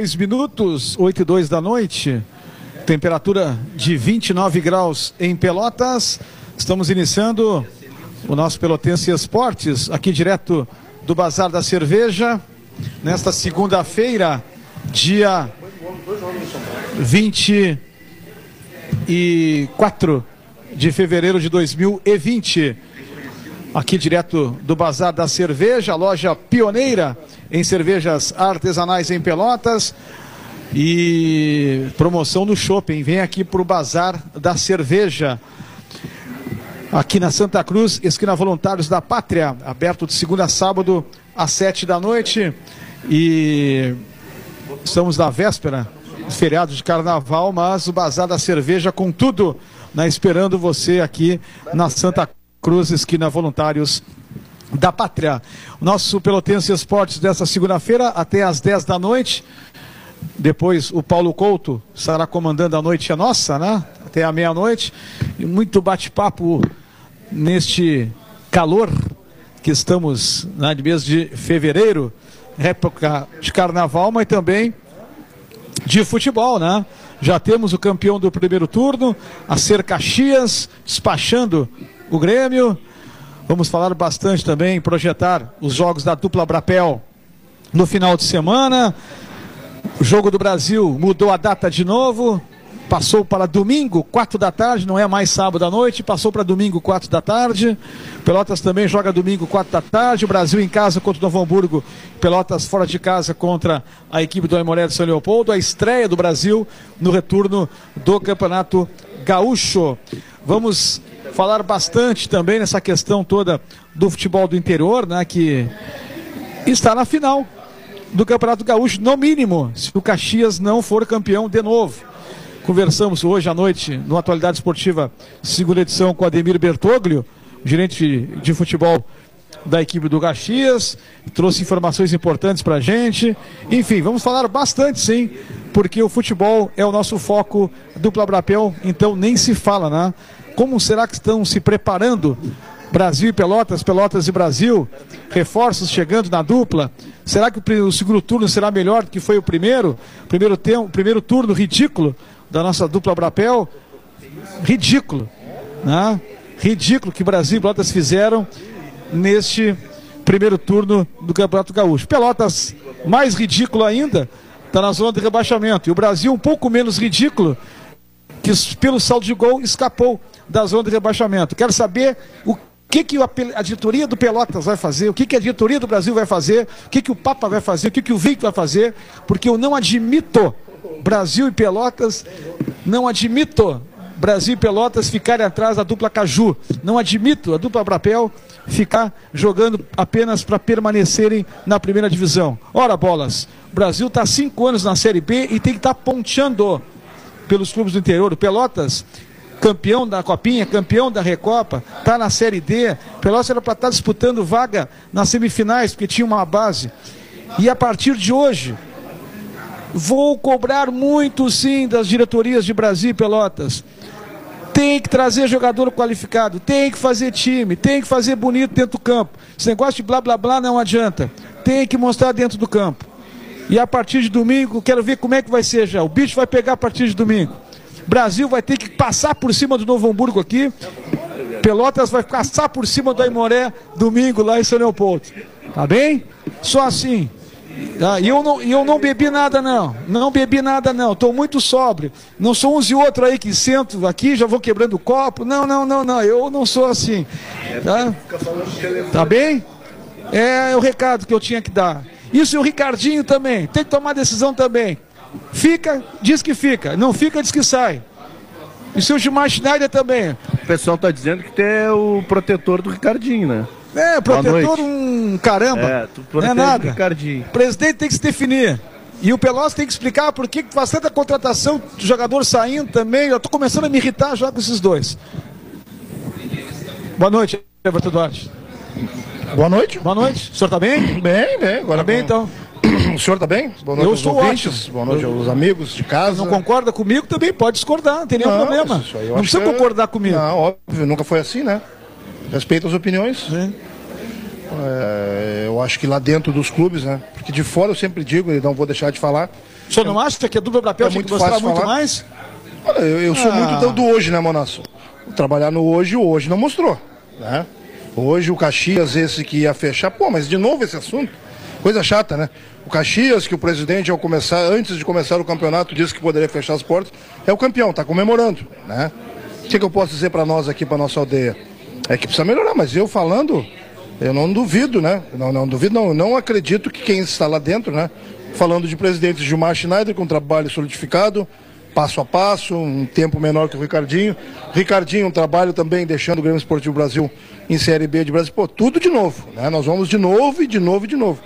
2 minutos, 8 e 2 da noite. Temperatura de 29 graus em Pelotas. Estamos iniciando o nosso Pelotense Esportes, aqui direto do Bazar da Cerveja, nesta segunda-feira, dia 24 de fevereiro de 2020. Aqui direto do Bazar da Cerveja, loja pioneira em cervejas artesanais em Pelotas. E promoção no shopping. Vem aqui para o Bazar da Cerveja. Aqui na Santa Cruz, esquina Voluntários da Pátria, aberto de segunda a sábado às sete da noite. E estamos na véspera do feriado de carnaval, mas o Bazar da Cerveja com tudo, né, esperando você aqui na Santa Cruz, esquina Voluntários da Pátria. Nosso Pelotense Esportes dessa segunda-feira até às 10 da noite. Depois o Paulo Couto estará comandando a noite a nossa, né? Até a meia-noite. E muito bate-papo neste calor que estamos né, de mês de fevereiro, época de carnaval, mas também de futebol, né? Já temos o campeão do primeiro turno, a Ser Caxias, despachando o Grêmio. Vamos falar bastante também, projetar os jogos da dupla Brapel no final de semana. O jogo do Brasil mudou a data de novo, passou para domingo, 4 da tarde, não é mais sábado à noite, passou para domingo, 4 da tarde. Pelotas também joga domingo, 4 da tarde. O Brasil em casa contra o Novo Hamburgo. Pelotas fora de casa contra a equipe do Aimoré de São Leopoldo. A estreia do Brasil no retorno do Campeonato Gaúcho. Vamos falar bastante também nessa questão toda do futebol do interior, né, que está na final do Campeonato Gaúcho, no mínimo, se o Caxias não for campeão de novo. Conversamos hoje à noite no Atualidade Esportiva, segunda edição, com Ademir Bertoglio, gerente de futebol da equipe do Caxias, trouxe informações importantes para a gente. Enfim, vamos falar bastante sim, porque o futebol é o nosso foco dupla Brapel, então nem se fala, né? Como será que estão se preparando Brasil e Pelotas, Pelotas e Brasil, reforços chegando na dupla. Será que o segundo turno será melhor do que foi o primeiro? Primeiro, tempo, primeiro turno ridículo da nossa dupla Brapel? Ridículo, né? Ridículo que Brasil e Pelotas fizeram neste primeiro turno do Campeonato Gaúcho. Pelotas, mais ridículo ainda, está na zona de rebaixamento. E o Brasil, um pouco menos ridículo, que pelo saldo de gol escapou da zona de rebaixamento. Quero saber o que, que a diretoria do Pelotas vai fazer, o que, que a diretoria do Brasil vai fazer, o que, que o Papa vai fazer, o que, que o Vic vai fazer, porque eu não admito Brasil e Pelotas, não admito Brasil e Pelotas ficarem atrás da dupla Caju. Não admito a dupla Brapel ficar jogando apenas para permanecerem na primeira divisão. Ora, bolas, o Brasil está cinco anos na Série B e tem que estar tá ponteando pelos clubes do interior. Pelotas campeão da Copinha, campeão da Recopa, está na Série D. Pelotas era para estar tá disputando vaga nas semifinais, porque tinha uma base. E a partir de hoje, vou cobrar muito sim das diretorias de Brasil e Pelotas. Tem que trazer jogador qualificado, tem que fazer time, tem que fazer bonito dentro do campo. Esse negócio de blá blá blá não adianta. Tem que mostrar dentro do campo. E a partir de domingo, quero ver como é que vai ser já. O bicho vai pegar a partir de domingo. Brasil vai ter que passar por cima do Novo Hamburgo aqui. Pelotas vai passar por cima do Aimoré domingo lá em São Leopoldo. Tá bem? Só assim. Ah, e eu não, eu não bebi nada, não. Não bebi nada, não. Estou muito sóbrio. Não sou uns e outros aí que sento aqui, já vou quebrando o copo. Não, não, não, não. Eu não sou assim. Tá, tá bem? É o recado que eu tinha que dar. Isso e o Ricardinho também. Tem que tomar decisão também. Fica, diz que fica. Não fica, diz que sai. E o Gilmar Schneider também. O pessoal está dizendo que tem é o protetor do Ricardinho, né? É, protetor um caramba. É, tu não é nada. Ricardinho. O presidente tem que se definir. E o Pelotas tem que explicar por que faz tanta contratação de jogador saindo também. Eu estou começando a me irritar já com esses dois. Boa noite, Everton Duarte. Boa noite. Boa noite. O senhor está bem? Bem, bem. Agora tá bem, então. O senhor está bem? Boa noite Eu estou ouvintes. ótimo. Boa noite aos amigos de casa. Não concorda comigo, também pode discordar, não tem nenhum não, problema. Não precisa concordar comigo. Não, óbvio, nunca foi assim, né? Respeito as opiniões. Sim. É, eu acho que lá dentro dos clubes, né? Porque de fora eu sempre digo, e não vou deixar de falar. O senhor não acha que a dupla Brapel É muito mostrar muito falar. mais? Olha, eu, eu sou Ah. muito do, do hoje, né, Monasso? Trabalhar no hoje, o hoje não mostrou. Né? Hoje o Caxias, esse que ia fechar, pô, mas de novo esse assunto. Coisa chata, né? O Caxias, que o presidente, ao começar, antes de começar o campeonato, disse que poderia fechar as portas, é o campeão, tá comemorando, né? O que, que eu posso dizer para nós aqui, para nossa aldeia? É que precisa melhorar, mas eu falando, eu não duvido, né? Não, não duvido, não, não acredito que quem está lá dentro, né? Falando de presidente Gilmar Schneider, com trabalho solidificado, passo a passo, um tempo menor que o Ricardinho. Ricardinho, um trabalho também deixando o Grêmio Esportivo Brasil em Série B de Brasil. Pô, tudo de novo, né? Nós vamos de novo e de novo e de novo.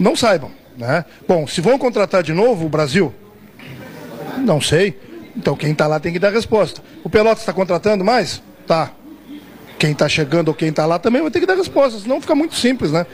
Não saibam, né? Bom, se vão contratar de novo o Brasil, não sei. Então quem está lá tem que dar resposta. O Pelotas está contratando mais? Tá. Quem está chegando ou quem está lá também vai ter que dar resposta, senão fica muito simples, né?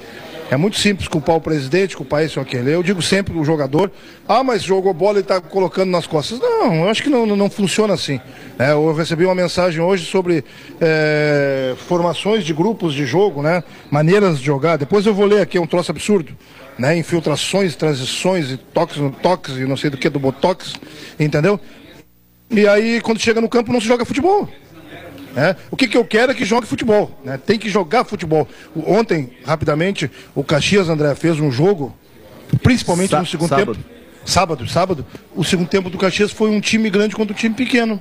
É muito simples culpar o presidente, culpar esse ou aquele. Eu digo sempre o jogador, ah, mas jogou bola e está colocando nas costas. Não, eu acho que não, não funciona assim. É, eu recebi uma mensagem hoje sobre é, formações de grupos de jogo, né? Maneiras de jogar. Depois eu vou ler aqui, é um troço absurdo. Né? Infiltrações, transições e toques, toques e não sei do que, do botox, entendeu? E aí, quando chega no campo, não se joga futebol. Né? O que, que eu quero é que jogue futebol. né? Tem que jogar futebol. Ontem, rapidamente, o Caxias, André, fez um jogo, principalmente Sá- no segundo sábado. tempo. Sábado, sábado. O segundo tempo do Caxias foi um time grande contra um time pequeno.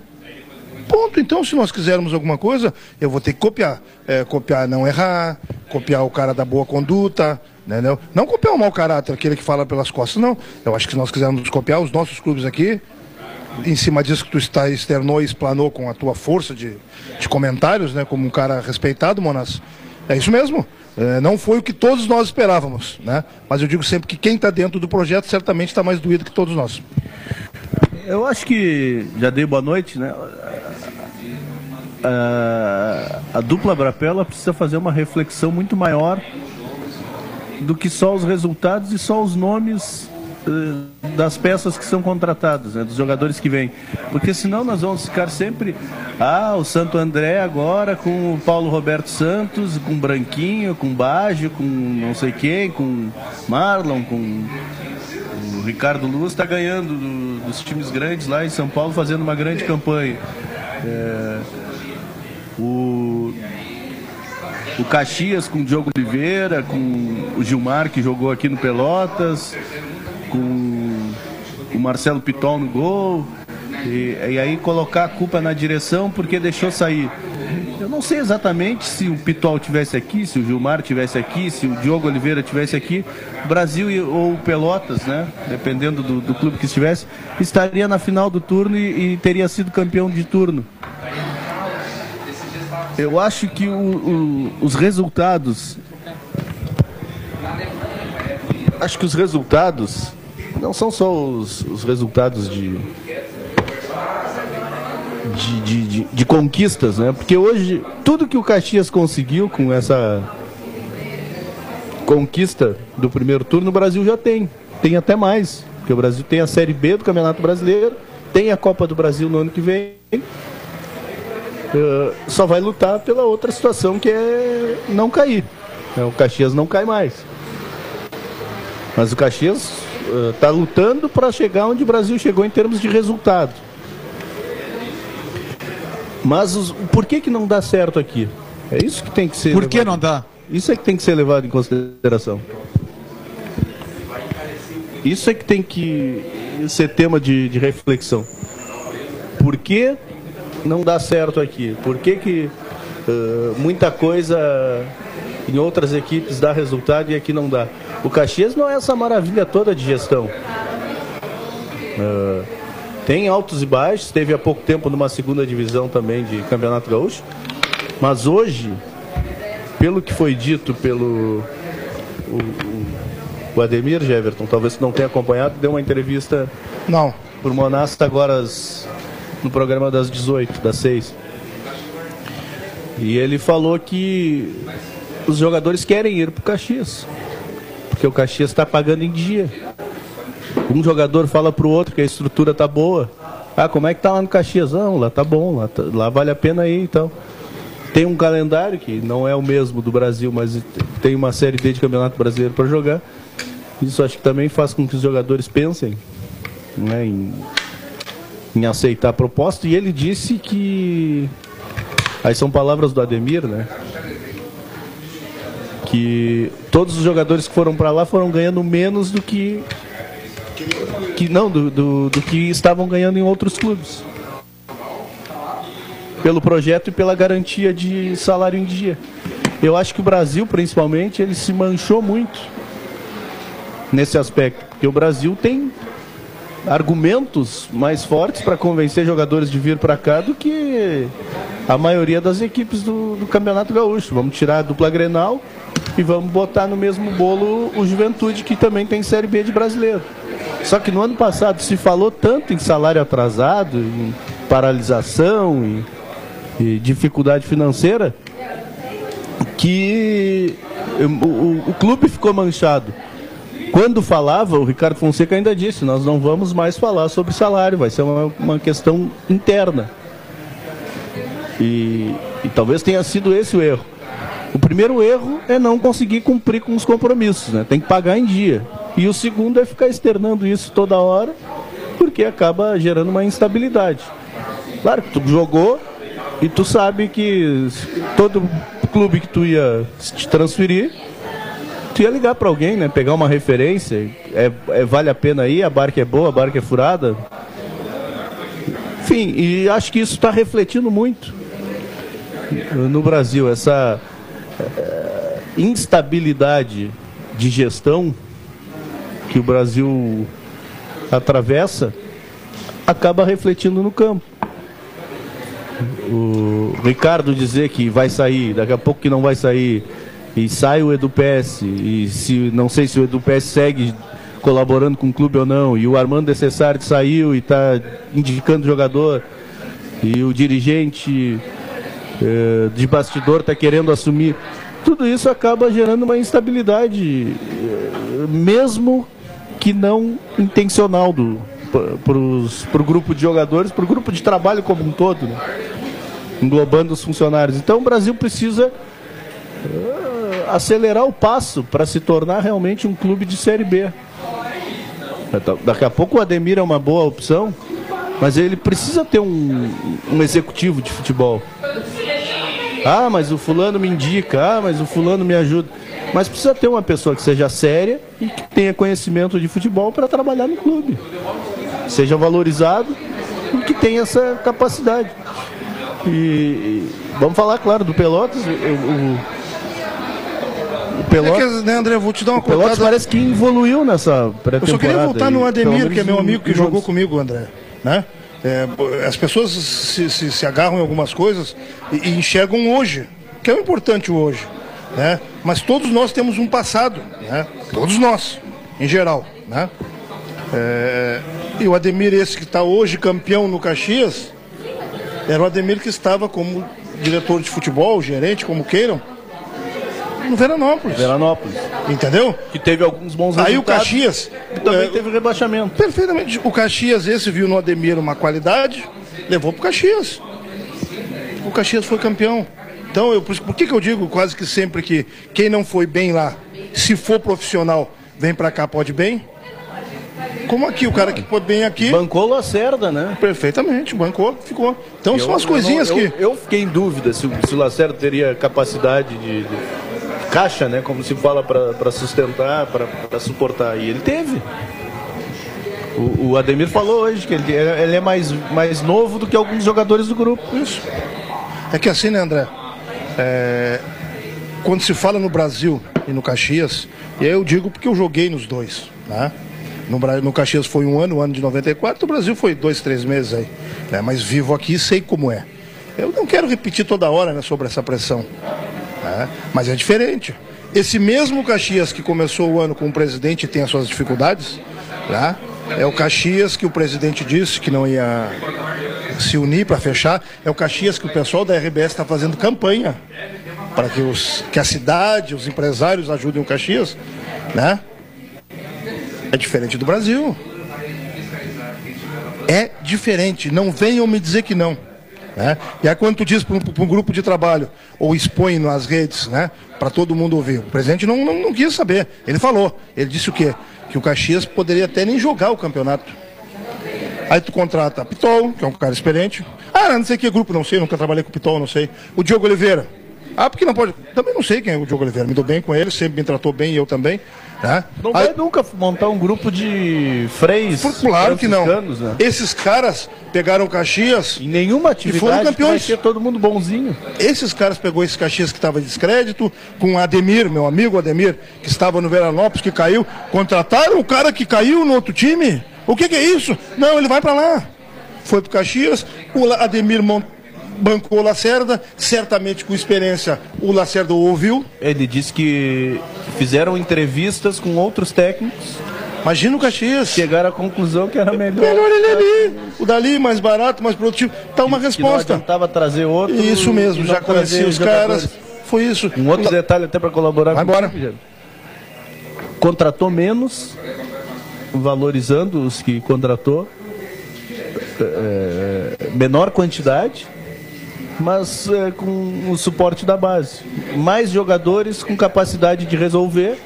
Ponto. Então, se nós quisermos alguma coisa, eu vou ter que copiar. É, copiar não errar, copiar o cara da boa conduta, entendeu? Não copiar o mau caráter, aquele que fala pelas costas, não. Eu acho que se nós quisermos copiar os nossos clubes aqui, em cima disso que tu está externou e explanou com a tua força de, de comentários, né, como um cara respeitado, Monas, é isso mesmo. É, não foi o que todos nós esperávamos, né? Mas eu digo sempre que quem está dentro do projeto certamente está mais doído que todos nós. Eu acho que já dei boa noite, né? A, a dupla Brapela precisa fazer uma reflexão muito maior do que só os resultados e só os nomes das peças que são contratadas, né, dos jogadores que vêm. Porque senão nós vamos ficar sempre. Ah, o Santo André agora com o Paulo Roberto Santos, com Branquinho, com Baggio, com não sei quem, com Marlon, com o Ricardo Luz está ganhando do- dos times grandes lá em São Paulo, fazendo uma grande campanha. É, o, o Caxias com o Diogo Oliveira, com o Gilmar que jogou aqui no Pelotas, com o Marcelo Pitol no gol. E, e aí colocar a culpa na direção porque deixou sair. Eu não sei exatamente se o Pitol tivesse aqui, se o Gilmar tivesse aqui, se o Diogo Oliveira tivesse aqui, Brasil ou Pelotas, né? Dependendo do, do clube que estivesse, estaria na final do turno e, e teria sido campeão de turno. Eu acho que o- o- os resultados. Acho que os resultados não são só os, os resultados de de, de, de- de conquistas, né? Porque hoje tudo que o Caxias conseguiu com essa conquista do primeiro turno, o Brasil já tem. Tem até mais. Porque o Brasil tem a Série B do Campeonato Brasileiro, tem a Copa do Brasil no ano que vem. Eh, só vai lutar pela outra situação que é não cair. né? O Caxias não cai mais. Mas o Caxias está lutando para chegar onde o Brasil chegou em termos de resultado. Mas os- por que, que não dá certo aqui? É isso que tem que ser. Por que levado- não dá? Isso é que tem que ser levado em consideração. Isso é que tem que ser tema de, de reflexão. Por que não dá certo aqui? Por que, que eh, muita coisa em outras equipes dá resultado e aqui não dá? O Caxias não é essa maravilha toda de gestão. Eh, tem altos e baixos, teve há pouco tempo numa segunda divisão também de Campeonato Gaúcho. Mas hoje, pelo que foi dito pelo o, o- o Ademir Jeverton, talvez não tenha acompanhado, deu uma entrevista Não. por Monasta agora às- no programa das 18, das 6. E ele falou que os jogadores querem ir para o Caxias. Porque o Caxias está pagando em dia. Um jogador fala para o outro que a estrutura tá boa. Ah, como é que tá lá no Caxias? Não, lá tá bom, lá, tá- lá vale a pena ir então. tem um calendário que não é o mesmo do Brasil, mas tem uma série D de campeonato brasileiro para jogar. Isso acho que também faz com que os jogadores pensem né, em, em aceitar a proposta. E ele disse que. Aí são palavras do Ademir, né? Que todos os jogadores que foram para lá foram ganhando menos do que. que não, do, do, do que estavam ganhando em outros clubes pelo projeto e pela garantia de salário em dia. Eu acho que o Brasil, principalmente, ele se manchou muito nesse aspecto, porque o Brasil tem argumentos mais fortes para convencer jogadores de vir para cá do que a maioria das equipes do, do, Campeonato Gaúcho. Vamos tirar a dupla Grenal e vamos botar no mesmo bolo o Juventude, que também tem Série B de brasileiro. Só que no ano passado se falou tanto em salário atrasado, em paralisação, em e dificuldade financeira que o, o, o, clube ficou manchado. Quando falava, o Ricardo Fonseca ainda disse: nós não vamos mais falar sobre salário, vai ser uma, uma questão interna. E, e talvez tenha sido esse o erro. O primeiro erro é não conseguir cumprir com os compromissos, né? tem que pagar em dia. E o segundo é ficar externando isso toda hora, porque acaba gerando uma instabilidade. Claro que tu jogou, e tu sabe que todo clube que tu ia te transferir, tu ia ligar para alguém, né? Pegar uma referência. É, é, vale a pena ir, a barca é boa, a barca é furada. Enfim, e acho que isso está refletindo muito no Brasil, essa é, instabilidade de gestão que o Brasil atravessa acaba refletindo no campo. O Ricardo dizer que vai sair, daqui a pouco que não vai sair, e sai o EduPS, e se não sei se o EduPS segue colaborando com o clube ou não, e o Armando Necessário saiu e está indicando jogador, e o dirigente eh, de bastidor está querendo assumir. Tudo isso acaba gerando uma instabilidade, eh, mesmo que não intencional do, para o grupo de jogadores, para o grupo de trabalho como um todo, né? englobando os funcionários. Então o Brasil precisa uh, acelerar o passo para se tornar realmente um clube de Série B. Daqui a pouco o Ademir é uma boa opção, mas ele precisa ter um, um executivo de futebol. Ah, mas o fulano me indica, ah, mas o fulano me ajuda. Mas precisa ter uma pessoa que seja séria e que tenha conhecimento de futebol para trabalhar no clube seja valorizado e que tenha essa capacidade. E, vamos falar, claro, do Pelotas. O, o, o Pelotas, é que, né, André, vou te dar uma o Pelotas parece que evoluiu nessa pré-temporada. Eu só queria voltar no Ademir, que é meu amigo que jogou comigo, André. Né? É, as pessoas se, se, se, agarram em algumas coisas e, e, enxergam hoje, que é o importante hoje. Né? Mas todos nós temos um passado, né? todos nós, em geral. Né? É, e o Ademir, esse que está hoje campeão no Caxias, era o Ademir que estava como diretor de futebol, gerente, como queiram, no Veranópolis. Veranópolis. Entendeu? Que teve alguns bons Aí o Caxias. também é, teve rebaixamento. Perfeitamente. O Caxias, esse viu no Ademir uma qualidade, levou para o Caxias. O Caxias foi campeão. Então, eu, por, que, que eu digo quase que sempre que quem não foi bem lá, se for profissional, vem para cá, pode bem? Como aqui, o cara que pôde bem aqui. Bancou Lacerda, né? Perfeitamente, bancou, ficou. Então eu, são as coisinhas eu, que. Eu, eu, fiquei em dúvida se, se o Lacerda teria capacidade de, de caixa, né? Como se fala para sustentar, para suportar. E ele teve. O, o, Ademir falou hoje que ele, ele é mais, mais novo do que alguns jogadores do grupo. Isso. É que assim, né, André? É, quando se fala no Brasil e no Caxias, e aí eu digo porque eu joguei nos dois, né? No, no Caxias foi um ano, o ano de 94, no Brasil foi dois, três meses aí. Né? Mas vivo aqui e sei como é. Eu não quero repetir toda hora né, sobre essa pressão. Né? Mas é diferente. Esse mesmo Caxias que começou o ano com o presidente e tem as suas dificuldades, né? é o Caxias que o presidente disse que não ia se unir para fechar. É o Caxias que o pessoal da RBS está fazendo campanha para que, os, que a cidade, os empresários ajudem o Caxias, né? É diferente do Brasil. É diferente. Não venham me dizer que não. Né? E aí quando tu diz para um, um, grupo de trabalho, ou expõe nas redes, né? Para todo mundo ouvir, o presidente não, não, não, quis saber. Ele falou. Ele disse o quê? Que o Caxias poderia até nem jogar o campeonato. Aí tu contrata a Pitol, que é um cara experiente. Ah, não sei que grupo, não sei, nunca trabalhei com o Pitol, não sei. O Diogo Oliveira. Ah, porque não pode. Também não sei quem é o Diogo Oliveira. Me dou bem com ele, sempre me tratou bem e eu também. Não vai nunca montar um grupo de freios. Claro que não. Né? Esses caras pegaram Caxias. Em nenhuma atividade. E foram campeões. Vai todo mundo bonzinho. Esses caras pegou esse Caxias que estava de descrédito, com Ademir, meu amigo Ademir, que estava no Veranópolis, que caiu. Contrataram o cara que caiu no outro time. O que, que é isso? Não, ele vai para lá. Foi pro Caxias, o Ademir montou bancou o Lacerda, certamente com experiência o Lacerda ouviu. Ele disse que fizeram entrevistas com outros técnicos. Imagina o Caxias. Chegaram à conclusão que era melhor. Melhor ele ali. O dali, mais barato, mais produtivo. Tá uma que, resposta. Não trazer outro. Isso mesmo, já conhecia os caras. Foi isso. Um outro detalhe até para colaborar Vai embora. Contratou menos, valorizando os que contratou. É, menor quantidade mas é, com o suporte da base. Mais jogadores com capacidade de resolver.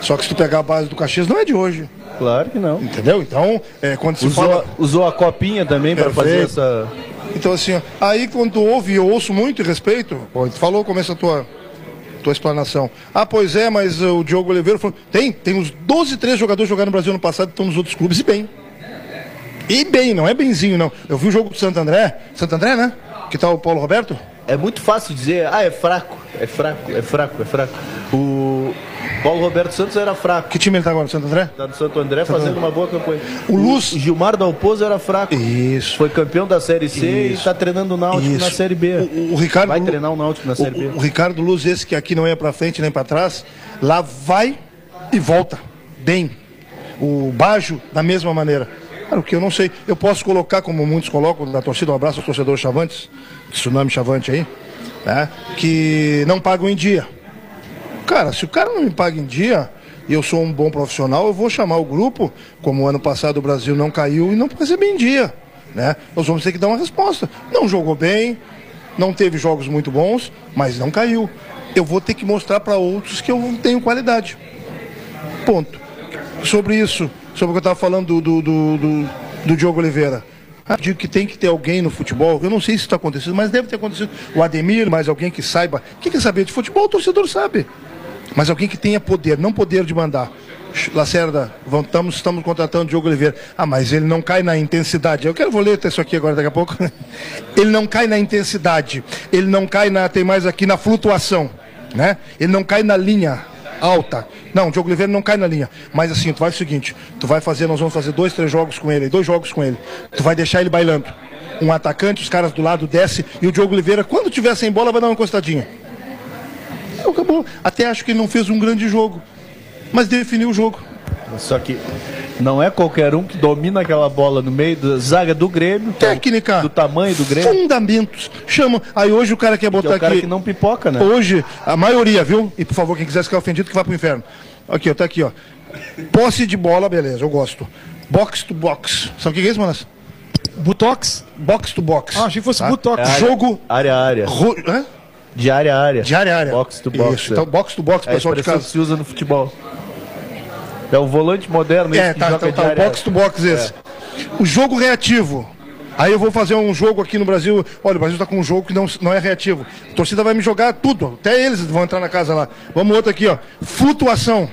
Só que se tu pegar a base do Caxias, não é de hoje. Claro que não. Entendeu? Então, é, quando se usou, fala... Usou a copinha também para fazer essa... Então, assim, aí quando ouve, eu ouço muito e respeito, pô, tu falou, começa a tua, tua explanação. Ah, pois é, mas o Diogo Oliveira falou, tem, tem uns 12, 13 jogadores jogaram no Brasil no passado, estão nos outros clubes, e bem. E bem, não é benzinho, não. Eu vi o jogo do Santo André, Santo André, né? Que tal o Paulo Roberto? É muito fácil dizer, ah, é fraco, é fraco, é fraco, é fraco. O Paulo Roberto Santos era fraco. Que time ele tá agora, Santo André? Tá no Santo André Santo fazendo André. uma boa campanha. O Luz. O Gilmar Dalpozo era fraco. Isso. Foi campeão da Série C Isso. e está treinando o Náutico Isso. na Série B. O, o, Ricardo. Vai treinar o Náutico na o, Série B. O, Ricardo Luz, esse que aqui não é para frente nem para trás, lá vai e volta. Bem. O Bajo, da mesma maneira. Claro que eu não sei. Eu posso colocar, como muitos colocam, da torcida, um abraço aos torcedores chavantes, tsunami chavante aí, né? Que não pagam em dia. Cara, se o cara não me paga em dia e eu sou um bom profissional, eu vou chamar o grupo, como ano passado o Brasil não caiu e não receber em dia. Né? Nós vamos ter que dar uma resposta. Não jogou bem, não teve jogos muito bons, mas não caiu. Eu vou ter que mostrar para outros que eu tenho qualidade. Ponto. Sobre isso, sobre o que eu estava falando do, do, do, do Diogo Oliveira. Ah, digo que tem que ter alguém no futebol, eu não sei se está acontecendo, mas deve ter acontecido. O Ademir, mais alguém que saiba. Quem quer saber de futebol, o torcedor sabe. Mas alguém que tenha poder, não poder de mandar. Lacerda, estamos, estamos contratando o Diogo Oliveira. Ah, mas ele não cai na intensidade. Eu quero vou ler isso aqui agora daqui a pouco. ele não cai na intensidade. Ele não cai na. Tem mais aqui na flutuação. Né? Ele não cai na linha alta. Não, o Diogo Oliveira não cai na linha. Mas assim, tu vai o seguinte, tu vai fazer, nós vamos fazer dois, três jogos com ele, dois jogos com ele. Tu vai deixar ele bailando. Um atacante, os caras do lado desce e o Diogo Oliveira, quando tiver sem bola, vai dar uma encostadinha. Acabou. Até acho que ele não fez um grande jogo, mas definiu o jogo. Só que não é qualquer um que domina aquela bola no meio da zaga do Grêmio. Técnica. Do tamanho do Grêmio. Fundamentos. Chama. Aí hoje o cara quer botar que é o cara aqui. que não pipoca, né? Hoje, a maioria, viu? E por favor, quem quiser ficar ofendido, que vá pro inferno. Aqui, ó, tá aqui, ó. Posse de bola, beleza, eu gosto. Box to box. Sabe o que é isso, Manas? Butox? Box to box. Ah, achei que fosse tá? butox. É área, Jogo. Área a área. Ro... Hã? De área a área. De área a área. Box to box. Isso, então box to box, é pessoal de casa. que se usa no futebol. É o volante moderno. É, tá, então, tá, o box to box esse. É. O jogo reativo. Aí eu vou fazer um jogo aqui no Brasil. Olha, o Brasil está com um jogo que não, não é reativo. A torcida vai me jogar tudo. Até eles vão entrar na casa lá. Vamos outro aqui, ó. Flutuação.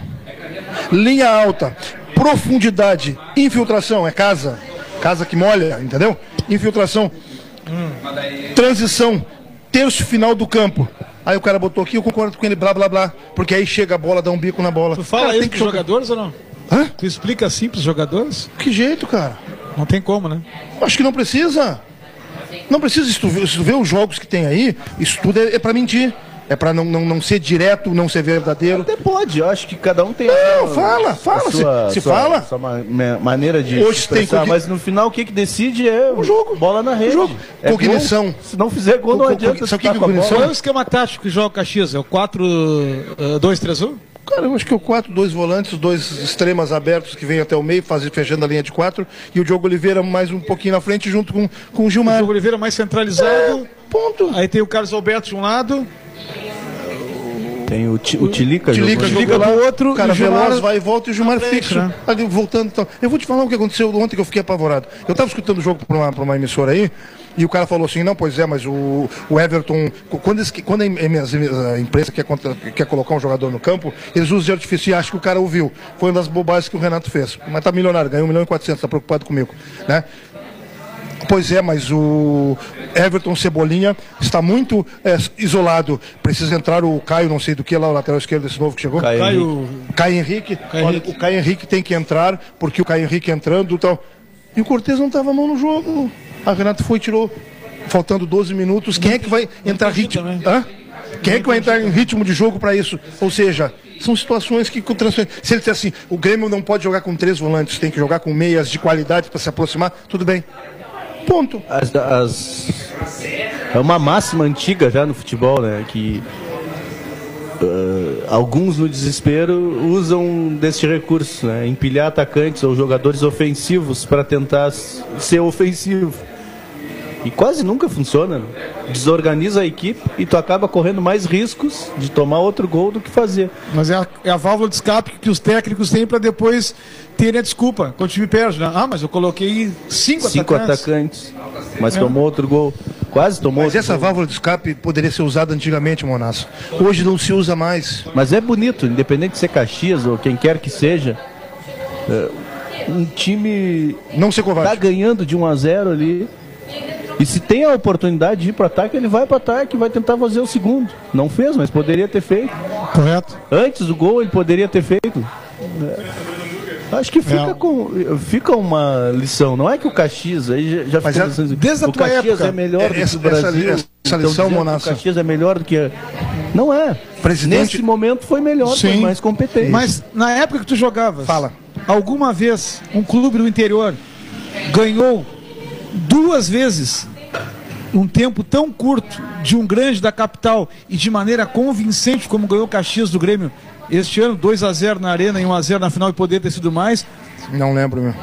Linha alta. Profundidade. Infiltração. É casa. Casa que molha, entendeu? Infiltração. Hum. Transição. Terço final do campo. Aí o cara botou aqui, eu concordo com ele, blá blá blá. Porque aí chega a bola, dá um bico na bola. Tu fala cara, isso pros jogadores ou não? Hã? Tu explica assim pros jogadores? Que jeito, cara? Não tem como, né? Acho que não precisa. Não precisa, se tu, se tu vê os jogos que tem aí, isso tudo é, é para mentir. É para não, não, não ser direto, não ser verdadeiro. Até pode, eu acho que cada um tem. Não, sua, fala, fala. Sua, se, se sua, fala. Sua maneira de. Hoje tem cogn... Mas no final o que, que decide é o jogo. Bola na rede. O jogo. É cognição. Gol. Se não fizer gol, não adianta. Sabe o que é cognição? Qual é o esquema tático que joga o Caxias? É o 4-2-3-1? Cara, eu acho que o 4, dois volantes, dois extremas abertos que vêm até o meio, fazendo, fechando a linha de quatro, e o Diogo Oliveira mais um pouquinho na frente, junto com, com o O Gilmar. Diogo Oliveira mais centralizado. Ponto. Aí tem o Carlos Alberto de um lado. Tem o, Ti- o Tilica, Tilica jogou- Tilica jogou do outro, o cara o Gilmar veloz vai e volta e o Gilmar fixo. né? Ali, voltando então. Eu vou te falar o que aconteceu ontem que eu fiquei apavorado. Eu estava escutando o jogo para uma, pra uma emissora aí e o cara falou assim: não, pois é, mas o, o Everton, quando, eles- quando a, em- a imprensa quer, contra- quer colocar um jogador no campo, eles usam de artifício e acham que o cara ouviu. Foi uma das bobagens que o Renato fez. Mas tá milionário, ganhou 1 milhão e 400, tá preocupado comigo. Né? Pois é, mas o Everton Cebolinha está muito é, isolado. Precisa entrar o Caio, não sei do que lá, o lateral esquerdo desse novo que chegou. Caio Caio. Caio Henrique, Caio olha, Henrique. o Caio Henrique tem que entrar, porque o Caio Henrique entrando e tal. E o Cortez não estava mão no jogo. A Renato foi e tirou, faltando 12 minutos. Quem é que vai entrar ritmo? Hã? Quem é que vai entrar em ritmo de jogo para isso? Ou seja, são situações que com transfer- Se ele disser assim, o Grêmio não pode jogar com três volantes, tem que jogar com meias de qualidade para se aproximar, tudo bem. Ponto. As, as- é uma máxima antiga já no futebol, né? Que ah, alguns no desespero usam desse recurso, né? Empilhar atacantes ou jogadores ofensivos para tentar ser ofensivo. E quase nunca funciona. Desorganiza a equipe e tu acaba correndo mais riscos de tomar outro gol do que fazer. Mas é a, é a válvula de escape que os técnicos têm para depois terem a desculpa. Quando o time perde, né? Ah, mas eu coloquei cinco, Cinco atacantes. atacantes, mas tomou outro gol. Quase tomou Mas essa gol. válvula de escape poderia ser usada antigamente, Monasso. Hoje não se usa mais. Mas é bonito, independente de ser Caxias ou quem quer que seja. é, um time Não ser tá covarde. ganhando de 1 a 0 ali. E se tem a oportunidade de ir para ataque, ele vai para ataque e vai tentar fazer o segundo. Não fez, mas poderia ter feito. Correto. Antes do gol, ele poderia ter feito. É, Acho que fica, É. com, fica uma lição. Não é que o Caxias aí já, já Mas ficou é- desde a tua Caxias época, é melhor é- do que essa- o Brasil. essa- essa Então, lição, Monassa. O Caxias é melhor do que. Não é. Presidente- Nesse momento foi melhor, foi Sim. mais competente. Mas na época que tu jogavas, Fala. alguma vez um clube do interior ganhou duas vezes um tempo tão curto de um grande da capital e de maneira convincente como ganhou o Caxias do Grêmio este ano, 2 a 0 na arena e 1 a 0 na final e poder ter sido mais. Não lembro, meu.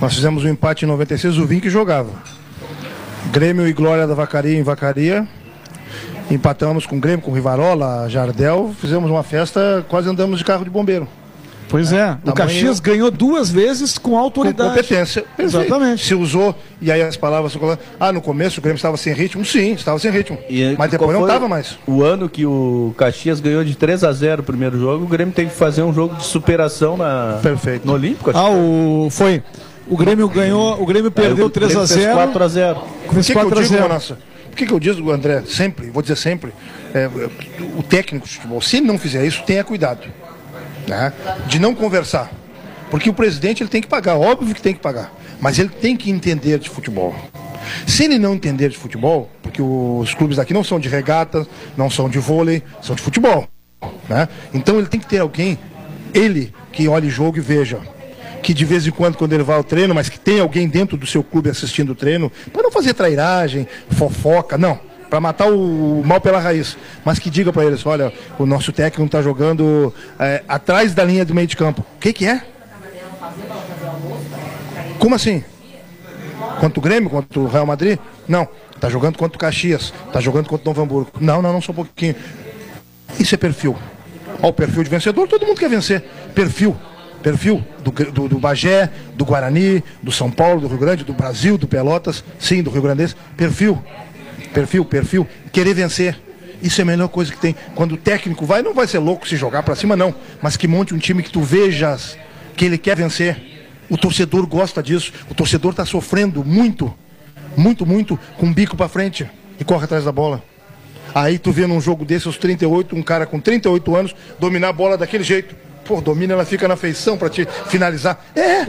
Nós fizemos um empate em 96, o que jogava. Grêmio e Glória da Vacaria em Vacaria. Empatamos com o Grêmio, com Rivarola, Jardel. Fizemos uma festa, quase andamos de carro de bombeiro. Pois é, o Tamanho- Caxias ganhou duas vezes com Com autoridade. competência. Perfeito. Exatamente. Se usou, e aí as palavras. Ah, no começo o Grêmio estava sem ritmo? Sim, estava sem ritmo. E Mas depois não estava mais. O ano que o Caxias ganhou de 3 a 0 o primeiro jogo, o Grêmio teve que fazer um jogo de superação na, Perfeito. no Olímpico. acho Ah, o foi. O Grêmio ganhou, o Grêmio perdeu o 3 a Grêmio fez 0. 4 a 0 Por Fez que, que eu 4 a digo, 0. Monassa? Por que, que eu digo, André, sempre, vou dizer sempre, é, o técnico de futebol, se ele não fizer isso, tenha cuidado. Né? De não conversar. Porque o presidente ele tem que pagar, óbvio que tem que pagar. Mas ele tem que entender de futebol. Se ele não entender de futebol, porque os clubes daqui não são de regata, não são de vôlei, são de futebol. Né? Então ele tem que ter alguém, ele, que olhe jogo e veja. Que de vez em quando, quando ele vai ao treino, mas que tem alguém dentro do seu clube assistindo o treino, para não fazer trairagem, fofoca, não. Para matar o mal pela raiz. Mas que diga para eles: olha, o nosso técnico está jogando é, atrás da linha do meio de campo. O que, que é? Como assim? Contra o Grêmio, contra o Real Madrid? Não. Tá jogando contra o Caxias, tá jogando contra o Novo Hamburgo. Não, não, não, só um pouquinho. Isso é perfil. Ó, o perfil de vencedor, todo mundo quer vencer. Perfil. Perfil do, do, do Bagé, do Guarani, do São Paulo, do Rio Grande, do Brasil, do Pelotas, sim, do Rio Grandense. Perfil. Perfil, perfil. Querer vencer. Isso é a melhor coisa que tem. Quando o técnico vai, não vai ser louco se jogar pra cima, não. Mas que monte um time que tu vejas que ele quer vencer. O torcedor gosta disso. O torcedor está sofrendo muito, muito, muito, com o bico para frente e corre atrás da bola. Aí tu vê num jogo desse, aos 38, um cara com 38 anos dominar a bola daquele jeito. Pô, domina, ela fica na feição para te finalizar. É,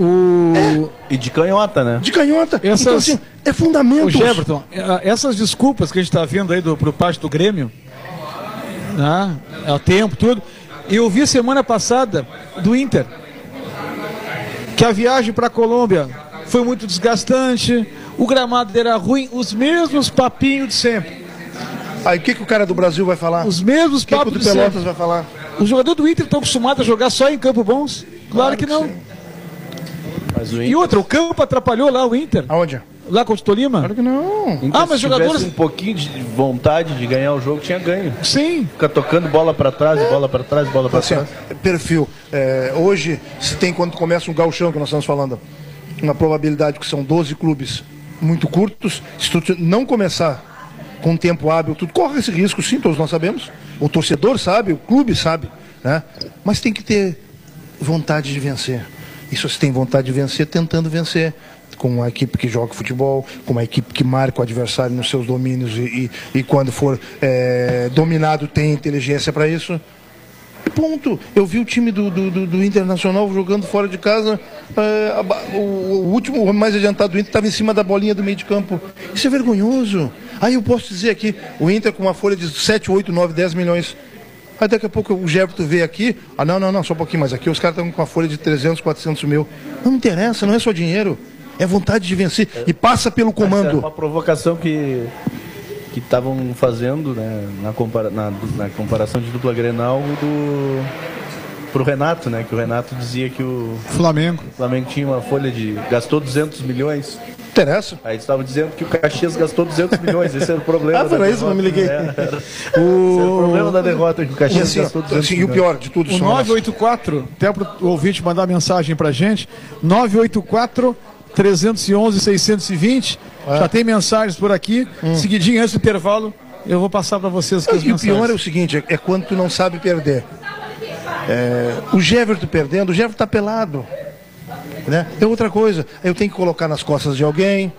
E de canhota, né? de canhota. Essas- Então, assim, é fundamento. O Jefferson, eh, essas desculpas que a gente está vendo aí do, pro parte do Grêmio, né, é o tempo, tudo. Eu vi semana passada do Inter que a viagem para a Colômbia foi muito desgastante, o gramado era ruim, os mesmos papinhos de sempre. Aí o que, que o cara do Brasil vai falar? Os mesmos O que, que o papos do de sempre. Pelotas vai falar? Os jogadores do Inter estão acostumados a jogar só em campo bons? Claro, claro que, que, não. Inter... E outra, o campo atrapalhou lá o Inter. Aonde? Lá contra o Tolima? Claro que não. Inter, ah, mas jogadores. um pouquinho de vontade de ganhar o jogo, tinha ganho. Sim. Fica tocando bola para trás, é. bola para trás, bola para assim, trás. Perfil. É, hoje, se tem quando começa um galchão que nós estamos falando, uma probabilidade que são 12 clubes muito curtos, se tu não começar com tempo hábil, tu corre esse risco, sim, todos nós sabemos. O torcedor sabe, o clube sabe, né? Mas tem que ter vontade de vencer. Isso se tem vontade de vencer, tentando vencer com uma equipe que joga futebol, com uma equipe que marca o adversário nos seus domínios e, e, e quando for é, dominado tem inteligência para isso. Ponto. Eu vi o time do, do, do Internacional jogando fora de casa. É, o, o, último, o mais adiantado do Inter estava em cima da bolinha do meio de campo. Isso é vergonhoso. Aí eu posso dizer aqui, o Inter com uma folha de 7, 8, 9, 10 milhões. Aí daqui a pouco o Gerberto vê aqui, ah não, não, não, só um pouquinho mais aqui, os caras estão com uma folha de 300, 400 mil. Não me interessa, não é só dinheiro é vontade de vencer e passa pelo comando. É uma provocação que que estavam fazendo né, na, compara na, na, comparação de dupla Grenal do pro Renato, né, que o Renato dizia que o Flamengo, o Flamengo tinha uma folha de gastou 200 milhões. Interessa. Aí estavam dizendo que o Caxias gastou 200 milhões, esse era o problema. ah, para isso não me liguei. Né? o... Esse era o problema da derrota que o Caxias assim, gastou 200 assim, milhões. E o pior de tudo, o 984, até para o ouvinte mandar mensagem para gente, 984 311 620. É. Já tem mensagens por aqui. Hum. Seguidinho antes do intervalo, eu vou passar para vocês aqui. E o pior é o seguinte: é quando tu não sabe perder. É, o Jeverton perdendo, o Jeverton está pelado. Né? É outra coisa. Eu tenho que colocar nas costas de alguém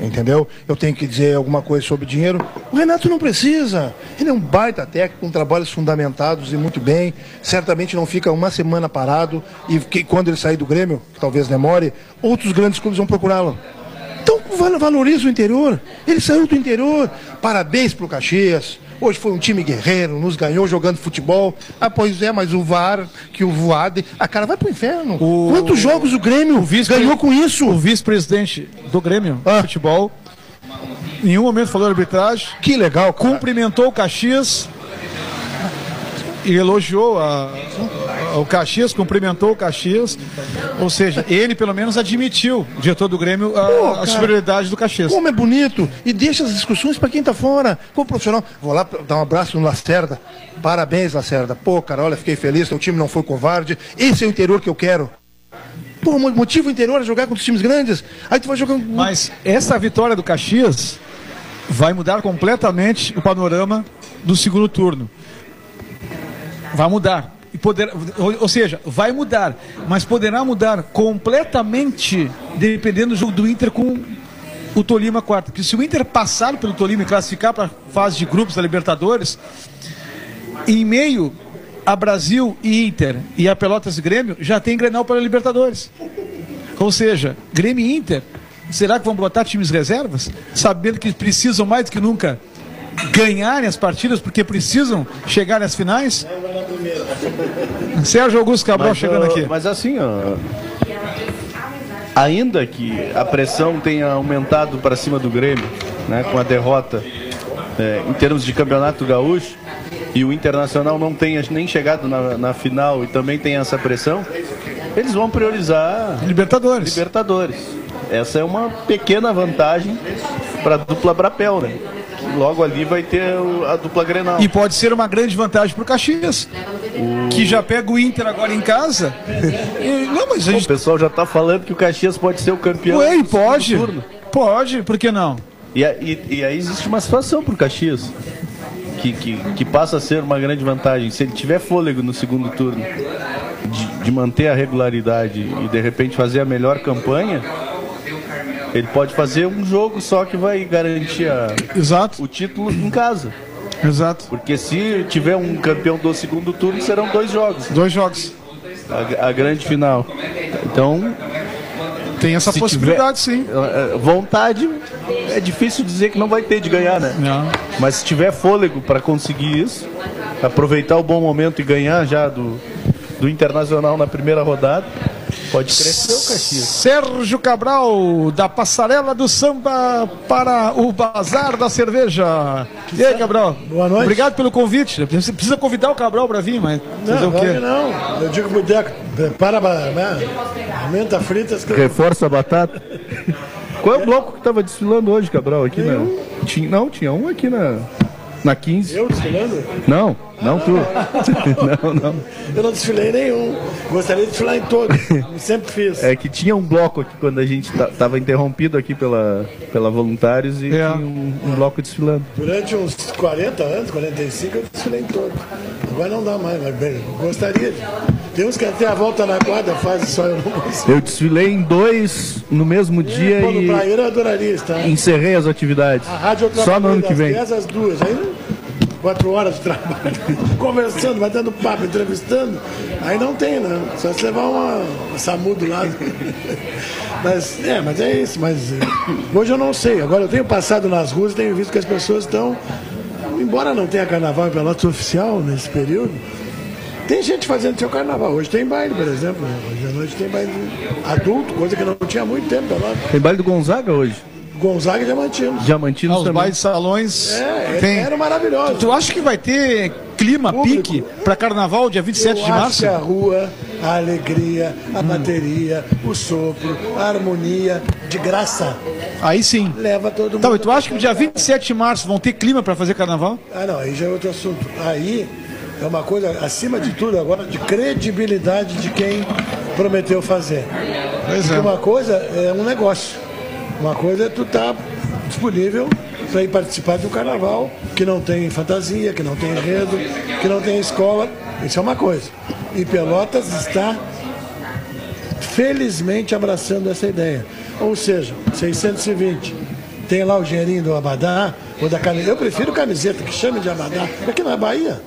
entendeu? Eu tenho que dizer alguma coisa sobre dinheiro. O Renato não precisa. Ele é um baita técnico, com trabalhos fundamentados e muito bem. Certamente não fica uma semana parado e que, quando ele sair do Grêmio, que talvez demore, outros grandes clubes vão procurá-lo. Então valoriza o interior. Ele saiu do interior. Parabéns para o Caxias. Hoje foi um time guerreiro, nos ganhou jogando futebol. Ah, pois é, mas o VAR, que o Voade, a cara vai pro inferno. O... Quantos jogos o Grêmio o ganhou com isso? O vice-presidente do Grêmio, ah. futebol, em nenhum momento falou arbitragem. Que legal. Cara. Cumprimentou o Caxias e elogiou a, o Caxias, cumprimentou o Caxias. Ou seja, ele pelo menos admitiu, o diretor do Grêmio, a, Pô, a superioridade do Caxias. Como é bonito! E deixa as discussões para quem está fora. Como profissional, vou lá dar um abraço no Lacerda. Parabéns, Lacerda. Pô, cara, olha, fiquei feliz, o time não foi covarde. Esse é o interior que eu quero. Pô, motivo interior é jogar contra os times grandes. Aí tu vai jogar. Mas essa vitória do Caxias vai mudar completamente o panorama do segundo turno. Vai mudar. Poder, ou, ou, seja, vai mudar, mas poderá mudar completamente dependendo do jogo do Inter com o Tolima quarto. Porque se o Inter passar pelo Tolima e classificar para a fase de grupos da Libertadores, em meio a Brasil e Inter e a Pelotas e Grêmio, já tem Grenal para a Libertadores. Ou seja, Grêmio e Inter, será que vão botar times reservas? Sabendo que precisam mais do que nunca ganharem as partidas porque precisam chegar às finais? Sérgio Augusto Cabral mas, chegando aqui. Mas assim, ó, ainda que a pressão tenha aumentado para cima do Grêmio, né, com a derrota é, em termos de campeonato gaúcho, e o Internacional não tenha nem chegado na, na final e também tem essa pressão, eles vão priorizar Libertadores. Libertadores. Essa é uma pequena vantagem para a dupla Brapel, né? Logo ali vai ter a dupla Grenal. E pode ser uma grande vantagem para o Caxias, o... que já pega o Inter agora em casa. E, não, mas gente... O pessoal já está falando que o Caxias pode ser o campeão. Ué, pode. Pode, por que não? E, e, e aí existe uma situação para o Caxias. Que, que, que, passa a ser uma grande vantagem. Se ele tiver fôlego no segundo turno de, de manter a regularidade e de repente fazer a melhor campanha, ele pode fazer um jogo só que vai garantir a, Exato. o título em casa. Exato. Porque se tiver um campeão do segundo turno, serão dois jogos. Dois jogos. A, a grande final. Então. Tem essa possibilidade, tiver, sim. Vontade, é difícil dizer que não vai ter de ganhar, né? Não. Mas se tiver fôlego para conseguir isso, aproveitar o bom momento e ganhar já do, do Internacional na primeira rodada. Pode crescer o Caxias. Sérgio Cabral, da Passarela do Samba para o Bazar da Cerveja. E aí, Cabral? Boa noite. Obrigado pelo convite. Você precisa convidar o Cabral para vir, mas fazer Não, o quê? não. Eu digo pro Deco, prepara, né? aumenta fritas que. Reforça a batata. Qual é o bloco que estava desfilando hoje, Cabral? Aqui na... tinha, não, tinha um aqui na, na 15. Eu desfilando? Não, não tu. não, não. Eu não desfilei nenhum. Gostaria de desfilar em todos. Sempre fiz. É que tinha um bloco aqui quando a gente estava interrompido aqui pela, pela voluntários e É. tinha um, um bloco desfilando. Durante uns 40 anos, 45, eu desfilei em todos. Agora não dá mais, mas bem, gostaria. de- Tem uns que até a volta na quadra fazem só eu não consigo. Eu desfilei em dois no mesmo dia Pô, no e praieiro eu adoraria estar. encerrei as atividades. A rádio eu Só no ano que vem. 10 às 2. Aí, quatro horas de trabalho, conversando, batendo papo, entrevistando. Aí não tem, né? Só se levar uma, uma SAMU do lado. Mas, é, mas é isso. Mas eh, hoje eu não sei. Agora eu tenho passado nas ruas e tenho visto que as pessoas estão. Embora não tenha carnaval em Pelotas oficial nesse período, tem gente fazendo seu carnaval. Hoje tem baile, por exemplo. né? Hoje à noite tem baile adulto, coisa que não tinha há muito tempo. Pelotas. Tem baile do Gonzaga hoje. Gonzaga e Diamantino. Diamantinos Ah, os também. de salões. É, tem. era maravilhoso. Tu acha que vai ter clima, Público. pique, para carnaval dia 27 Eu de acho março? que a rua, a alegria, a bateria, o sopro, a harmonia, de graça, Aí sim. leva todo mundo. Tá, mas tu acha que dia 27 de março vão ter clima para fazer carnaval? Ah, não, aí já é outro assunto. Aí é uma coisa, acima de tudo, agora, de credibilidade de quem prometeu fazer. Pois Porque uma coisa é um negócio. Uma coisa é tu estar disponível para ir participar de um carnaval que não tem fantasia, que não tem enredo, que não tem escola. Isso é uma coisa. E Pelotas está felizmente abraçando essa ideia. Ou seja, 620. Tem lá o dinheirinho do Abadá, ou da camiseta. Eu prefiro camiseta, que chame de Abadá. Aqui não é Bahia.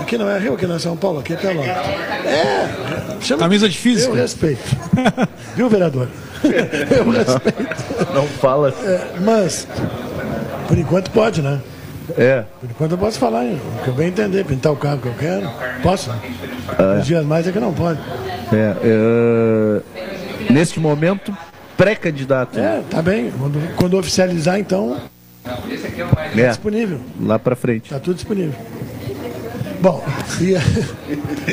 Aqui não é Rio, aqui não é São Paulo, aqui é Pelotas. É, chama... Camisa de física. Eu respeito. Viu, vereador? Eu respeito. Não fala. É, mas, por enquanto pode, né? É. Por enquanto eu posso falar, o que eu bem entender, pintar o carro que eu quero. Posso? Uns dias mais é que não pode. é, é, neste momento, pré-candidato. É, tá bem. Quando, quando oficializar, então, É, disponível. lá pra frente. Tá tudo disponível. Bom, e,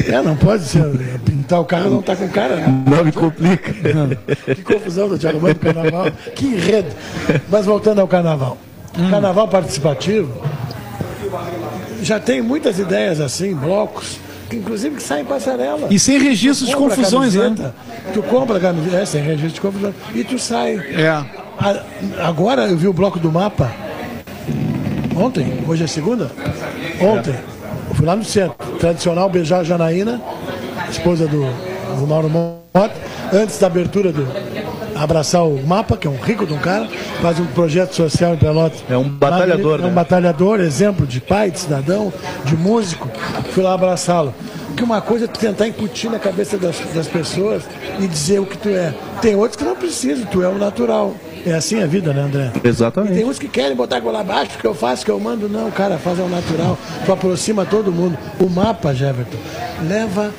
é, não pode ser. Pintar o carro não tá com cara, né? Não me complica. Que confusão do Thiago Mano com o carnaval. Que enredo. Mas voltando ao carnaval. Carnaval participativo já tem muitas ideias assim, blocos, que inclusive que saem em passarela. E sem registro de confusões, né? Tu compra a camiseta, é, sem registro de confusões, e tu sai. É. A- Agora eu vi o bloco do mapa. Ontem, hoje é segunda? Ontem. Eu fui lá no centro. Tradicional beijar a Janaína, esposa do, do Mauro Mota, antes da abertura do. Abraçar o mapa, que é um rico de um cara, faz um projeto social em Pelotas. É um batalhador, É um né? batalhador, exemplo de pai, de cidadão, de músico. Fui lá abraçá-lo. Porque uma coisa é tu tentar incutir na cabeça das, das pessoas e dizer o que tu é. Tem outros que não precisam, tu é o natural. É assim a vida, né, André? E tem Exatamente. uns que querem botar goela abaixo, que eu faço, que eu mando. Não, cara, faz ao natural. Tu aproxima todo mundo. O mapa, Jeverton, leva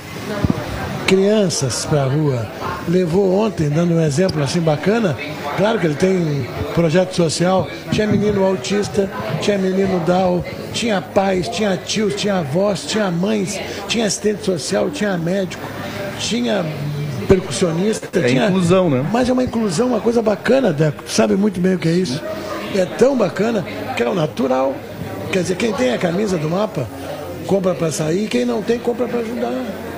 crianças para a rua. Levou ontem, dando um exemplo assim bacana. Claro que ele tem um projeto social. Tinha menino autista, tinha menino Down, tinha pais, tinha tios, tinha avós, tinha mães, tinha assistente social, tinha médico, tinha percussionista. É tinha... inclusão, né? Mas é uma inclusão, uma coisa bacana, Deco. Sabe muito bem o que é isso. É tão bacana que é o natural. Quer dizer, quem tem a camisa do mapa, compra para sair, quem não tem, compra para ajudar.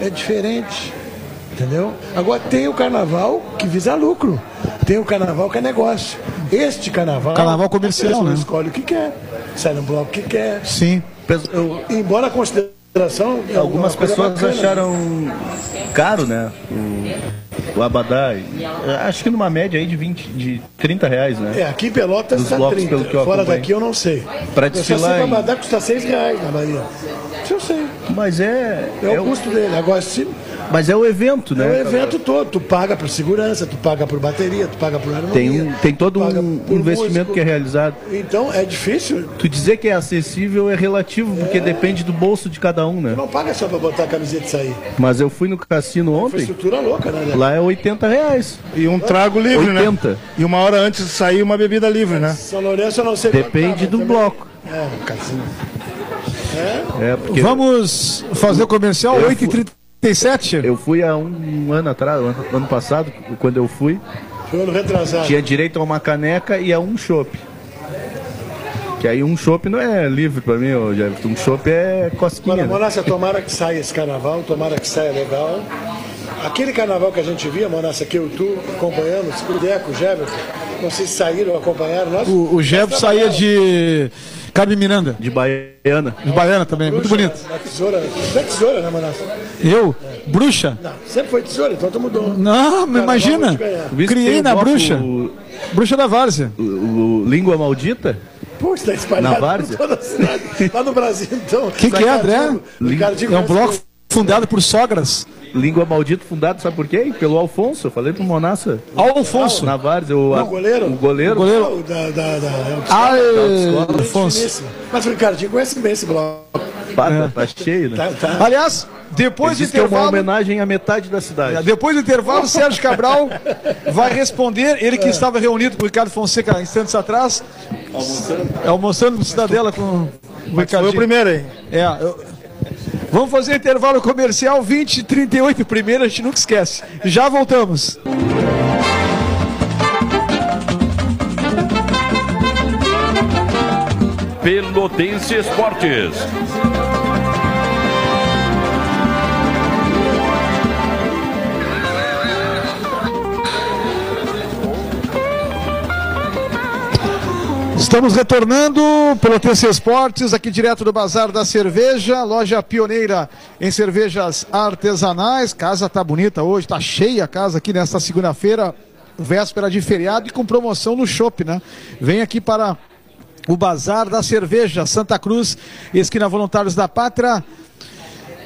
É diferente. Entendeu? Agora tem o carnaval que visa lucro. Tem o carnaval que é negócio. Este carnaval. Carnaval comercial, né? escolhe o que quer. Sai no bloco que quer. Sim. Eu- Embora a consideração. É Algumas pessoas bacana. acharam caro, né? O, o Abadá. Acho que numa média aí de 20, de 30 reais, né? É, aqui em Pelotas Dos está blocos, 30. pelo que eu Fora acompanho. daqui eu não sei. Só desfilar em- o Abadá custa 6 reais na Bahia. Isso eu sei. Mas é. É, é o o- custo dele. Agora, se mas é o evento, né? É o evento todo. Tu paga por segurança, tu paga por bateria, tu paga por harmonia. Tem, um, tem todo um investimento músico. que é realizado. Então é difícil. Tu dizer que é acessível é relativo, porque é... depende do bolso de cada um, né? Tu não paga só pra botar a camiseta e sair. Mas eu fui no cassino ontem. Estrutura louca, né? Lá é 80 reais. E um trago livre, 80. né? E uma hora antes de sair uma bebida livre, né? São Lourenço eu não sei Depende do também. bloco. É, cassino. É. é porque... Vamos fazer o comercial 8h30. 37? Eu fui há um, um ano atrás, ano, ano passado, quando eu fui. Foi ano retrasado. Tinha direito a uma caneca e a um chopp. Que aí um chopp não é livre pra mim, Jefferson. Um chopp é cosquinha. Mano, né? Monassa, tomara que saia esse carnaval, tomara que saia legal. Aquele carnaval que a gente via, Monassa, que eu e tu acompanhamos, o Deco, o Jefferson, vocês saíram, acompanharam. Nós, o, o Jefferson saía de... Carme Miranda, De Baiana. de Baiana também, muito bruxa, bonito. Na tesoura. Tu é tesoura, né, Monácia? Eu, bruxa? Não, sempre foi tesoura, então tu mudou. Não, mas imagina. Criei o na bruxa. O, Bruxa da Várzea. o- o Língua Maldita? Pô, está espalhado Na várzea? por toda a cidade. Lá no Brasil, então. Que que é, André? Ricardinho É um bloco fundado por sogras. Língua Maldita fundado, sabe por quê? Pelo Alfonso. Eu falei pro Monassa. Alfonso. Na Várzea. O, Não, o goleiro. O goleiro. O goleiro. o da, da, da, é Ah, escola. Alfonso. finíssimo. Mas o Ricardinho conhece bem esse bloco. Pata, tá cheio, né? Tá, tá. Aliás, depois do Diz que é uma intervalo. homenagem à metade da cidade. Depois do intervalo, o Sérgio Cabral vai responder. Ele que estava reunido com o Ricardo Fonseca instantes atrás. Almoçando. Almoçando no Cidadela com o Foi Ricardo. o primeiro aí. É, eu- Vamos fazer intervalo comercial 20 e 38 primeiro, a gente nunca esquece. Já voltamos. Pelotense Esportes. Estamos retornando pelo TC Esportes, aqui direto do Bazar da Cerveja, loja pioneira em cervejas artesanais. Casa tá bonita hoje, tá cheia a casa aqui nesta segunda-feira, véspera de feriado e com promoção no shopping, né? Vem aqui para o Bazar da Cerveja, Santa Cruz, esquina Voluntários da Pátria,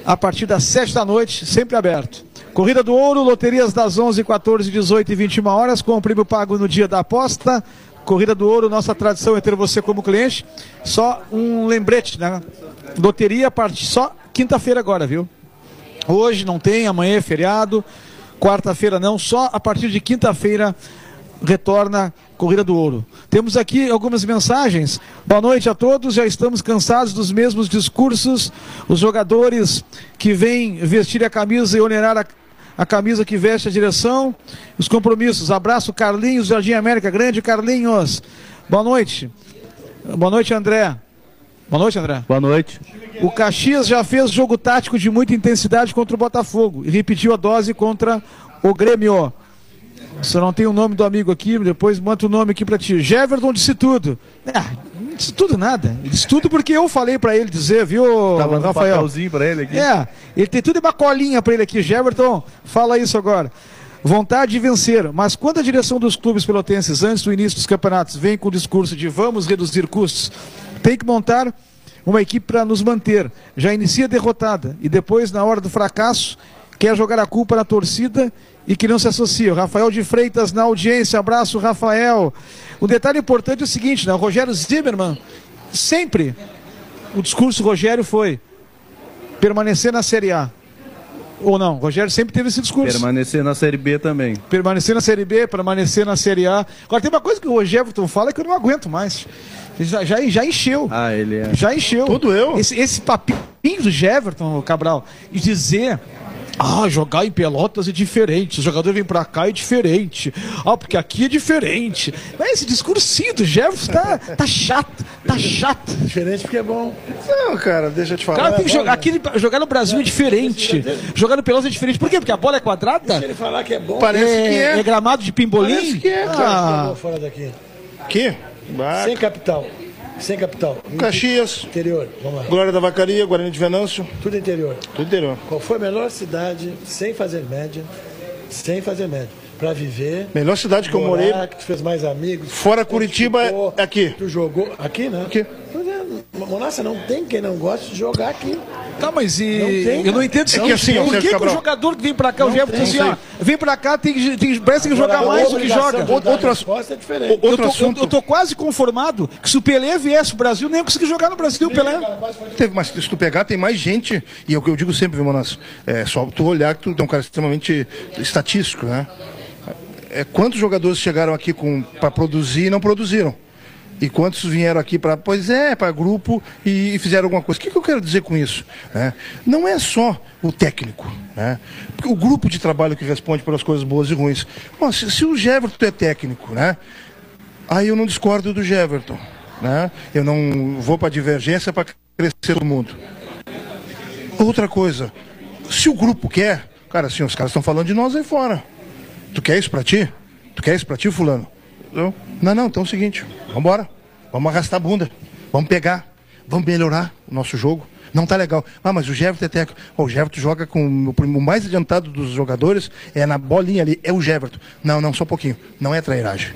a partir das 7 da noite, sempre aberto. Corrida do Ouro, loterias das 11, 14, 18 e 21 horas, com o prêmio pago no dia da aposta. Corrida do Ouro, nossa tradição é ter você como cliente. Só um lembrete, né? Loteria a partir só quinta-feira agora, viu? Hoje não tem, amanhã é feriado, quarta-feira não, só a partir de quinta-feira retorna Corrida do Ouro. Temos aqui algumas mensagens. Boa noite a todos. Já estamos cansados dos mesmos discursos. Os jogadores que vêm vestir a camisa e onerar a, a camisa que veste a direção. Os compromissos. Abraço, Carlinhos, Jardim América. Grande Carlinhos. Boa noite. Boa noite, André. Boa noite, André. Boa noite. O Caxias já fez jogo tático de muita intensidade contra o Botafogo e repetiu a dose contra o Grêmio. Eu não tem o nome do amigo aqui, depois manda o nome aqui pra ti. Jeverton disse tudo. Ah, não disse tudo nada. Ele disse tudo porque eu falei pra ele dizer, viu, Tava no Rafael? papelzinho pra ele aqui. É, ele tem tudo uma colinha pra ele aqui. Jeverton, fala isso agora. Vontade de vencer, mas quando a direção dos clubes pelotenses, antes do início dos campeonatos, vem com o discurso de vamos reduzir custos, tem que montar uma equipe para nos manter. Já inicia derrotada e depois, na hora do fracasso, quer jogar a culpa na torcida e que não se associa. O Rafael de Freitas na audiência, abraço, Rafael. O detalhe importante é o seguinte, né? O Rogério Zimmermann, sempre o discurso do Rogério foi permanecer na Série A. Ou não? O Rogério sempre teve esse discurso. Permanecer na Série B também. Permanecer na Série B, permanecer na Série A. Agora tem uma coisa que o Rogério fala que eu não aguento mais. Já, já, já encheu. Ah, ele é. Já encheu. Tudo eu. Esse, esse papinho do Jeverton, Cabral, e dizer. Ah, jogar em Pelotas é diferente. O jogador vem pra cá é diferente. Ah, porque aqui é diferente. Mas esse discursinho do Jefferson tá, tá chato. Tá chato. Diferente porque é bom. Não, cara, deixa eu te O falar. cara tem que jogar. Aqui, jogar no Brasil é diferente. Jogar no Pelotas é diferente. Por quê? Porque a bola é quadrada? Se ele falar que é bom, Parece que É, é. é gramado de pimbolim? Parece que é, Ah, eu vou fora daqui. Aqui. Bah, Sem capital. Sem capital. Caxias, Interior. Vamos lá. Glória da Vacaria, Guarani de Venâncio, Tudo interior. tudo interior. Qual foi a melhor cidade sem fazer média? Sem fazer média. Pra viver. Melhor cidade que eu morei, morar, que tu fez mais amigos. Fora Curitiba, ficou, é aqui. Tu jogou aqui, né? Aqui. É, Monassa, não tem quem não goste de jogar aqui. Tá, mas e. Não tem, eu não entendo o É que assim, Por que, que o jogador que vem pra cá, o Não Jefferson, tem, assim, ó, vem pra cá, tem que, tem, parece que tem que jogar mais do que joga. Outro- é diferente. outro eu, tô, assunto. eu, eu tô quase conformado que se o Pelé viesse pro Brasil, nem ia conseguir jogar no Brasil, o Pelé. Teve, mas se tu pegar, tem mais gente, e é o que eu digo sempre, viu, Manas? É só tu olhar que tu é um cara extremamente estatístico, né? É, quantos jogadores chegaram aqui para produzir e não produziram? E quantos vieram aqui para, pois é, para grupo e, e fizeram alguma coisa? O que, que eu quero dizer com isso? né? Não é só o técnico, né? O grupo de trabalho que responde pelas coisas boas e ruins. Se, se o Everton é técnico, né? Aí eu não discordo do Everton, né? Eu não vou para divergência para crescer todo mundo. Outra coisa, se o grupo quer, cara, assim, os caras estão falando de nós aí fora. Tu quer isso pra ti? Tu quer isso pra ti, fulano? Eu, não, não, então é o seguinte, vamos embora. Vamos arrastar a bunda. Vamos pegar. Vamos melhorar o nosso jogo. Não tá legal. Ah, mas o Everton é técnico. O Everton joga com o mais adiantado dos jogadores, é na bolinha ali, é o Everton. Não, não, só um pouquinho. Não é trairagem.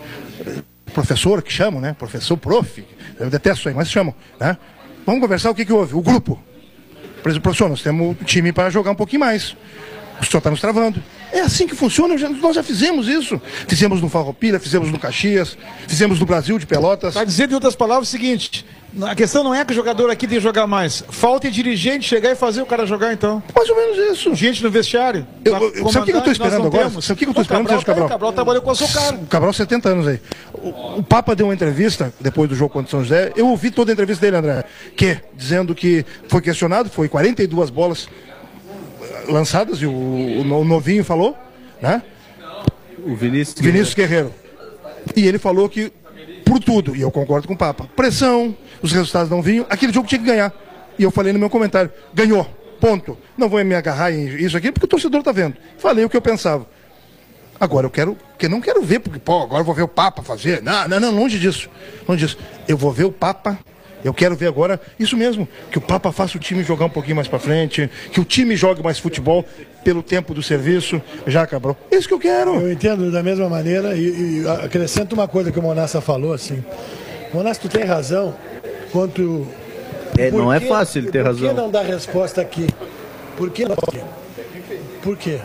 Professor que chamam, né? Professor, prof. Eu detesto aí, mas chamam, né? Vamos conversar o que, que houve? O grupo. Por exemplo, professor, nós temos time para jogar um pouquinho mais. O senhor está nos travando. É assim que funciona, já- nós já fizemos isso. Fizemos no Farroupilha, fizemos no Caxias, fizemos no Brasil de Pelotas. Tá dizendo em outras palavras o seguinte: a questão não é que o jogador aqui tem que jogar mais. Falta é dirigente chegar e fazer o cara jogar, então. Mais ou menos isso. Gente no vestiário. Eu- eu- sabe o que eu comandar, esperando agora? temos. Sabe o que eu O esperando, Cabral, Sérgio Cabral? O Cabral trabalhou com a sua cara. O Cabral, 70 anos aí. O, o Papa deu uma entrevista depois do jogo contra o São José. Eu ouvi toda a entrevista dele, André. Que, dizendo que foi questionado, foi 42 bolas lançadas, e o, o no- o novinho falou, né? O Vinícius. Vinícius Guerreiro. E ele falou que, por tudo, e eu concordo com o Papa, pressão, os resultados não vinham, aquele jogo tinha que ganhar. E eu falei no meu comentário, ganhou, ponto. Não vou me agarrar em isso aqui, porque o torcedor está vendo. Falei o que eu pensava. Agora eu quero, que não quero ver, porque, pô, agora eu vou ver o Papa fazer. Não, não, não, longe disso. Longe disso. Eu vou ver o Papa. Eu quero ver agora, isso mesmo, que o Papa faça o time jogar um pouquinho mais para frente, que o time jogue mais futebol pelo tempo do serviço. Já acabou. Isso que eu quero. Eu entendo da mesma maneira e, e acrescento uma coisa que o Monassa falou, assim. Monassa, tu tem razão quanto... É, Por não é que- fácil ele ter Por razão. que não dar resposta aqui? Por que não? Por quê?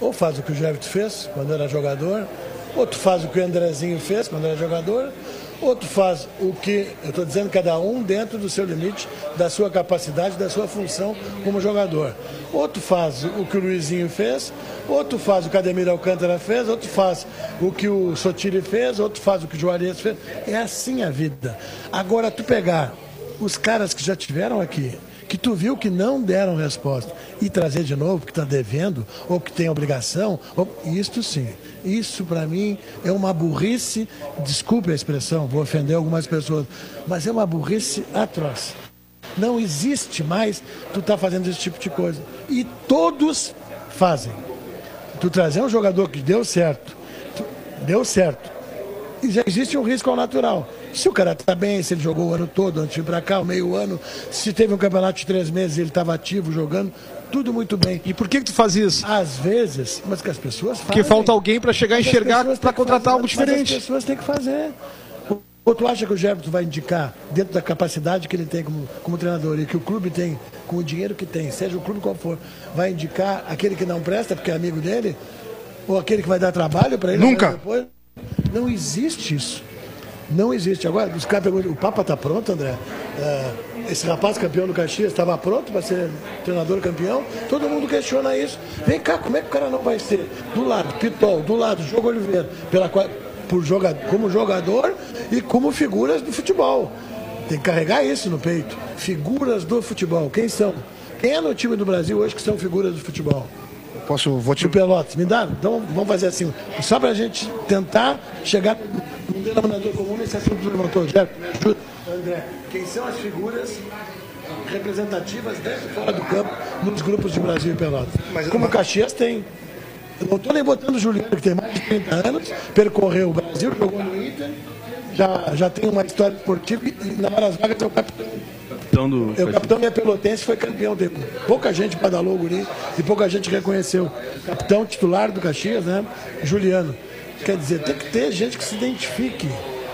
Ou faz o que o Jevito fez quando era jogador, ou tu faz o que o Andrezinho fez quando era jogador, ou tu faz o que, eu estou dizendo, cada um dentro do seu limite, da sua capacidade, da sua função como jogador. Ou tu faz o que o Luizinho fez, ou tu faz o que o Ademir Alcântara fez, ou tu faz o que o Sotiri fez, ou tu faz o que o Juarez fez. É assim a vida. Agora, tu pegar os caras que já tiveram aqui, que tu viu que não deram resposta, e trazer de novo, que está devendo, ou que tem obrigação, ou... isso sim. Isso para mim é uma burrice, desculpe a expressão, vou ofender algumas pessoas, mas é uma burrice atroz. Não existe mais tu tá fazendo esse tipo de coisa. E todos fazem. Tu trazer um jogador que deu certo, deu certo, e já existe um risco ao natural. Se o cara está bem, se ele jogou o ano todo, antes de ir para cá, o meio ano, se teve um campeonato de três meses ele estava ativo jogando, tudo muito bem. E por que, que tu faz isso? Às vezes, mas que as pessoas fazem. Porque falta alguém para chegar a enxergar para contratar fazer, algo diferente. As pessoas têm que fazer. Ou tu acha que o Jefferson vai indicar, dentro da capacidade que ele tem como, como treinador e que o clube tem, com o dinheiro que tem, seja o clube qual for, vai indicar aquele que não presta porque é amigo dele? Ou aquele que vai dar trabalho para ele? Nunca. Depois? Não existe isso. Não existe. Agora, os caras perguntam, o Papa está pronto, André? É, esse rapaz campeão do Caxias estava pronto para ser treinador campeão? Todo mundo questiona isso. Vem cá, como é que o cara não vai ser? Do lado, Pitol, do lado, Jogo Oliveira, pela, por joga, como jogador e como figuras do futebol. Tem que carregar isso no peito. Figuras do futebol. Quem são? Quem é no time do Brasil hoje que são figuras do futebol? Posso, vou te de Pelotas. Me dá? Então vamos fazer assim. Só para a gente tentar chegar num denominador comum nesse assunto levantou. Gerto, me ajuda. André, quem são as figuras representativas dentro e fora do campo nos grupos de Brasil e Pelotas? Como o Caxias tem. Eu não estou nem botando o Juliano, que tem mais de 30 anos, percorreu o Brasil, jogou no Inter, já, já tem uma história esportiva e e na hora das vagas é o capitão. Então, do... É, O capitão minha pelotense foi campeão. Teve pouca gente badalou o guri e pouca gente reconheceu. Capitão titular do Caxias, né? Juliano. Quer dizer, tem que ter gente que se identifique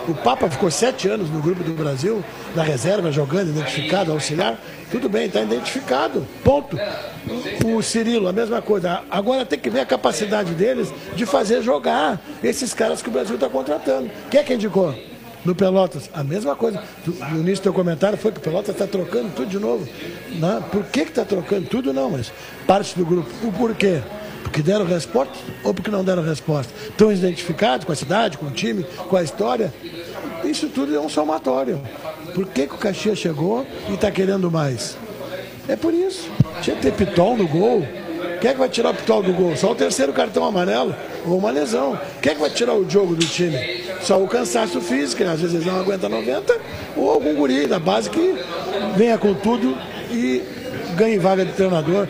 O Papa ficou sete anos no grupo do Brasil, na reserva, jogando, identificado, auxiliar. Tudo bem, está identificado. Ponto. O Cirilo, a mesma coisa. Agora tem que ver a capacidade deles de fazer jogar esses caras que o Brasil está contratando. Quem é que indicou? No Pelotas, a mesma coisa. No início do teu comentário foi que o Pelotas está trocando tudo de novo. Não, por que está trocando tudo? Não, mas parte do grupo. O porquê? Porque deram resposta ou porque não deram resposta? Estão identificados com a cidade, com o time, com a história? Isso tudo é um somatório. Por que, que o Caxias chegou e está querendo mais? É por isso. Tinha que ter Pitol no gol. Quem é que vai tirar o Pitol do gol? Só o terceiro cartão amarelo ou uma lesão. Quem é que vai tirar o jogo do time? Só o cansaço físico, né? às vezes não aguentam 90, ou algum guri da base que venha com tudo e ganhe vaga de treinador.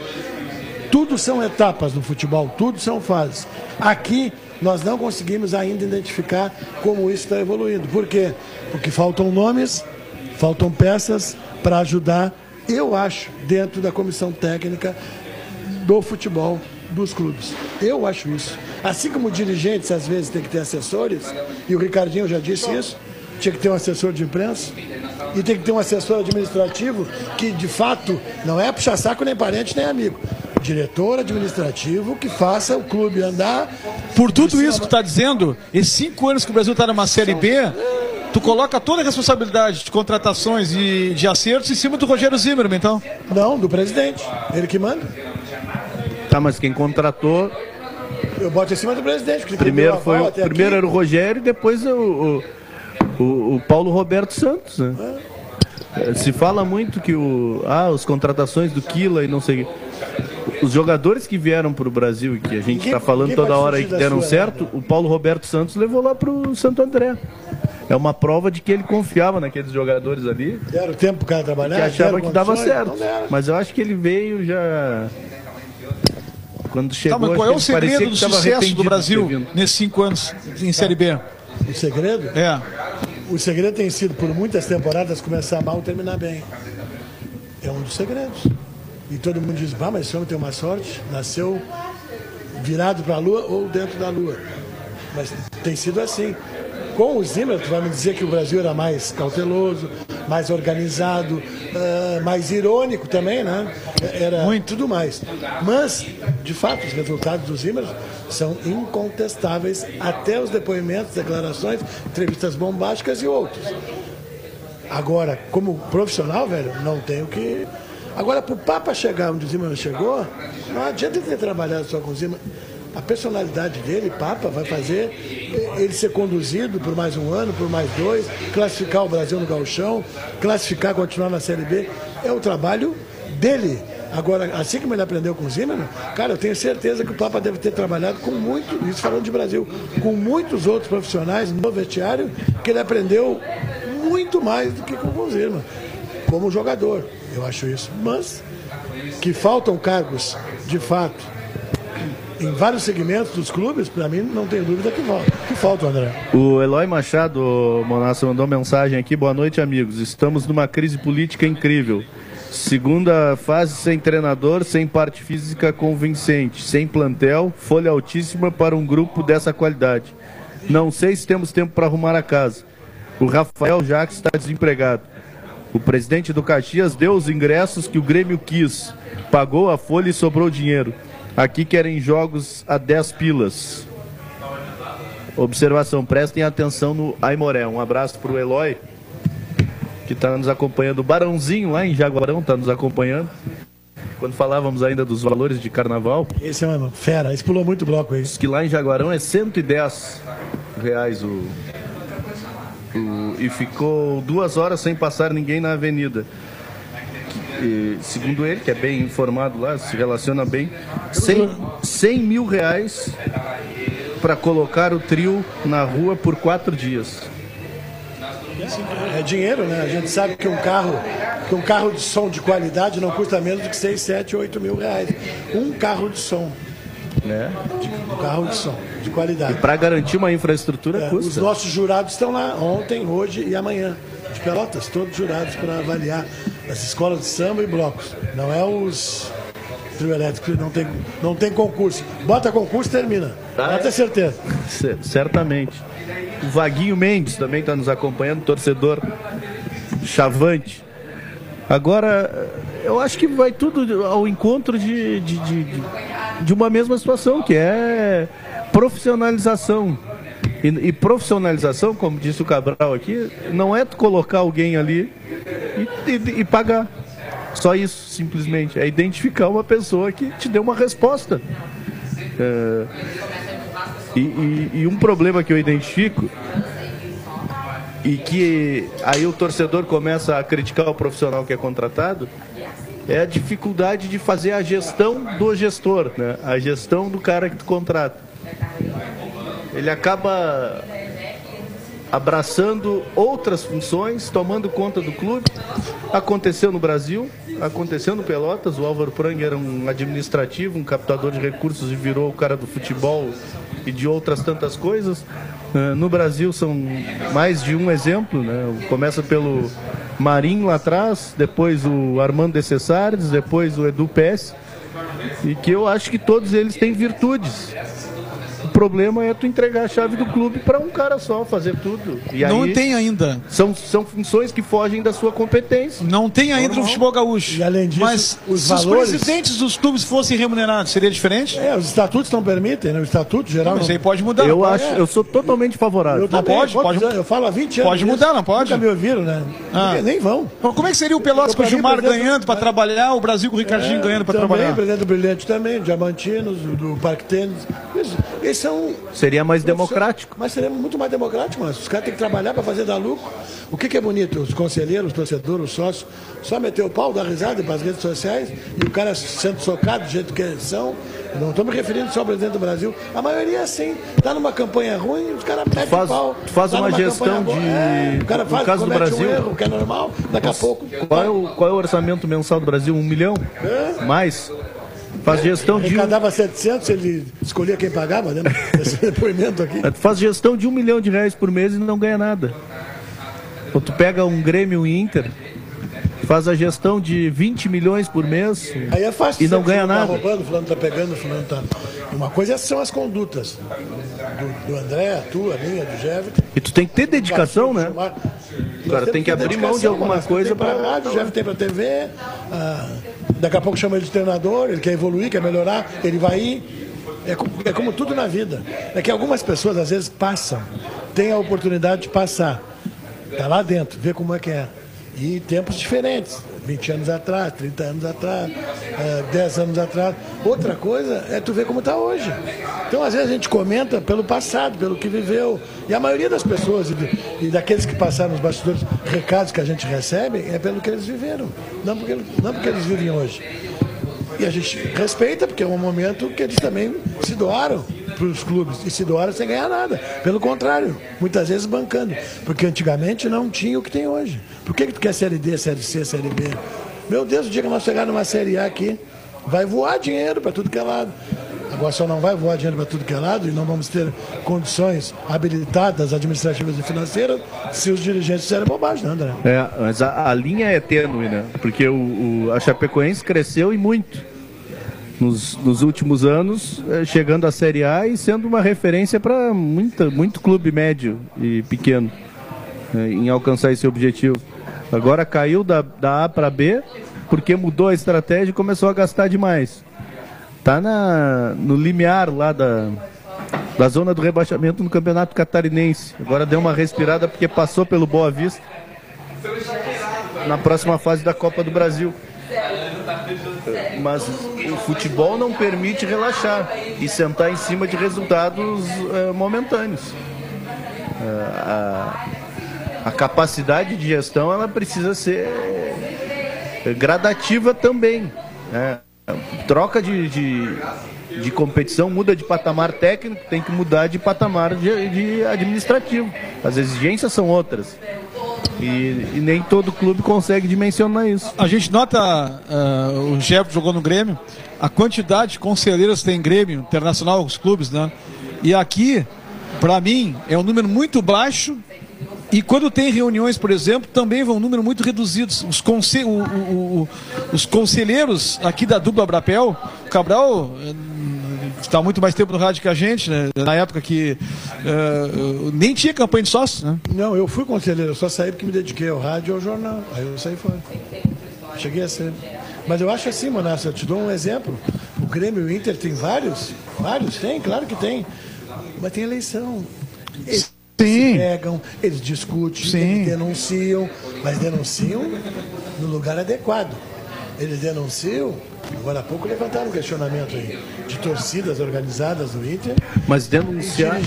Tudo são etapas no futebol, tudo são fases. Aqui nós não conseguimos ainda identificar como isso está evoluindo. Por quê? Porque faltam nomes, faltam peças para ajudar, eu acho, dentro da comissão técnica do futebol dos clubes. Eu acho isso. Assim como dirigentes às vezes tem que ter assessores, e o Ricardinho já disse isso, tinha que ter um assessor de imprensa e tem que ter um assessor administrativo que de fato não é puxar saco nem parente nem amigo. Diretor administrativo que faça o clube andar. Por tudo isso que está dizendo, esses cinco anos que o Brasil está numa Série B, tu coloca toda a responsabilidade de contratações e de acertos em cima do Rogério Zimmermann, então? Não, do presidente. Ele que manda. Tá, mas quem contratou. Eu boto em cima do presidente. Primeiro, foi, o, primeiro era o Rogério e depois o, o, o, o Paulo Roberto Santos. Né? É. Se fala muito que o, ah, as contratações do Quila e não sei os jogadores que vieram para o Brasil e que a gente está falando toda hora aí que deram sua, certo, né? o Paulo Roberto Santos levou lá para o Santo André. É uma prova de que ele confiava naqueles jogadores ali. Deram tempo para o cara trabalhar. Que achava que dava certo. Mas eu acho que ele veio já quando chegou, tá, mas qual é o segredo do sucesso do Brasil nesses cinco anos em Série B? O segredo? É. O segredo tem sido, por muitas temporadas, começar mal e terminar bem. É um dos segredos. E todo mundo diz, bah, mas esse homem tem uma sorte, nasceu virado para a lua ou dentro da lua. Mas tem sido assim. Com o Zimmer, tu vai me dizer que o Brasil era mais cauteloso, mais organizado, uh, mais irônico também, né? Era Muito. tudo mais. Mas, de fato, os resultados do Zimmer são incontestáveis, até os depoimentos, declarações, entrevistas bombásticas e outros. Agora, como profissional, velho, não tenho que. Agora, para o Papa chegar onde o Zimmer chegou, não adianta ele ter trabalhado só com o Zimmer a personalidade dele, Papa, vai fazer ele ser conduzido por mais um ano, por mais dois, classificar o Brasil no galchão, classificar, continuar na Série B. É o trabalho dele. Agora, assim como ele aprendeu com o Zimmermann, cara, eu tenho certeza que o Papa deve ter trabalhado com muito, isso falando de Brasil, com muitos outros profissionais no vestiário, que ele aprendeu muito mais do que com o Zimmermann, como jogador. Eu acho isso. Mas que faltam cargos, de fato, em vários segmentos dos clubes, para mim não tem dúvida que, falta, que falta, André. O Eloy Machado, Monassa, mandou mensagem aqui. Boa noite, amigos. Estamos numa crise política incrível. Segunda fase sem treinador, sem parte física convincente, sem plantel, folha altíssima para um grupo dessa qualidade. Não sei se temos tempo para arrumar a casa. O Rafael Jacques está desempregado. O presidente do Caxias deu os ingressos que o Grêmio quis, pagou a folha e sobrou dinheiro. Aqui querem jogos a 10 pilas. Observação, prestem atenção no Aimoré. Um abraço para o Eloy, que está nos acompanhando. O Barãozinho lá em Jaguarão está nos acompanhando. Quando falávamos ainda dos valores de carnaval. Esse é uma fera, esse pulou muito bloco aí. Diz que lá em Jaguarão é 110 reais o, o, e ficou duas horas sem passar ninguém na avenida. E, segundo ele, que é bem informado lá, se relaciona bem, 100, 100 mil reais para colocar o trio na rua por quatro dias. É dinheiro, né? A gente sabe que um carro, que um carro de som de qualidade não custa menos do que 6, 7, 8 mil reais. Um carro de som. Né? um carro de som, de qualidade. E para garantir uma infraestrutura é, custa. Os nossos jurados estão lá ontem, hoje e amanhã. De Pelotas, todos jurados para avaliar as escolas de samba e blocos. Não é os trio elétrico, não tem, não tem concurso. Bota concurso, termina. Tá. Pode ter certeza. C- Certamente. O Vaguinho Mendes também está nos acompanhando, torcedor chavante. Agora, eu acho que vai tudo ao encontro de, de, de, de uma mesma situação, que é profissionalização. E, e profissionalização, como disse o Cabral aqui, não é colocar alguém ali e, e- e pagar. Só isso, simplesmente. É identificar uma pessoa que te dê uma resposta. É, e- e um problema que eu identifico e que aí o torcedor começa a criticar o profissional que é contratado é a dificuldade de fazer a gestão do gestor, né? a gestão do cara que tu contrata. Ele acaba abraçando outras funções, tomando conta do clube. Aconteceu no Brasil, aconteceu no Pelotas. O Álvaro Prang era um administrativo, um captador de recursos e virou o cara do futebol e de outras tantas coisas. Eh, No Brasil são mais de um exemplo, né? Começa pelo Marinho lá atrás, depois o Armando de depois o Edu Pes, e que eu acho que todos eles têm virtudes. O problema é tu entregar a chave do clube para um cara só fazer tudo. E Não aí tem ainda. são, são funções que fogem da sua competência. Não tem ainda no futebol gaúcho. E além disso, Mas os se valores- os presidentes dos clubes fossem remunerados, seria diferente? É, os estatutos não permitem, né? O estatuto geral. Mas não- aí pode mudar. Eu não acho, eu sou totalmente favorável. Eu também, pode, pode- anos? Eu falo há 20 anos. pode isso. mudar, não pode? Nunca me ouviram, né? Ah. Nem vão. Então, como é que seria o Pelotas com o Gilmar ganhando para trabalhar, o Brasil com o Ricardinho ganhando para também, trabalhar? o presidente do Brilhante também, o Diamantinos, o do Parque Tênis. Eles, eles são. Seria mais democrático. Mas seria muito mais democrático, mas os caras têm que trabalhar para fazer dar lucro. O que, que é bonito? Os conselheiros, os torcedores, os sócios, só meter o pau, dar risada para as redes sociais e o cara sendo socado do jeito que eles são. Não estou me referindo só ao presidente do Brasil. A maioria é assim. Está numa campanha ruim, os caras metem faz- o pau. tu faz Tá uma gestão de- É, o cara no faz, caso do Brasil- um erro, que é normal, daqui a pouco. Qual é, o, qual é o orçamento mensal do Brasil? Um milhão? Mais? Faz gestão de um, Arrecadava 700, ele escolhia quem pagava, né? Esse depoimento aqui. tu faz gestão de um milhão de reais por mês e não ganha nada. Ou tu pega um Grêmio e Inter, faz a gestão de 20 milhões por mês Aí é fácil. e não ganha nada. Tá roubando, fulano tá pegando, fulano tá. Uma coisa são as condutas do, do André, a tua, a minha, do Jefferson. E tu tem que ter dedicação, né? Cara, tem que abrir mão de alguma coisa para rádio, o Jefferson tem para TV. ah, daqui a pouco chama ele de treinador, ele quer evoluir, quer melhorar, ele vai ir. É como, é como tudo na vida. É que algumas pessoas às vezes passam, têm a oportunidade de passar. Tá lá dentro, vê como é que é. E tempos diferentes. 20 anos atrás, 30 anos atrás, eh, 10 anos atrás. Outra coisa é tu ver como está hoje. Então, às vezes, a gente comenta pelo passado, pelo que viveu. E a maioria das pessoas e daqueles que passaram nos bastidores, recados que a gente recebe, é pelo que eles viveram. Não porque, não porque eles vivem hoje. E a gente respeita, porque é um momento que eles também se doaram para os clubes. E se doaram sem ganhar nada. Pelo contrário, muitas vezes bancando. Porque antigamente não tinha o que tem hoje. Por que, que tu quer Série D, Série C, Série B? Meu Deus, o dia que nós chegar numa Série A aqui, vai voar dinheiro para tudo que é lado. Agora só não vai voar dinheiro para tudo que é lado e não vamos ter condições habilitadas, administrativas e financeiras, se os dirigentes fizerem bobagem, né, André? É, mas a, a linha é tênue, né? Porque o, o- a Chapecoense cresceu e muito nos, nos últimos anos, eh, chegando à Série A e sendo uma referência para muito clube médio e pequeno eh, em alcançar esse objetivo. Agora caiu da, da A para B porque mudou a estratégia e começou a gastar demais. Tá na, no limiar lá da, da zona do rebaixamento no Campeonato Catarinense. Agora deu uma respirada porque passou pelo Boa Vista na próxima fase da Copa do Brasil. Mas o futebol não permite relaxar e sentar em cima de resultados eh, momentâneos. Eh, a, a capacidade de gestão ela precisa ser eh, gradativa também. né? Troca de, de, de competição muda de patamar técnico, tem que mudar de patamar de, de administrativo. As exigências são outras. E, e nem todo clube consegue dimensionar isso. A gente nota, ah, o Jefferson jogou no Grêmio, a quantidade de conselheiros que tem em Grêmio, internacional, os clubes, né? E aqui, para mim, é um número muito baixo E quando tem reuniões, por exemplo, também vão um número muito reduzido. Os, conse o, o, o, os conselheiros aqui da dupla Brapel, Cabral está muito mais tempo no rádio que a gente, né? na época que uh, nem tinha campanha de sócio. Né? Não, eu fui conselheiro, eu só saí porque me dediquei ao rádio e ao jornal. Aí eu saí fora. Cheguei a ser. Mas eu acho assim, Monassa, eu te dou um exemplo. O Grêmio e o Inter tem vários, vários, tem, claro que tem. Mas tem eleição. Eles Sim. se pegam, eles discutem, Sim. eles denunciam, mas denunciam no lugar adequado. Eles denunciam, agora há pouco levantaram um questionamento aí, de torcidas organizadas do Inter. Mas denunciar,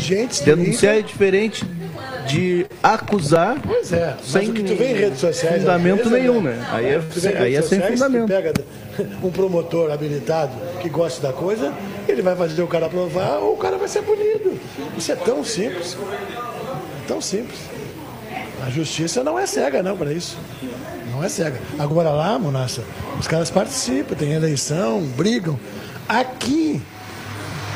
denunciar Inter. é diferente de acusar Pois é, sem que tu vê em redes sociais. fundamento vezes, nenhum, né? Aí é, vê em aí é sem fundamento. pega um promotor habilitado que gosta da coisa, ele vai fazer o cara aprovar ou o cara vai ser punido. Isso é tão simples. É tão simples. A justiça não é cega, não, para isso. Não é cega. Agora lá, Monassa, os caras participam, tem eleição, brigam. Aqui,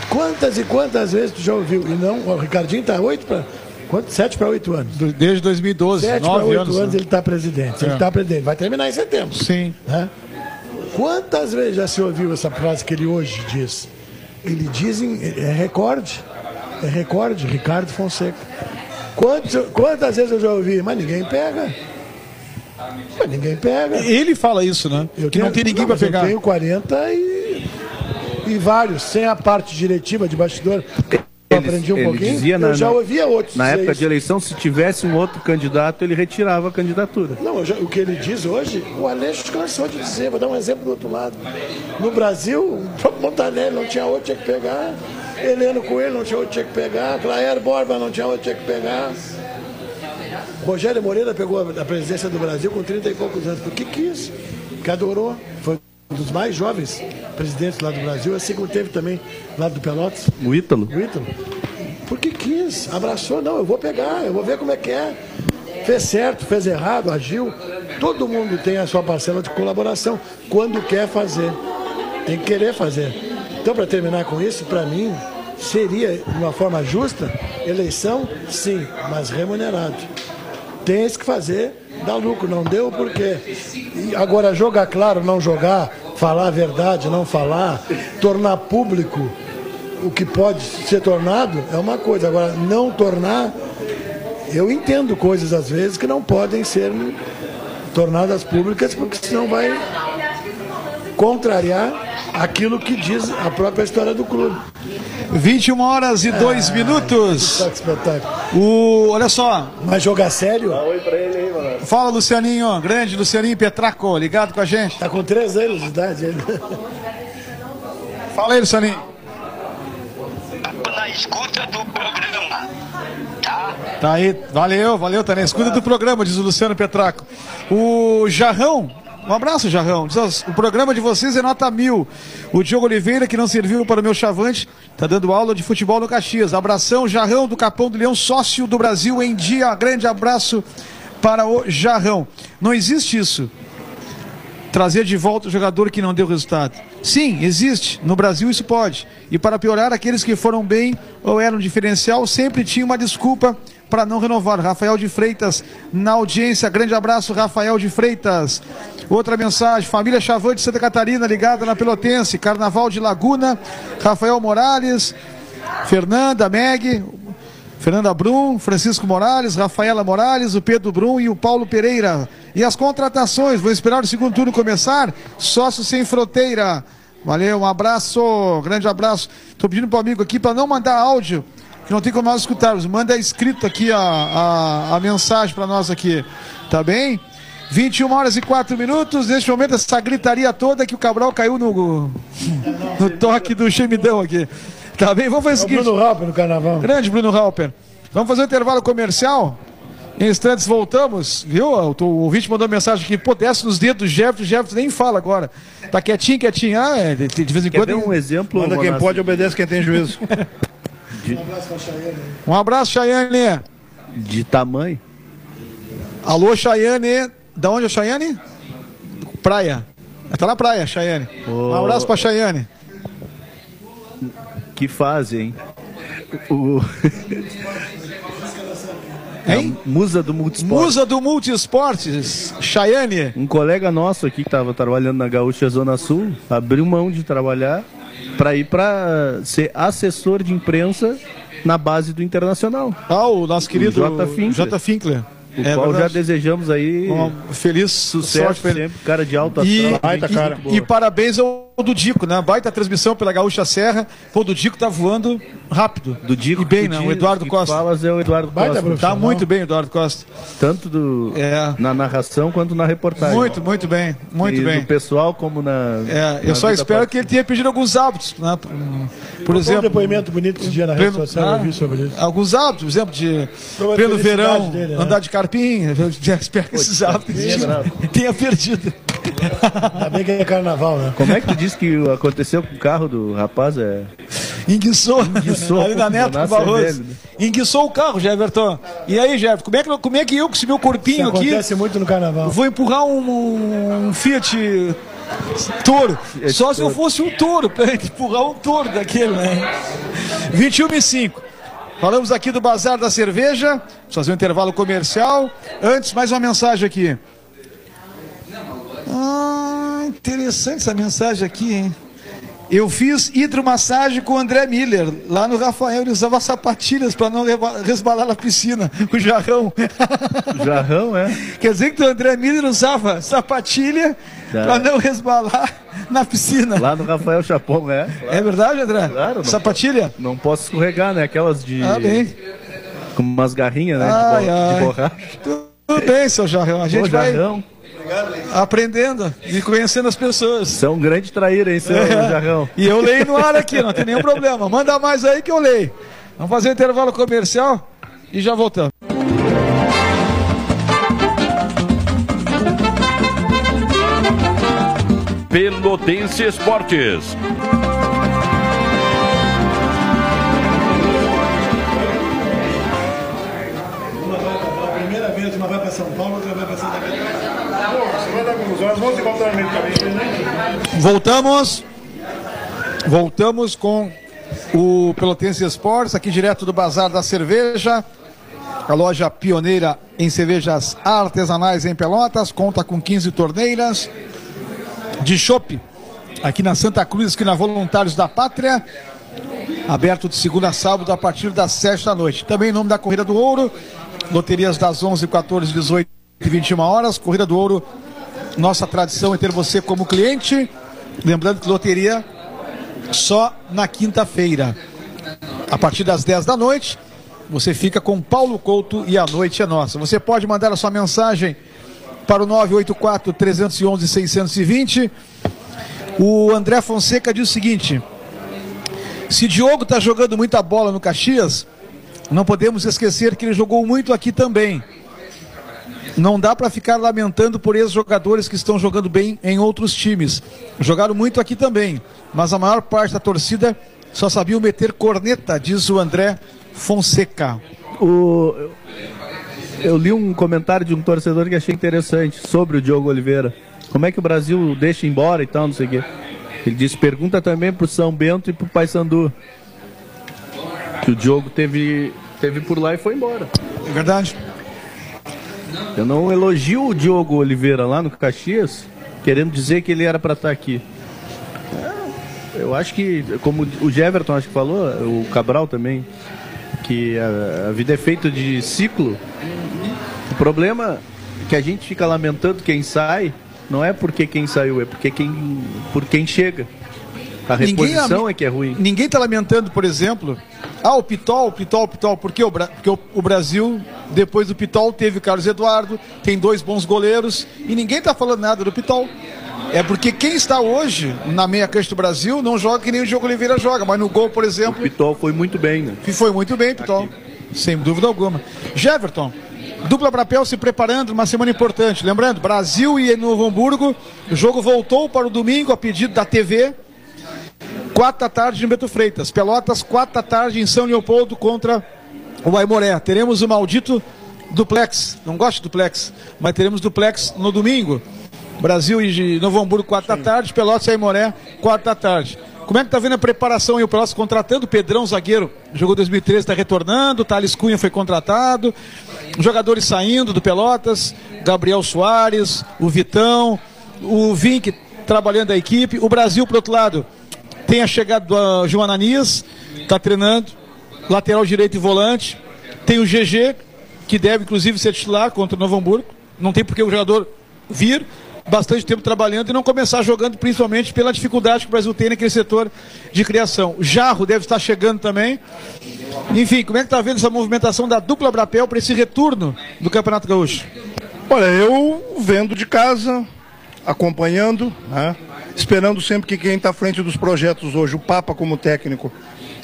quantas e quantas vezes tu já ouviu? E não, o Ricardinho tá oito para. Quanto? Sete para oito anos. Desde 2012, Sete para oito anos. anos, né? ele está presidente. Ele É. está presidente. Vai terminar em setembro. Sim. né? Quantas vezes já se ouviu essa frase que ele hoje diz? Ele diz em, é recorde. É recorde, Ricardo Fonseca. Quantas, quantas vezes eu já ouvi? Mas ninguém pega. Mas ninguém pega. Ele fala isso, né? Eu que não tem ninguém para mas eu pegar. tenho 40 e, e vários, sem a parte diretiva de bastidor. Eu Ele- aprendi um ele pouquinho. dizia na- eu já ouvia outros. Na dizer época isso. de eleição, se tivesse um outro candidato, ele retirava a candidatura. Não, já- o que ele diz hoje, o Aleixo cansou de dizer. Vou dar um exemplo do outro lado. No Brasil, o próprio Montanelli não tinha outro, tinha que pegar. Heleno Coelho não tinha outro, tinha que pegar. Claire Borba não tinha outro, tinha que pegar. Rogério Moreira pegou a presidência do Brasil com 30 e poucos anos. Por que quis? Que adorou. Foi um dos mais jovens presidentes lá do Brasil, assim como teve também lá do Pelotas. O Ítalo. O Ítalo. Porque quis, abraçou, não, eu vou pegar, eu vou ver como é que é. Fez certo, fez errado, agiu. Todo mundo tem a sua parcela de colaboração quando quer fazer. Tem que querer fazer. Então, para terminar com isso, para mim, seria, de uma forma justa, eleição, sim, mas remunerado. Tem que fazer, dá lucro, não deu por quê? E agora, jogar claro, não jogar, falar a verdade, não falar, tornar público o que pode ser tornado é uma coisa. Agora, não tornar, eu entendo coisas às vezes que não podem ser tornadas públicas, porque senão vai contrariar aquilo que diz a própria história do clube. 21 horas e 2 minutos. Tá que espetáculo. O, olha só, Mas jogar sério, fala Lucianinho, grande Lucianinho Petraco, ligado com a gente. tá com três anos de idade. Ele. Fala aí, Lucianinho. na escuta do programa. Tá? Tá aí, valeu, valeu, tá na escuta do programa, diz o Luciano Petraco. O Jarrão, um abraço, Jarrão. O programa de vocês é nota mil. O Diogo Oliveira, que não serviu para o meu chavante, tá dando aula de futebol no Caxias. Abração, Jarrão do Capão do Leão, sócio do Brasil em dia. Grande abraço para o Jarrão. Não existe isso. Trazer de volta o jogador que não deu resultado. Sim, existe. No Brasil isso pode. E para piorar, aqueles que foram bem ou eram diferencial sempre tinham uma desculpa para não renovar. Rafael de Freitas na audiência. Grande abraço, Rafael de Freitas. Outra mensagem: família Chavante de Santa Catarina ligada na Pelotense. Carnaval de Laguna. Rafael Morales, Fernanda, Meg, Fernanda Brum, Francisco Morales, Rafaela Morales, o Pedro Brum e o Paulo Pereira. E as contratações, vou esperar o segundo turno começar. Sócio sem fronteira. Valeu, um abraço, grande abraço. Estou pedindo para o amigo aqui para não mandar áudio, não tem como nós escutarmos. Manda escrito aqui a, a, a mensagem para nós aqui, tá bem? 21 horas e 4 minutos. Neste momento, essa gritaria toda que o Cabral caiu no, no toque do gemidão aqui. Tá bem? Vamos fazer o O seguinte. Bruno Rauper no carnaval. Grande Bruno Halper. Vamos fazer um intervalo comercial. Em instantes voltamos, viu? O, o ouvinte mandou mensagem aqui, pô, desce nos dedos do Jefferson, Jefferson nem fala agora. Tá quietinho, quietinho. Ah, é, de, de vez em Quer quando. ver um exemplo? Manda quem pode, obedece quem tem juízo. Um abraço, Chayane. De tamanho. Alô, Chayane. Da onde é Chayane? Praia. Tá na praia, Chayane. Um abraço pra Chayane. Que fase, hein? O... Hein? A musa do multisport. Musa do Multiesportes, Chayane. Um colega nosso aqui que estava trabalhando na Gaúcha Zona Sul abriu mão de trabalhar para ir para ser assessor de imprensa na base do Internacional. Ah, o nosso querido J. Finkler. J. Finkler. O É qual já verdade. desejamos aí Um feliz sucesso sorte sempre, cara de alto E, astral. E- e parabéns ao Dudico, né? Baita transmissão pela Gaúcha Serra. Pô, o Dudico tá voando rápido. do Dico E bem, que né? diz- O Eduardo Costa. falas é o Eduardo Baita Costa. Tá muito bem, Eduardo Costa. Tanto do, É. na narração quanto na reportagem. Muito, muito bem. Muito e bem. do pessoal como na. É, eu na só espero que ele tenha pedido alguns hábitos, né? Por, por um exemplo, depoimento bonito esse dia na rede pleno- social, ah, eu vi sobre isso. alguns hábitos, por exemplo, de Sobre felicidade verão, dele, né? andar de carpim. Eu espero que esses hábitos é tenha perdido. Ainda bem que é carnaval, né? Como é que tu disse que aconteceu com o carro do rapaz? É... Enguiçou, Enguiçou, ali na Neto Jonas Barroso. Enguiçou o carro, Jefferson. E aí, Jefferson, como é que, como é que eu, com esse meu Isso corpinho aqui, acontece muito no carnaval. vou empurrar um, um Fiat? Fiat Só se eu fosse um touro, pra empurrar um touro daquele, né? 21 e 5. Falamos aqui do Bazar da Cerveja. Vamos fazer um intervalo comercial. Antes, mais uma mensagem aqui. Ah, interessante essa mensagem aqui, hein? Eu fiz hidromassagem com o André Miller, lá no Rafael. Ele usava sapatilhas para não resbalar na piscina, o jarrão. Jarrão, é? Quer dizer que o André Miller usava sapatilha Tá. para não resbalar na piscina. Lá no Rafael Chapon, é? É verdade, André? Claro, não Sapatilha? Não posso escorregar, né? Aquelas de. Ah, bem. Com umas garrinhas, né? Ai, de, bo- de borracha. Tudo bem, seu jarrão. A gente vai jarrão. Aprendendo e conhecendo as pessoas. Você é um grande traíra, hein, seu É. jarrão? E eu leio no ar aqui, não tem nenhum problema. Manda mais aí que eu leio. Vamos fazer um intervalo comercial e já voltamos. Pelotense Esportes. Voltamos. Voltamos com o Pelotense Esportes, aqui direto do Bazar da Cerveja. A loja pioneira em cervejas artesanais em Pelotas, conta com 15 torneiras de chopp aqui na Santa Cruz, esquina Voluntários da Pátria. Aberto de segunda a sábado a partir das 7 da noite. Também em nome da Corrida do Ouro, loterias das 11, 14, 18 e 21 horas. Corrida do Ouro, nossa tradição é ter você como cliente. Lembrando que loteria só na quinta-feira. A partir das 10 da noite, você fica com Paulo Couto e a noite é nossa. Você pode mandar a sua mensagem para o 984 311 620. O André Fonseca diz o seguinte: se Diogo está jogando muita bola no Caxias, não podemos esquecer que ele jogou muito aqui também. Não dá para ficar lamentando por ex-jogadores que estão jogando bem em outros times. Jogaram muito aqui também, mas a maior parte da torcida só sabia meter corneta, diz o André Fonseca. O... Eu li um comentário de um torcedor que achei interessante sobre o Diogo Oliveira. Como é que o Brasil deixa embora e tal, não sei o quê. Ele disse, pergunta também pro São Bento e pro Paysandu. Que o Diogo teve, teve por lá e foi embora. É verdade? Eu não elogio o Diogo Oliveira lá no Caxias, querendo dizer que ele era para estar aqui. É, Eu acho que, como o Jeverton acho que falou, o Cabral também, que a, a vida é feita de ciclo. O problema é que a gente fica lamentando quem sai, não é porque quem saiu, é porque quem, por quem chega. A reposição lame- é que é ruim. Ninguém está lamentando, por exemplo, ah, o Pitol, o Pitol, o Pitol, porque o, porque o, o Brasil, depois do Pitol, teve o Carlos Eduardo, tem dois bons goleiros, e ninguém está falando nada do Pitol. É porque quem está hoje na meia cancha do Brasil não joga que nem o Diogo Oliveira joga, mas no gol, por O exemplo, Pitol foi muito bem, né? foi muito bem, Pitol. Sem dúvida alguma. Jeverton, dupla Brapel se preparando, uma semana importante. Lembrando, Brasil e Novo Hamburgo, o jogo voltou para o domingo a pedido da TV. Quatro da tarde em Beto Freitas. Pelotas, quatro da tarde em São Leopoldo contra o Aimoré. Teremos o maldito duplex. Não gosto de duplex, mas teremos duplex no domingo. Brasil e Novo Hamburgo, quatro da tarde. Pelotas e Aimoré, quatro da tarde. Como é que tá vendo a preparação aí? O Pelotas contratando Pedrão, zagueiro, jogou 2013, está retornando, Thales Cunha foi contratado, jogadores saindo do Pelotas, Gabriel Soares, o Vitão, o Vink trabalhando a equipe, o Brasil, por outro lado, tem a chegada do uh, João Ananias, está treinando, lateral direito e volante, tem o GG, que deve inclusive ser titular contra o Novo Hamburgo, não tem por que o jogador vir, bastante tempo trabalhando e não começar jogando, principalmente pela dificuldade que o Brasil tem naquele setor de criação. Jarro deve estar chegando também. Enfim, como é que está vendo essa movimentação da dupla Brapel para esse retorno do Campeonato Gaúcho? Olha, eu vendo de casa, acompanhando, né? Esperando sempre que quem está à frente dos projetos hoje, o Papa como técnico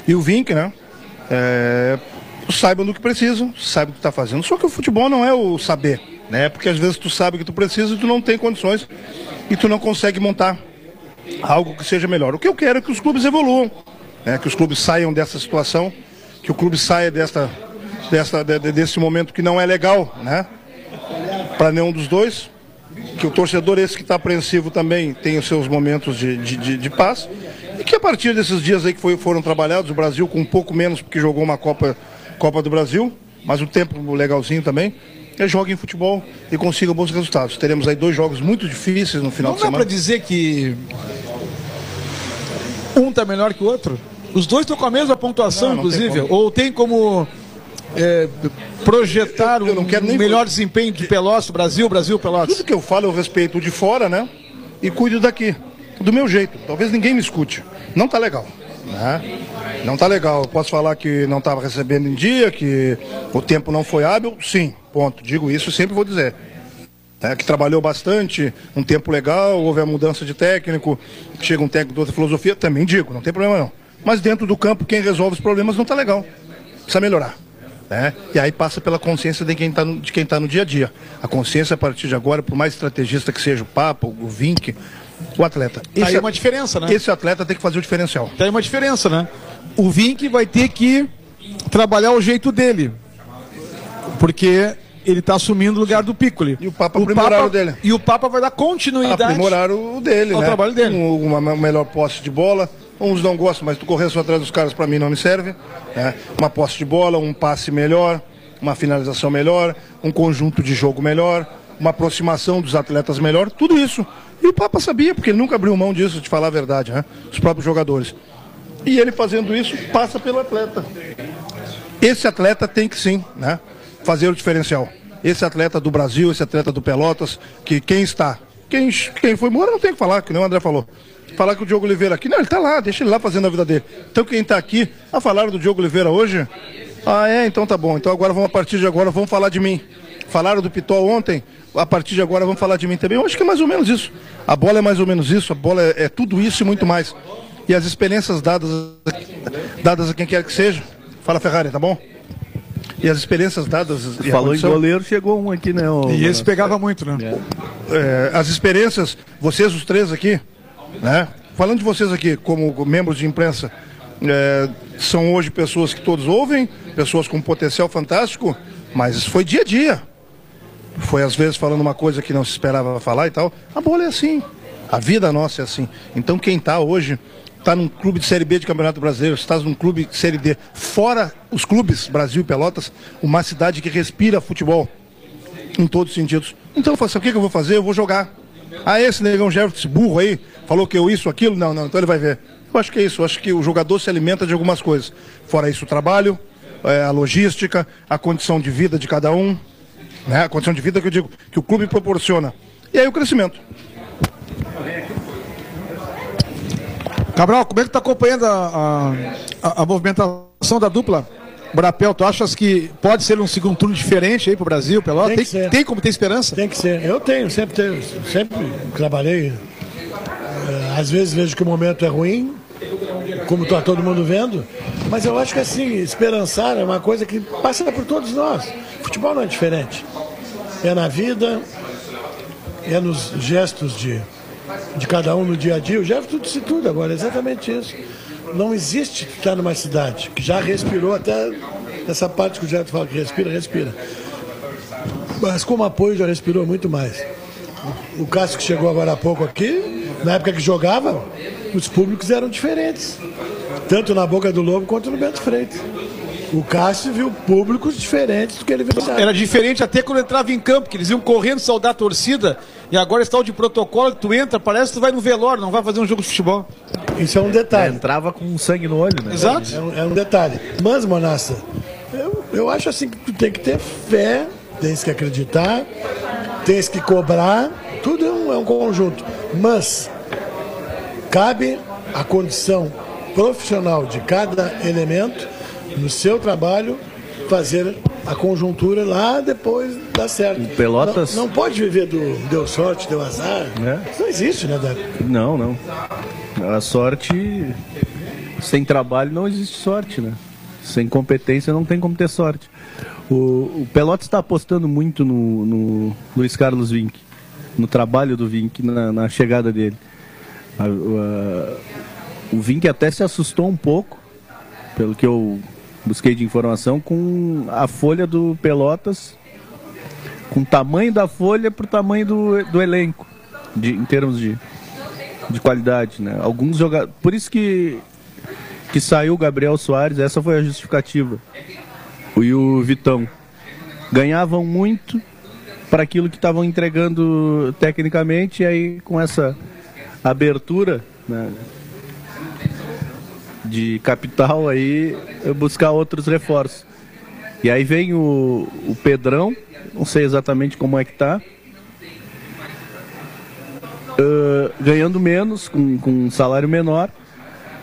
e o Vink, né? É, saibam do que precisam, saibam o que está fazendo. Só que o futebol não é o saber né? Porque às vezes tu sabe que tu precisa e tu não tem condições e tu não consegue montar algo que seja melhor. O que eu quero é que os clubes evoluam, né? que os clubes saiam dessa situação, que o clube saia desta, desta, desse momento que não é legal, né? Para nenhum dos dois. Que o torcedor, esse que está apreensivo também, tem os seus momentos de, de, de, paz. E que a partir desses dias aí que foi, foram trabalhados, o Brasil com um pouco menos, porque jogou uma Copa, Copa do Brasil, mas o tempo legalzinho também, que joguem futebol e consigam bons resultados. Teremos aí dois jogos muito difíceis no final Não de semana. Não dá para dizer que um está melhor que o outro? Os dois estão com a mesma pontuação, não, não inclusive. Tem Ou tem como é, projetar eu, eu um melhor desempenho de Pelotas, Brasil, Brasil, Pelotas? Tudo que eu falo eu respeito de fora, né? E cuido daqui. Do meu jeito. Talvez ninguém me escute. Não tá legal. Né? Não tá legal. Eu posso falar que não estava recebendo em dia, que o tempo não foi hábil? Sim, ponto. Digo isso sempre vou dizer. É, que trabalhou bastante, um tempo legal, houve a mudança de técnico, chega um técnico de outra filosofia, também digo, não tem problema não. Mas dentro do campo, quem resolve os problemas não está legal. Precisa melhorar. Né? E aí passa pela consciência de quem está no, de quem tá no dia a dia. A consciência, a partir de agora, por mais estrategista que seja o Papo, o Vink, o atleta. Esse, aí uma diferença, né? Esse atleta tem que fazer o diferencial. Tem uma diferença, né? O Vink vai ter que trabalhar o jeito dele. Porque ele está assumindo o lugar do Piccoli. E o Papa o aprimorar o dele. E o Papa vai dar continuidade aprimorar o dele, ao né? trabalho dele. Um, uma melhor posse de bola. Uns não gostam, mas tu correr só atrás dos caras para mim não me serve. Né? Uma posse de bola, um passe melhor, uma finalização melhor, um conjunto de jogo melhor, uma aproximação dos atletas melhor, tudo isso. E o Papa sabia, porque ele nunca abriu mão disso, de falar a verdade, né? Os próprios jogadores. E ele fazendo isso passa pelo atleta. Esse atleta tem que sim, né? Fazer o diferencial. Esse atleta do Brasil, esse atleta do Pelotas, que quem está, quem, quem foi embora não tem que falar, que nem o André falou. Falar que o Diogo Oliveira aqui, não, ele está lá, deixa ele lá fazendo a vida dele. Então quem está aqui, a falar do Diogo Oliveira hoje, ah é, então tá bom. Então agora vamos a partir de agora vamos falar de mim. Falaram do Pitó ontem, a partir de agora vamos falar de mim também. Eu acho que é mais ou menos isso. A bola é mais ou menos isso, a bola é, é tudo isso e muito mais e as experiências dadas, dadas a quem quer que seja. Fala Ferrari, tá bom? E as experiências dadas. Falou em goleiro, chegou um aqui, né? O... E esse pegava muito, né? É. É, as experiências, vocês os três aqui, né? Falando de vocês aqui, como membros de imprensa, é, são hoje pessoas que todos ouvem, pessoas com potencial fantástico, mas foi dia a dia. Foi às vezes falando uma coisa que não se esperava falar e tal. A bola é assim. A vida nossa é assim. Então quem está hoje está num clube de Série B de Campeonato Brasileiro, está num clube de Série D, fora os clubes Brasil e Pelotas, uma cidade que respira futebol em todos os sentidos. Então eu falo assim, o que, que eu vou fazer? Eu vou jogar. Ah, esse negão Jefferson, burro aí, falou que eu isso, aquilo? Não, não, então ele vai ver. Eu acho que é isso, eu acho que o jogador se alimenta de algumas coisas. Fora isso, o trabalho, é, a logística, a condição de vida de cada um, né? a condição de vida que eu digo, que o clube proporciona. E aí o crescimento. Cabral, como é que está acompanhando a, a, a, movimentação da dupla? Brapel, tu achas que pode ser um segundo turno diferente aí para o Brasil, Pelota? Tem, tem, tem, como ter esperança? Tem que ser. Eu tenho, sempre tenho, sempre trabalhei. Eh, às vezes vejo que o momento é ruim, como está todo mundo vendo, mas eu acho que assim, esperançar é uma coisa que passa por todos nós. Futebol não é diferente. É na vida, é nos gestos de de cada um no dia a dia. O Jefferson disse tudo agora, exatamente isso. Não existe estar numa cidade que já respirou até essa parte que o Jefferson fala que respira, respira. Mas como apoio já respirou muito mais. O Cássio que chegou agora há pouco aqui, na época que jogava, os públicos eram diferentes. Tanto na Boca do Lobo quanto no Bento Freitas. O Cássio viu públicos diferentes do que ele viu. Era diferente até quando entrava em campo, que eles iam correndo saudar a torcida, e agora está o de protocolo, tu entra, parece que tu vai no velório, não vai fazer um jogo de futebol. Isso é um detalhe. Entrava com sangue no olho, né? Exato. É um, é um detalhe. Mas, Monassa, eu, eu acho assim que tu tem que ter fé, tens que acreditar, tens que cobrar, tudo é um, é um conjunto. Mas cabe a condição profissional de cada elemento no seu trabalho fazer a conjuntura lá depois dá certo. Pelotas- Não, não pode viver do deu sorte, deu azar. É. Isso não existe, né, Débora? Não, não. A sorte. Sem trabalho não existe sorte, né? Sem competência não tem como ter sorte. O, o Pelotas está apostando muito no, no Luiz Carlos Vinck, no trabalho do Vinck, na, na chegada dele. A- a- o Vinck até se assustou um pouco, pelo que eu busquei de informação, com a folha do Pelotas, com o tamanho da folha para o tamanho do, do elenco, de, em termos de, de qualidade, né? Alguns jogadores, por isso que que saiu o Gabriel Soares, essa foi a justificativa. E o Vitão ganhavam muito para aquilo que estavam entregando tecnicamente e aí com essa abertura, né, de capital aí buscar outros reforços. E aí vem o, o Pedrão, não sei exatamente como é que tá, ah, ganhando menos, com, com um salário menor.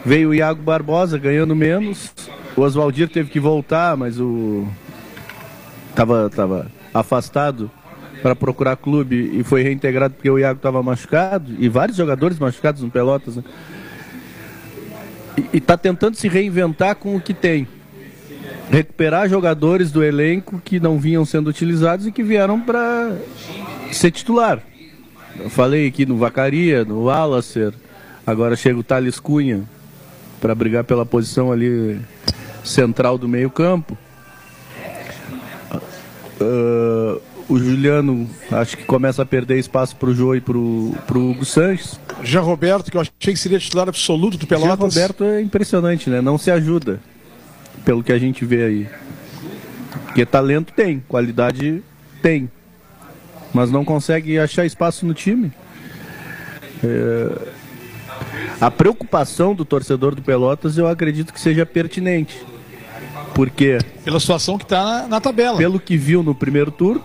Veio o Iago Barbosa ganhando menos. O Oswaldir teve que voltar, mas o. Tava, tava afastado para procurar clube e foi reintegrado porque o Iago estava machucado. E vários jogadores machucados no Pelotas. Né? E, e tá tentando se reinventar com o que tem. Recuperar jogadores do elenco que não vinham sendo utilizados e que vieram para ser titular. Eu falei aqui no Vacaria, no Wallacer. Agora chega o Thales Cunha para brigar pela posição ali central do meio-campo. Ah, o Juliano acho que começa a perder espaço para o Jô e para o Hugo Sanches. Jean Roberto, que eu achei que seria titular absoluto do Pelotas. Roberto é impressionante, né? Não se ajuda, pelo que a gente vê aí. Porque talento tem, qualidade tem. Mas não consegue achar espaço no time. É, A preocupação do torcedor do Pelotas eu acredito que seja pertinente. Porque Pela situação que está na, na tabela. pelo que viu no primeiro turno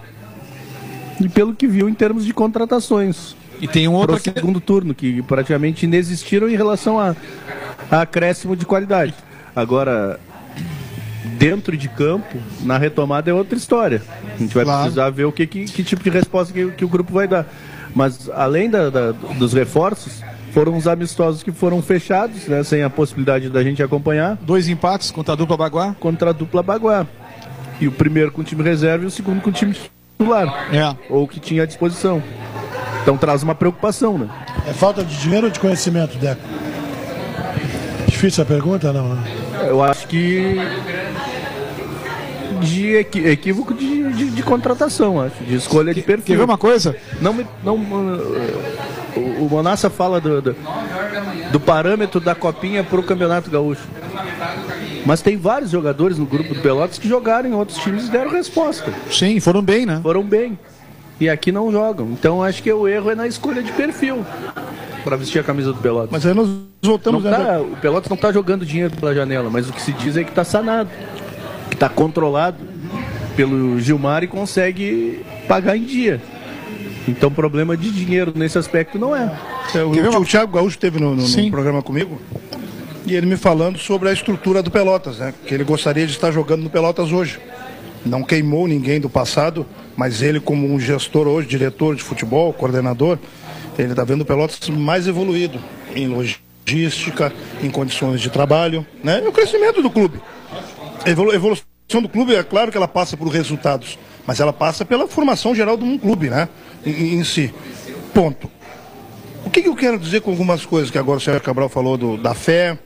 e pelo que viu em termos de contratações E tem um para outro o que... segundo turno, que praticamente inexistiram em relação a, a acréscimo de qualidade. Agora, dentro de campo, na retomada é outra história. A gente vai Claro. precisar ver o que, que, que tipo de resposta que, que o grupo vai dar. Mas além da- da- dos reforços, foram os amistosos que foram fechados, né, sem a possibilidade da gente acompanhar, Dois empates contra a dupla Baguá. contra a dupla Baguá. E o primeiro com o time reserva e o segundo com o time titular, É. ou que tinha à disposição. Então traz uma preocupação, né? É falta de dinheiro ou de conhecimento, Deco? Difícil a pergunta, não, né? Eu acho que de equi- equívoco de, de, de contratação, acho, de escolha de perfil. Quer ver uma coisa? Não, me- não, o, o Monassa fala do, do, do parâmetro da copinha para o Campeonato Gaúcho. Mas tem vários jogadores no grupo do Pelotas que jogaram em outros times e deram resposta. Sim, foram bem, né? Foram bem. E aqui não jogam. Então acho que o erro é na escolha de perfil para vestir a camisa do Pelotas. Mas aí nós Não voltamos... né, tá, o Pelotas não está jogando dinheiro pela janela, mas o que se diz é que está sanado, que está controlado pelo Gilmar e consegue pagar em dia. Então problema de dinheiro nesse aspecto não é. É, o, o Thiago Gaúcho esteve no, no- no Sim. programa comigo e ele me falando sobre a estrutura do Pelotas, né? Que ele gostaria de estar jogando no Pelotas hoje. Não queimou ninguém do passado, mas ele como um gestor hoje, diretor de futebol, coordenador, ele está vendo o Pelotas mais evoluído em logística, em condições de trabalho, né? E o crescimento do clube. Evolu- evolução do clube, é claro que ela passa por resultados, mas ela passa pela formação geral de um clube, né? Em, em si. Ponto. O que, que eu quero dizer com algumas coisas que agora o Sérgio Cabral falou do- da fé,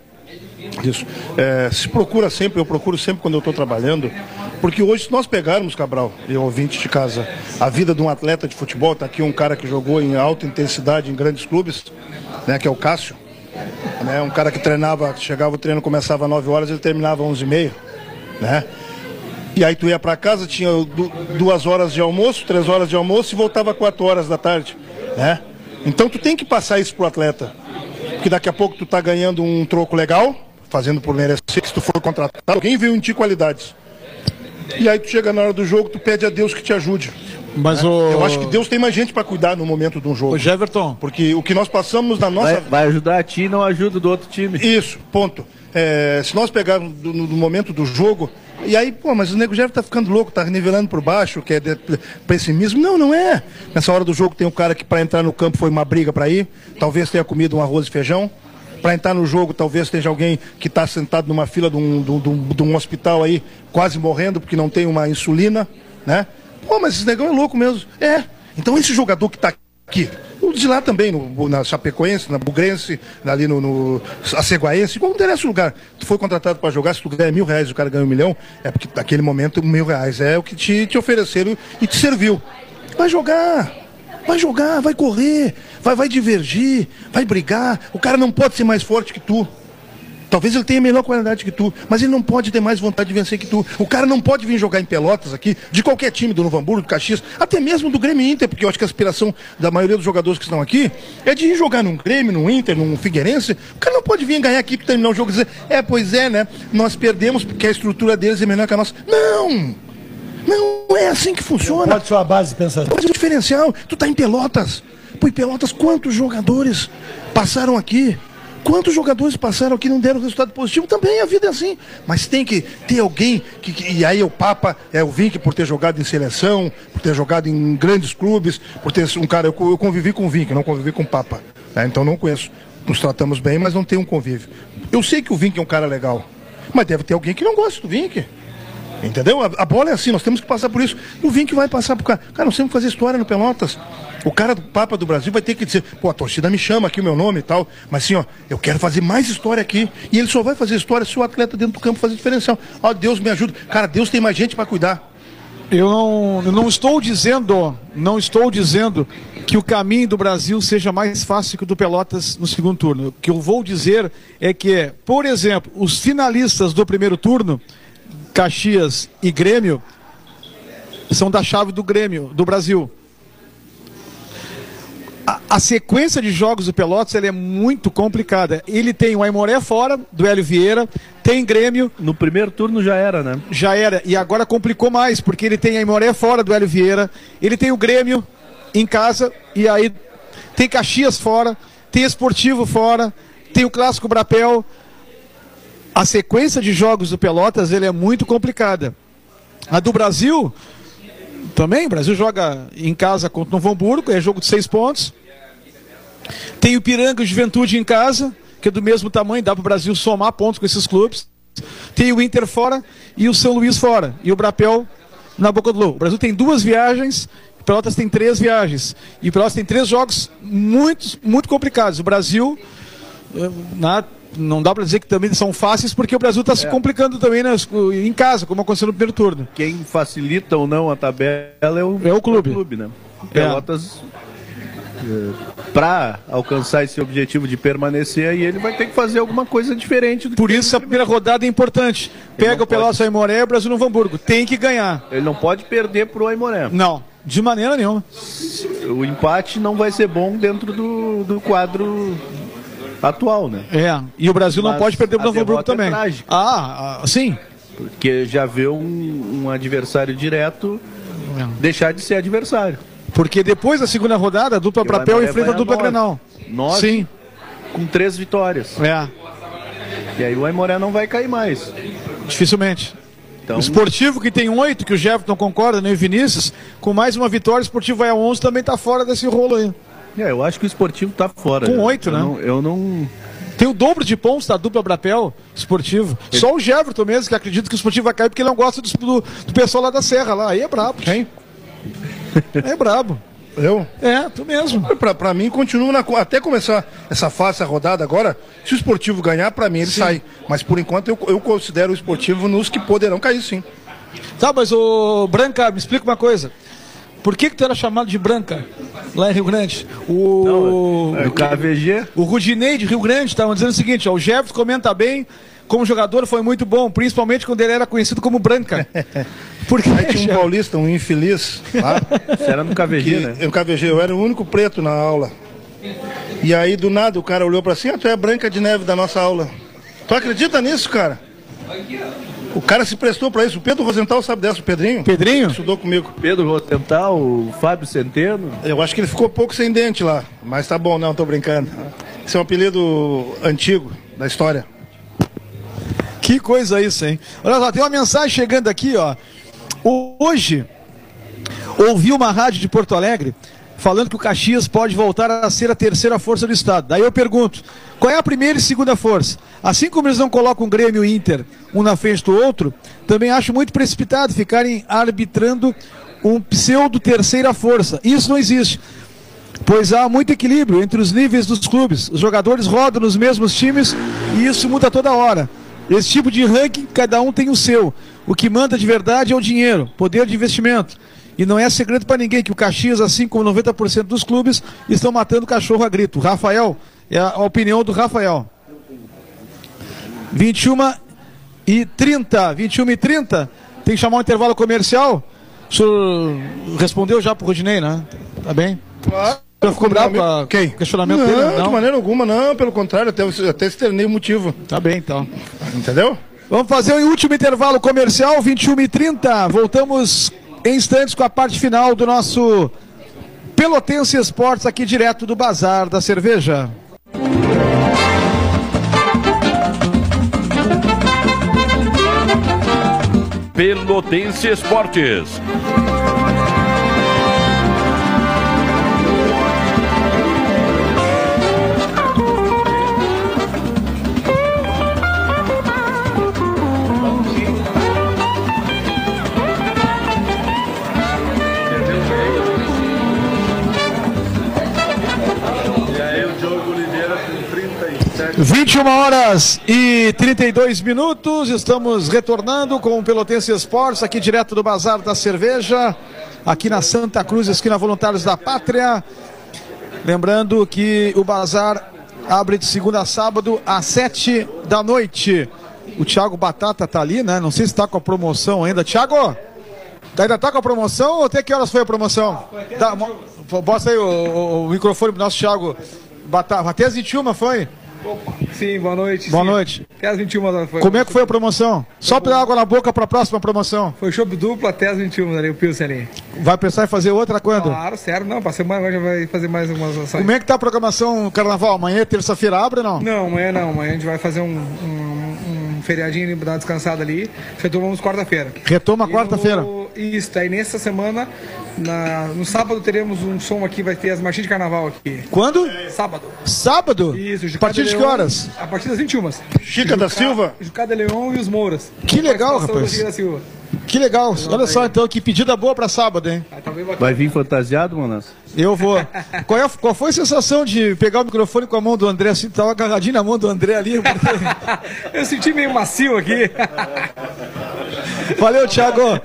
isso. É, se procura sempre, eu procuro sempre quando eu estou trabalhando, porque hoje, se nós pegarmos, Cabral e ouvinte de casa, a vida de um atleta de futebol, está aqui um cara que jogou em alta intensidade em grandes clubes, né, que é o Cássio. né? Um cara que treinava, chegava o treino, começava às 9 horas, ele terminava às 11 e meia, né? E aí tu ia para casa, tinha du duas horas de almoço, três horas de almoço e voltava quatro horas da tarde, né? Então tu tem que passar isso pro atleta. Porque daqui a pouco tu tá ganhando um troco legal, fazendo por merecer, que se tu for contratado, alguém viu em ti qualidades. E aí tu chega na hora do jogo, tu pede a Deus que te ajude. Mas o. Eu acho que Deus tem mais gente para cuidar no momento de um jogo. O Jeverton. Porque o que nós passamos na nossa. Vai, vai ajudar a ti e não ajuda do outro time. Isso, ponto. É, se nós pegarmos do- no, no momento do jogo, e aí, pô, mas o Nego Jeff tá ficando louco, tá nivelando por baixo, que é de- pessimismo. Não, não é. Nessa hora do jogo tem um cara que para entrar no campo foi uma briga para ir, talvez tenha comido um arroz e feijão. Para entrar no jogo, talvez esteja alguém que está sentado numa fila de um, de um- de um- hospital aí, quase morrendo porque não tem uma insulina, né? Pô, mas esse negão é louco mesmo. É. Então esse jogador que tá aqui, o de lá também, no, na Chapecoense, na Bugrense, ali no, no Aceguaense, não interessa o lugar. Tu foi contratado para jogar, se tu ganha mil reais o cara ganha um milhão, é porque naquele momento mil reais é o que te, te ofereceram e te serviu. Vai jogar, vai jogar, vai correr, vai, vai divergir, vai brigar. O cara não pode ser mais forte que tu. Talvez ele tenha melhor qualidade que tu, mas ele não pode ter mais vontade de vencer que tu. O cara não pode vir jogar em Pelotas aqui, de qualquer time, do Novo Hamburgo, do Caxias, até mesmo do Grêmio Inter, porque eu acho que a aspiração da maioria dos jogadores que estão aqui é de ir jogar num Grêmio, num Inter, num Figueirense. O cara não pode vir ganhar aqui terminar o jogo e dizer, é, pois é, né? Nós perdemos porque a estrutura deles é menor que a nossa. Não! Não é assim que funciona. Pode sua base pensar assim. Mas o diferencial, tu tá em Pelotas. Pô, em Pelotas, quantos jogadores passaram aqui? Quantos jogadores passaram aqui e não deram resultado positivo? Também a vida é assim. Mas tem que ter alguém, que, que- e aí o Papa, é o Vink por ter jogado em seleção, por ter jogado em grandes clubes, por ter um cara, eu, eu convivi com o Vink, não convivi com o Papa. né? Então não conheço. Nos tratamos bem, mas não tem um convívio. Eu sei que o Vink é um cara legal, mas deve ter alguém que não gosta do Vink. Entendeu? A, a bola é assim, nós temos que passar por isso. E o Vink vai passar por cá. Cara, nós temos que fazer história no Pelotas. O cara do Papa do Brasil vai ter que dizer, pô, a torcida me chama aqui o meu nome e tal, mas assim, ó, eu quero fazer mais história aqui. E ele só vai fazer história se o atleta dentro do campo fazer diferencial. Ó, Deus me ajuda. Cara, Deus tem mais gente para cuidar. Eu não, eu não estou dizendo, não estou dizendo que o caminho do Brasil seja mais fácil que o do Pelotas no segundo turno. O que eu vou dizer é que, por exemplo, os finalistas do primeiro turno, Caxias e Grêmio, são da chave do Grêmio, do Brasil. A, a sequência de jogos do Pelotas ela é muito complicada. Ele tem o Aimoré fora, do Hélio Vieira, tem Grêmio, No primeiro turno já era, né? já era. E agora complicou mais, porque ele tem a Imoré fora do Hélio Vieira, ele tem o Grêmio em casa, e aí tem Caxias fora, tem Esportivo fora, tem o Clássico Brapel. A sequência de jogos do Pelotas ele é muito complicada. A do Brasil, também, o Brasil joga em casa contra o Novo Hamburgo, é jogo de seis pontos. Tem o Piranga e Juventude em casa, que é do mesmo tamanho, dá para o Brasil somar pontos com esses clubes. Tem o Inter fora e o São Luís fora. E o Brapel na boca do lobo. O Brasil tem duas viagens, o Pelotas tem três viagens. E o Pelotas tem três jogos muito, muito complicados. O Brasil, eh, na- não dá para dizer que também são fáceis, porque o Brasil está se complicando também nas- em casa, como aconteceu no primeiro turno. Quem facilita ou não a tabela é o, É o clube. né? O Pelotas, para alcançar esse objetivo de permanecer aí, ele vai ter que fazer alguma coisa diferente. Por isso a primeira rodada é importante. Pega o Pelotas pode- Aimoré e o Brasil Novo Hamburgo. Tem que ganhar. Ele não pode perder pro Aimoré. Não, de maneira nenhuma. O empate não vai ser bom dentro do, do quadro atual, né? É, e o Brasil não Mas pode perder o Novo Hamburgo é também. trágica. ah, ah, sim. Porque já vê um, um adversário direto deixar de ser adversário. Porque depois da segunda rodada, a dupla Porque Aimoré enfrenta a dupla. Grenal. Nove Sim, com três vitórias. é, E aí o Aimoré não vai cair mais. dificilmente. Então, O esportivo que tem oito, que o Jefferson concorda, nem o Vinícius, com mais uma vitória, o esportivo vai a 11, também tá fora desse rolo aí. É, eu acho que o esportivo tá fora. Com né? oito, né? não- eu não. Tem o dobro de pontos da dupla Brapel esportivo. Só o Jefferson mesmo, que acredita que o esportivo vai cair porque ele não gosta do, do, do pessoal lá da Serra. Lá. Aí é brabo. Quem? É brabo. Eu? É, tu mesmo. Pra, pra mim, continua na, até começar essa fase, essa rodada agora. Se o esportivo ganhar, pra mim ele sai. Mas por enquanto eu, eu considero o esportivo nos que poderão cair sim. Tá, mas o Branca, me explica uma coisa. Por que, que tu era chamado de branca lá em Rio Grande? O, Do KVG. o Rudinei de Rio Grande estava dizendo o seguinte: ó, o Jefferson comenta bem, como jogador foi muito bom, principalmente quando ele era conhecido como branca. Por que, Aí tinha um paulista, um infeliz lá. Você era no KVG, que, né? Eu KVG, eu era o único preto na aula. E aí do nada o cara olhou pra cima, ah, tu é a Branca de Neve da nossa aula. Tu acredita nisso, cara? O cara se prestou pra isso. O Pedro Rosenthal sabe dessa, o Pedrinho? Pedrinho? Estudou comigo. Pedro Rotental, o Fábio Centeno. Eu acho que ele ficou pouco sem dente lá. Mas tá bom, não, tô brincando. Esse é um apelido antigo da história. Que coisa isso, hein? Olha só, tem uma mensagem chegando aqui, ó. Hoje, ouvi uma rádio de Porto Alegre falando que o Caxias pode voltar a ser a terceira força do estado. Daí eu pergunto, qual é a primeira e segunda força? Assim como eles não colocam Grêmio e Inter um na frente do outro, também acho muito precipitado ficarem arbitrando um pseudo terceira força. Isso não existe. Pois há muito equilíbrio entre os níveis dos clubes. Os jogadores rodam nos mesmos times e isso muda toda hora. Esse tipo de ranking, cada um tem o seu. O que manda de verdade é o dinheiro, poder de investimento. E não é segredo para ninguém que o Caxias, assim como 90% dos clubes, estão matando cachorro a grito. Rafael, é a opinião do Rafael. 21 e 30. 21 e 30. Tem que chamar um intervalo comercial. O senhor respondeu já pro Rodinei, né? Tá bem? Claro. O ficou bravo com a- Quem? o questionamento não, dele? de maneira alguma, não. Pelo contrário, até, até externei o motivo. Tá bem, então. Entendeu? Vamos fazer o último intervalo comercial, 21 e 30. Voltamos em instantes com a parte final do nosso Pelotense Esportes, aqui direto do Bazar da Cerveja. Pelotense Esportes. 21 horas e 32 minutos, estamos retornando com o Pelotense Esportes, aqui direto do Bazar da Cerveja, aqui na Santa Cruz, esquina Voluntários da Pátria. Lembrando que o Bazar abre de segunda a sábado às 7 da noite. O Thiago Batata tá ali, né? Não sei se tá com a promoção ainda. Thiago, ainda tá com a promoção ou até que horas foi a promoção? Dá, Bota aí o, o- o microfone pro nosso Thiago Batata. Até as 21 foi? Sim, boa noite. Boa sim. noite. Até as 21 horas foi. Como é que foi a promoção? Só pra água na boca pra próxima promoção. Foi chopp duplo até as 21 ali, o Pilsen ali. Vai pensar em fazer outra quando? Claro, sério, não, pra semana já vai fazer mais umas ações. Como é que tá a programação carnaval? Amanhã, terça-feira, abre ou não? Não, amanhã não, amanhã a gente vai fazer um, um, um feriadinho dar uma descansada ali. Retomamos quarta-feira. Retoma quarta-feira. no- Isso, aí nessa semana, na- no sábado teremos um som aqui, vai ter as marchinhas de carnaval aqui. Quando? Sábado. Sábado? Isso, A Jucá partir de de que horas? A partir das 21. Chica da Silva? Jucá de Leão e os Mouras. Que legal, rapaz. Chica da Silva. Que legal. Olha só então, que pedida boa pra sábado, hein? Tá. Vai vir fantasiado, Manas? Eu vou. Qual, é- qual foi a sensação de pegar o microfone com a mão do André assim? Tava agarradinho na mão do André ali. Eu senti meio macio aqui. Valeu, Thiago.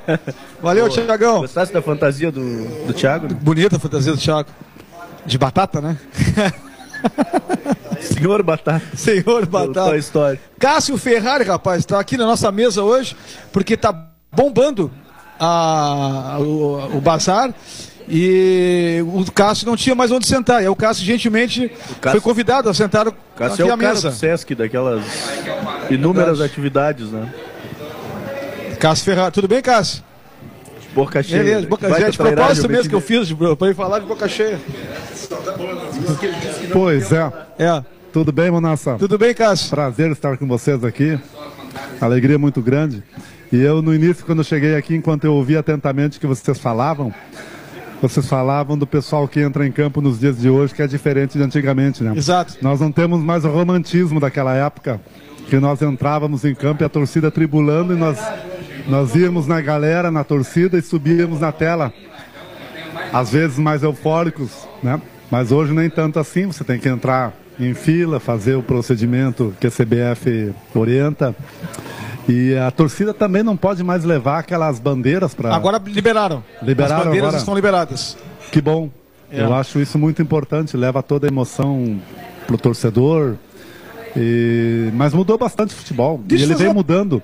Valeu, Thiagão. Gostasse da fantasia do, do Thiago? né? Bonita a fantasia do Thiago. De batata, né? Senhor Batata. Senhor Batata. Toy Story. Cássio Ferrari, rapaz, está aqui na nossa mesa hoje, porque está bombando a- o, o bazar. E o Cássio não tinha mais onde sentar. E aí o Cássio gentilmente Cássio- foi convidado a sentar Cássio aqui é à o cara mesa. do Sesc, daquelas inúmeras Verdade. atividades, né? Cássio Ferrari, tudo bem, Cássio? Boca cheia. Beleza, boca cheia. De propósito mesmo que eu fiz, para ir falar de boca cheia. Pois é. É. Tudo bem, Manassa? Tudo bem, Cássio? Prazer estar com vocês aqui. Alegria muito grande. E eu, no início, quando eu cheguei aqui, enquanto eu ouvi atentamente o que vocês falavam, vocês falavam do pessoal que entra em campo nos dias de hoje, que é diferente de antigamente, né? Exato. Nós não temos mais o romantismo daquela época, que nós entrávamos em campo e a torcida tribulando e nós, nós íamos na galera, na torcida e subíamos na tela. Às vezes mais eufóricos, né? Mas hoje nem tanto assim, você tem que entrar em fila, fazer o procedimento que a CBF orienta. E a torcida também não pode mais levar aquelas bandeiras para. Agora liberaram. Liberaram As bandeiras agora? estão liberadas. Que bom. É. Eu acho isso muito importante, leva toda a emoção pro torcedor. E... Mas mudou bastante o futebol. Deixa e ele vem mudando.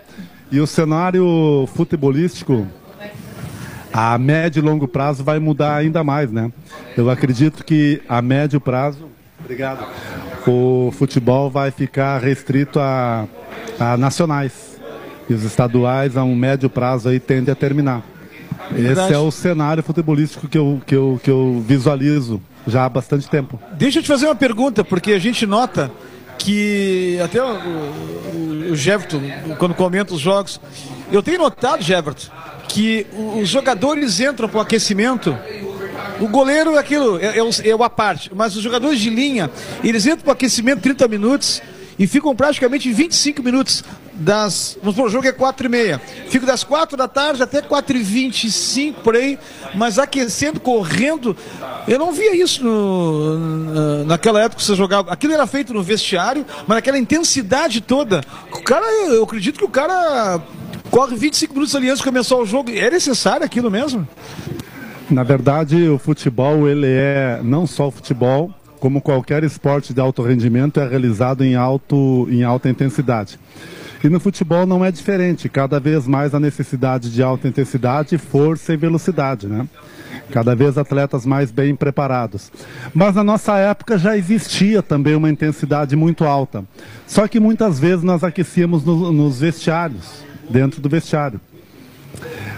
E o cenário futebolístico, a médio e longo prazo, vai mudar ainda mais, né? Eu acredito que a médio prazo, obrigado, o futebol vai ficar restrito a, a nacionais. E os estaduais, a um médio prazo, aí tende a terminar. Esse é o cenário futebolístico que eu, que, eu, que eu visualizo já há bastante tempo. Deixa eu te fazer uma pergunta, porque a gente nota que até o, o, o Jeverton, quando comenta os jogos, eu tenho notado, Jeverton, que os jogadores entram para o aquecimento. O goleiro é aquilo, é, é, o, é à parte, mas os jogadores de linha, eles entram para o aquecimento 30 minutos e ficam praticamente 25 minutos das. Vamos supor, o jogo é 4 e meia. Fico das 4 da tarde até 4 e 25 por aí, mas aquecendo, correndo. Eu não via isso no- na- naquela época que você jogava. Aquilo era feito no vestiário, mas naquela intensidade toda. O cara, eu acredito que o cara corre 25 minutos ali antes de começar o jogo. É necessário aquilo mesmo? Na verdade, o futebol, ele é não só o futebol, como qualquer esporte de alto rendimento, é realizado em, alto, em alta intensidade. E no futebol não é diferente, cada vez mais a necessidade de alta intensidade, força e velocidade, né? Cada vez atletas mais bem preparados. Mas na nossa época já existia também uma intensidade muito alta. Só que muitas vezes nós aquecíamos no- nos vestiários, dentro do vestiário.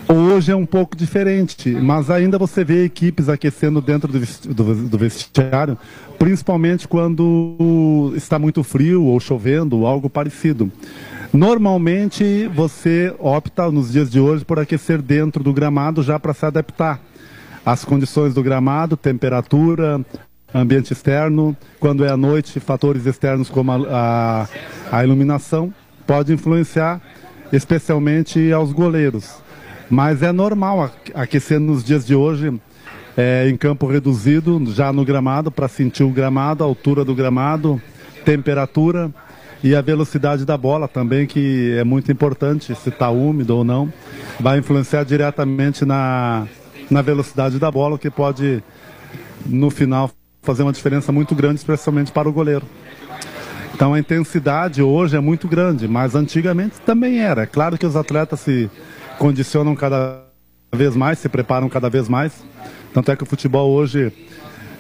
Hoje é um pouco diferente, mas ainda você vê equipes aquecendo dentro do ves- do, do vestiário, principalmente quando está muito frio ou chovendo ou algo parecido. Normalmente você opta nos dias de hoje por aquecer dentro do gramado já para se adaptar às condições do gramado, temperatura, ambiente externo. Quando é à noite, fatores externos como a, a, a iluminação pode influenciar especialmente aos goleiros. Mas é normal aquecer nos dias de hoje é, em campo reduzido, já no gramado, para sentir o gramado, a altura do gramado, temperatura e a velocidade da bola também, que é muito importante, se está úmido ou não, vai influenciar diretamente na, na velocidade da bola, o que pode, no final, fazer uma diferença muito grande, especialmente para o goleiro. Então a intensidade hoje é muito grande, mas antigamente também era. É claro que os atletas se condicionam cada vez mais, se preparam cada vez mais. Tanto é que o futebol hoje,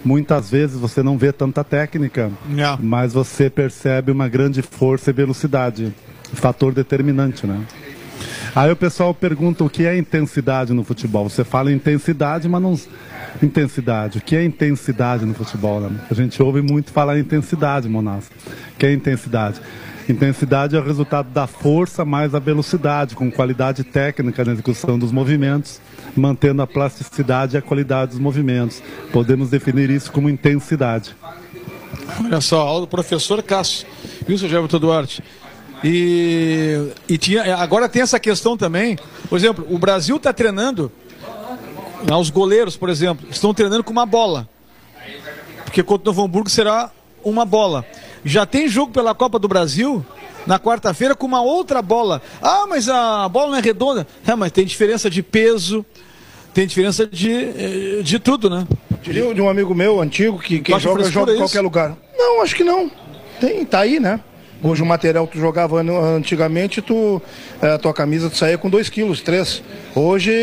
muitas vezes você não vê tanta técnica, É. mas você percebe uma grande força e velocidade, fator determinante, né? Aí o pessoal pergunta o que é intensidade no futebol. Você fala intensidade, mas não. Intensidade. O que é intensidade no futebol? Né? A gente ouve muito falar em intensidade, Monas. O que é intensidade? Intensidade é o resultado da força mais a velocidade, com qualidade técnica na execução dos movimentos, mantendo a plasticidade e a qualidade dos movimentos. Podemos definir isso como intensidade. Olha só, aula do professor Cássio. Viu, seu Everton Duarte? E, e tinha, agora tem essa questão também. Por exemplo, o Brasil está treinando, os goleiros, por exemplo, estão treinando com uma bola. Porque contra o Novo Hamburgo será uma bola. Já tem jogo pela Copa do Brasil na quarta-feira com uma outra bola. Ah, mas a bola não é redonda. É, mas tem diferença de peso, tem diferença de, eh, de tudo, né? Diria de um amigo meu antigo que quem joga, joga em isso? qualquer lugar. Não, acho que não. Tem, tá aí, né? Hoje o material que tu jogava antigamente, tu, eh, a tua camisa tu saía com 2 quilos, 3. Hoje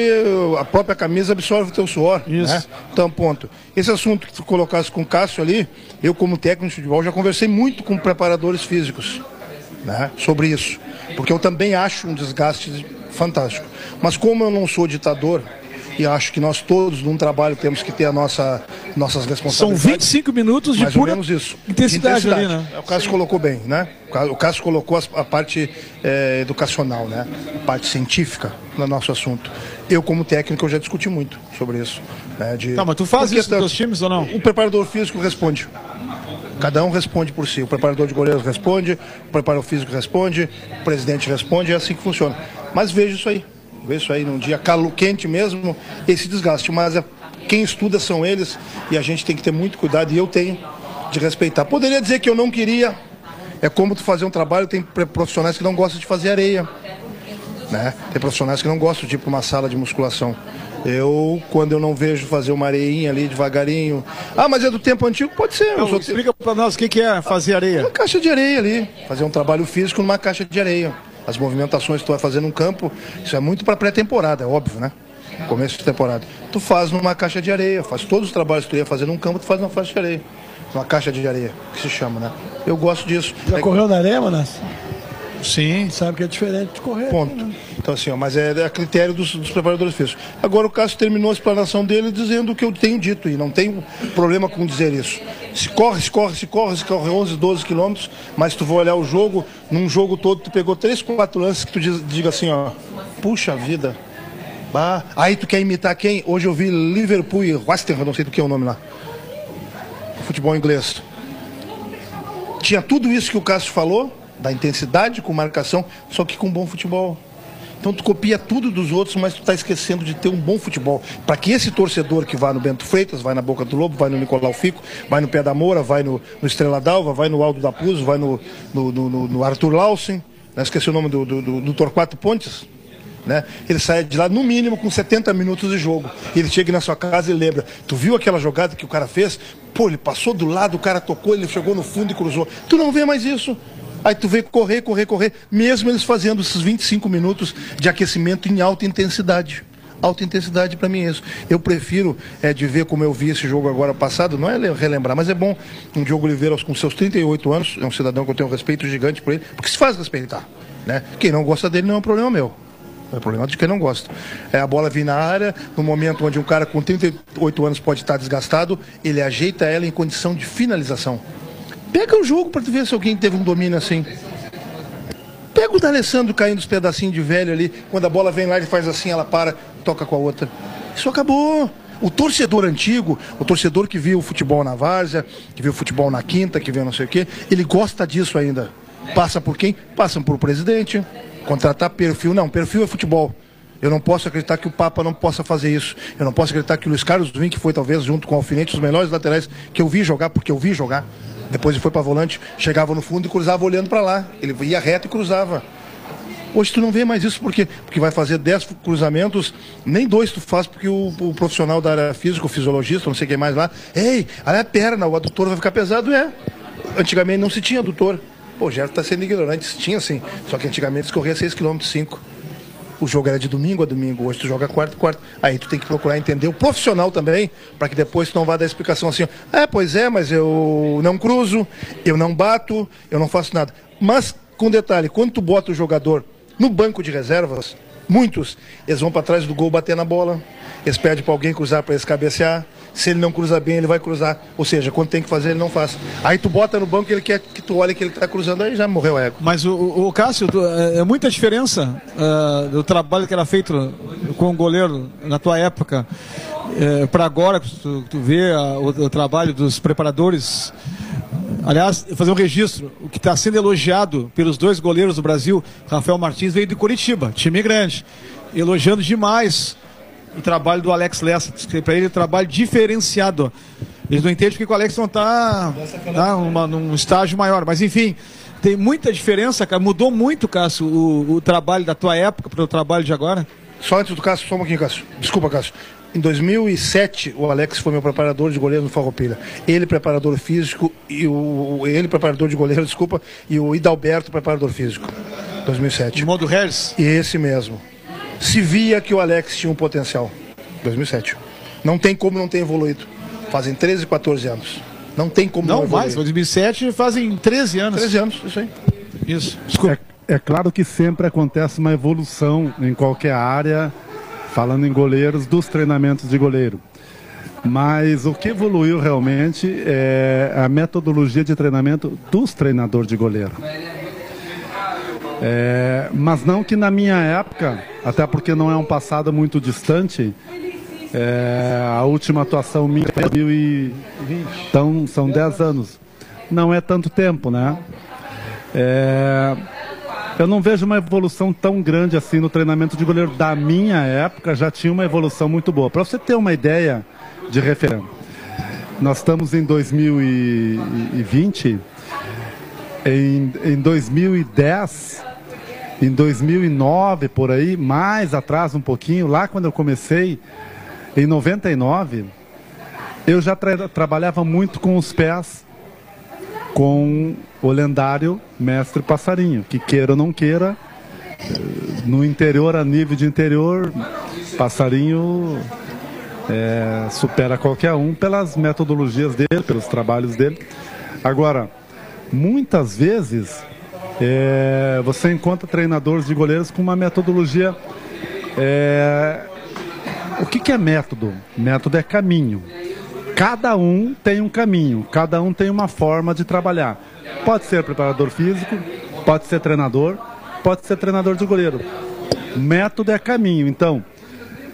a própria camisa absorve o teu suor. Isso. Né? Então, ponto. Esse assunto que tu colocasse com o Cássio ali, eu como técnico de futebol já conversei muito com preparadores físicos né, sobre isso. Porque eu também acho um desgaste fantástico. Mas como eu não sou ditador, e acho que nós todos num trabalho temos que ter a nossa, nossas São responsabilidades. 25 minutos de Mais ou pura menos isso. intensidade, De ali, né? O Cássio colocou bem, né? O Cá- O Cássio colocou a parte eh, educacional, né? A parte científica no nosso assunto. Eu, como técnico, eu já discuti muito sobre isso. Né? De... Tá, mas tu faz Porque isso nos teus times ou não? O preparador físico responde. Cada um responde por si. O preparador de goleiros responde, o preparador físico responde, o presidente responde, é assim que funciona. Mas vejo isso aí. Isso aí num dia calo quente mesmo, esse desgaste. Mas é- quem estuda são eles e a gente tem que ter muito cuidado e eu tenho de respeitar. Poderia dizer que eu não queria. É como tu fazer um trabalho, tem profissionais que não gostam de fazer areia. Né? Tem profissionais que não gostam de ir para uma sala de musculação. Eu, quando eu não vejo fazer uma areinha ali devagarinho. Ah, mas é do tempo antigo? Pode ser. Não, sou- explica para nós o que, que é fazer areia. uma caixa de areia ali. Fazer um trabalho físico numa caixa de areia. As movimentações que tu vai fazer num campo, isso é muito para pré-temporada, é óbvio, né? Começo de temporada. Tu faz numa caixa de areia, faz todos os trabalhos que tu ia fazer num campo, tu faz numa faixa de areia. Uma caixa de areia, que se chama, né? Eu gosto disso. Já É- correu na areia, Manas? Sim. Sabe que é diferente de correr. Ponto. Então, assim, ó, mas é, é a critério dos, dos preparadores físicos. Agora, o Cássio terminou a explanação dele dizendo o que eu tenho dito, e não tenho problema com dizer isso. Se corre, se corre, se corre, se corre 11, 12 quilômetros, mas tu vai olhar o jogo, num jogo todo, tu pegou três, quatro lances que tu diz, diga assim, ó, puxa vida. Bah. Aí tu quer imitar quem? Hoje eu vi Liverpool e West Ham, não sei do que é o nome lá. Futebol inglês. Tinha tudo isso que o Cássio falou, da intensidade com marcação, só que com bom futebol. Então tu copia tudo dos outros, mas tu está esquecendo de ter um bom futebol. Para que esse torcedor que vai no Bento Freitas, vai na Boca do Lobo, vai no Nicolau Fico, vai no Pé da Moura, vai no, no Estrela d'Alva, vai no Aldo da Puz, vai no, no, no- no- no Arthur Lausen, né? esqueci o nome do, do, do, do Torquato Pontes, né? Ele sai de lá no mínimo com 70 minutos de jogo. Ele chega na sua casa e lembra. Tu viu aquela jogada que o cara fez? Pô, ele passou do lado, o cara tocou, ele chegou no fundo e cruzou. Tu não vê mais isso. Aí tu vê correr, correr, correr, mesmo eles fazendo esses 25 minutos de aquecimento em alta intensidade. Alta intensidade para mim é isso. Eu prefiro é, de ver como eu vi esse jogo agora passado, não é le- relembrar, mas é bom um Diogo Oliveira com seus 38 anos, é um cidadão que eu tenho um respeito gigante por ele, porque se faz respeitar. Né? Quem não gosta dele não é um problema meu. É problema de quem não gosta. É a bola vir na área, no momento onde um cara com 38 anos pode estar desgastado, ele ajeita ela em condição de finalização. Pega o jogo para ver se alguém teve um domínio assim. Pega o D'Alessandro caindo os pedacinhos de velho ali, quando a bola vem lá, ele faz assim, ela para, toca com a outra. Isso acabou. O torcedor antigo, o torcedor que viu o futebol na várzea, que viu o futebol na quinta, que viu não sei o quê, ele gosta disso ainda. Passa por quem? Passam por presidente, contratar perfil. Não, perfil é futebol. Eu não posso acreditar que o Papa não possa fazer isso. Eu não posso acreditar que o Luiz Carlos Vim, que foi talvez junto com o Alfinete, os melhores laterais que eu vi jogar, porque eu vi jogar. Depois ele foi para volante, chegava no fundo e cruzava olhando para lá. Ele ia reto e cruzava. Hoje tu não vê mais isso, por quê? Porque vai fazer 10 cruzamentos, nem dois tu faz, porque o, o profissional da área física, o fisiologista, não sei quem mais lá, ei, olha a perna, o adutor vai ficar pesado, é. Antigamente não se tinha adutor. Pô, já está sendo ignorante, se tinha sim. Só que antigamente se corria 6 km 5. O jogo era de domingo a domingo, hoje tu joga quarto, quarto. Aí tu tem que procurar entender o profissional também, para que depois tu não vá dar explicação assim, é, pois é, mas eu não cruzo, eu não bato, eu não faço nada. Mas, com detalhe, quando tu bota o jogador no banco de reservas, muitos, eles vão para trás do gol bater na bola, eles pedem para alguém cruzar para eles cabecear. Se ele não cruza bem, ele vai cruzar. Ou seja, quando tem que fazer, ele não faz. Aí tu bota no banco, ele quer que tu olhe que ele está cruzando, aí já morreu o ego. Mas o, o, Cássio, tu- é é muita diferença ah, do trabalho que era feito com o goleiro na tua época para agora, que tu, tu vê o, o trabalho dos preparadores. Aliás, fazer um registro, o que está sendo elogiado pelos dois goleiros do Brasil, Rafael Martins veio de Curitiba, time grande, elogiando demais o trabalho do Alex Lessa, para ele é um trabalho diferenciado. Eles não entendem porque o Alex não está tá, numa- num estágio maior, mas enfim, tem muita diferença, cara. Mudou muito, Cássio, o, o trabalho da tua época para o trabalho de agora. Só antes do Cássio, só um pouquinho, Cássio. Desculpa, Cássio. Em 2007, o Alex foi meu preparador de goleiro no Farroupilha. Ele, preparador físico, e o, ele, preparador de goleiro, desculpa, e o Idalberto, preparador físico. 2007. Irmão do Harris. E esse mesmo. Se via que o Alex tinha um potencial. 2007. Não tem como não ter evoluído. Fazem 13, 14 anos. Não tem como não, Não, evoluir. mais, 2007 fazem 13 anos. 13 anos, isso aí. Isso, desculpa. É, é claro que sempre acontece uma evolução em qualquer área, falando em goleiros, dos treinamentos de goleiro. Mas o que evoluiu realmente é a metodologia de treinamento dos treinadores de goleiro. É, mas não que na minha época, até porque não é um passado muito distante, é, a última atuação minha foi em 2020, então são 10 anos. Não é tanto tempo, né? É, eu não vejo uma evolução tão grande assim no treinamento de goleiro da minha época, já tinha uma evolução muito boa. Para você ter uma ideia de referência, nós estamos em 2020, em, em 2010 em 2009 por aí, mais atrás um pouquinho, lá quando eu comecei, em 99, eu já tra trabalhava muito com os pés, com o lendário mestre passarinho, que queira ou não queira, no interior, a nível de interior, passarinho é, supera qualquer um pelas metodologias dele, pelos trabalhos dele. Agora, muitas vezes é, você encontra treinadores de goleiros com uma metodologia. É, o que, que é método? Método é caminho. Cada um tem um caminho, cada um tem uma forma de trabalhar. Pode ser preparador físico, pode ser treinador, pode ser treinador de goleiro. Método é caminho. Então,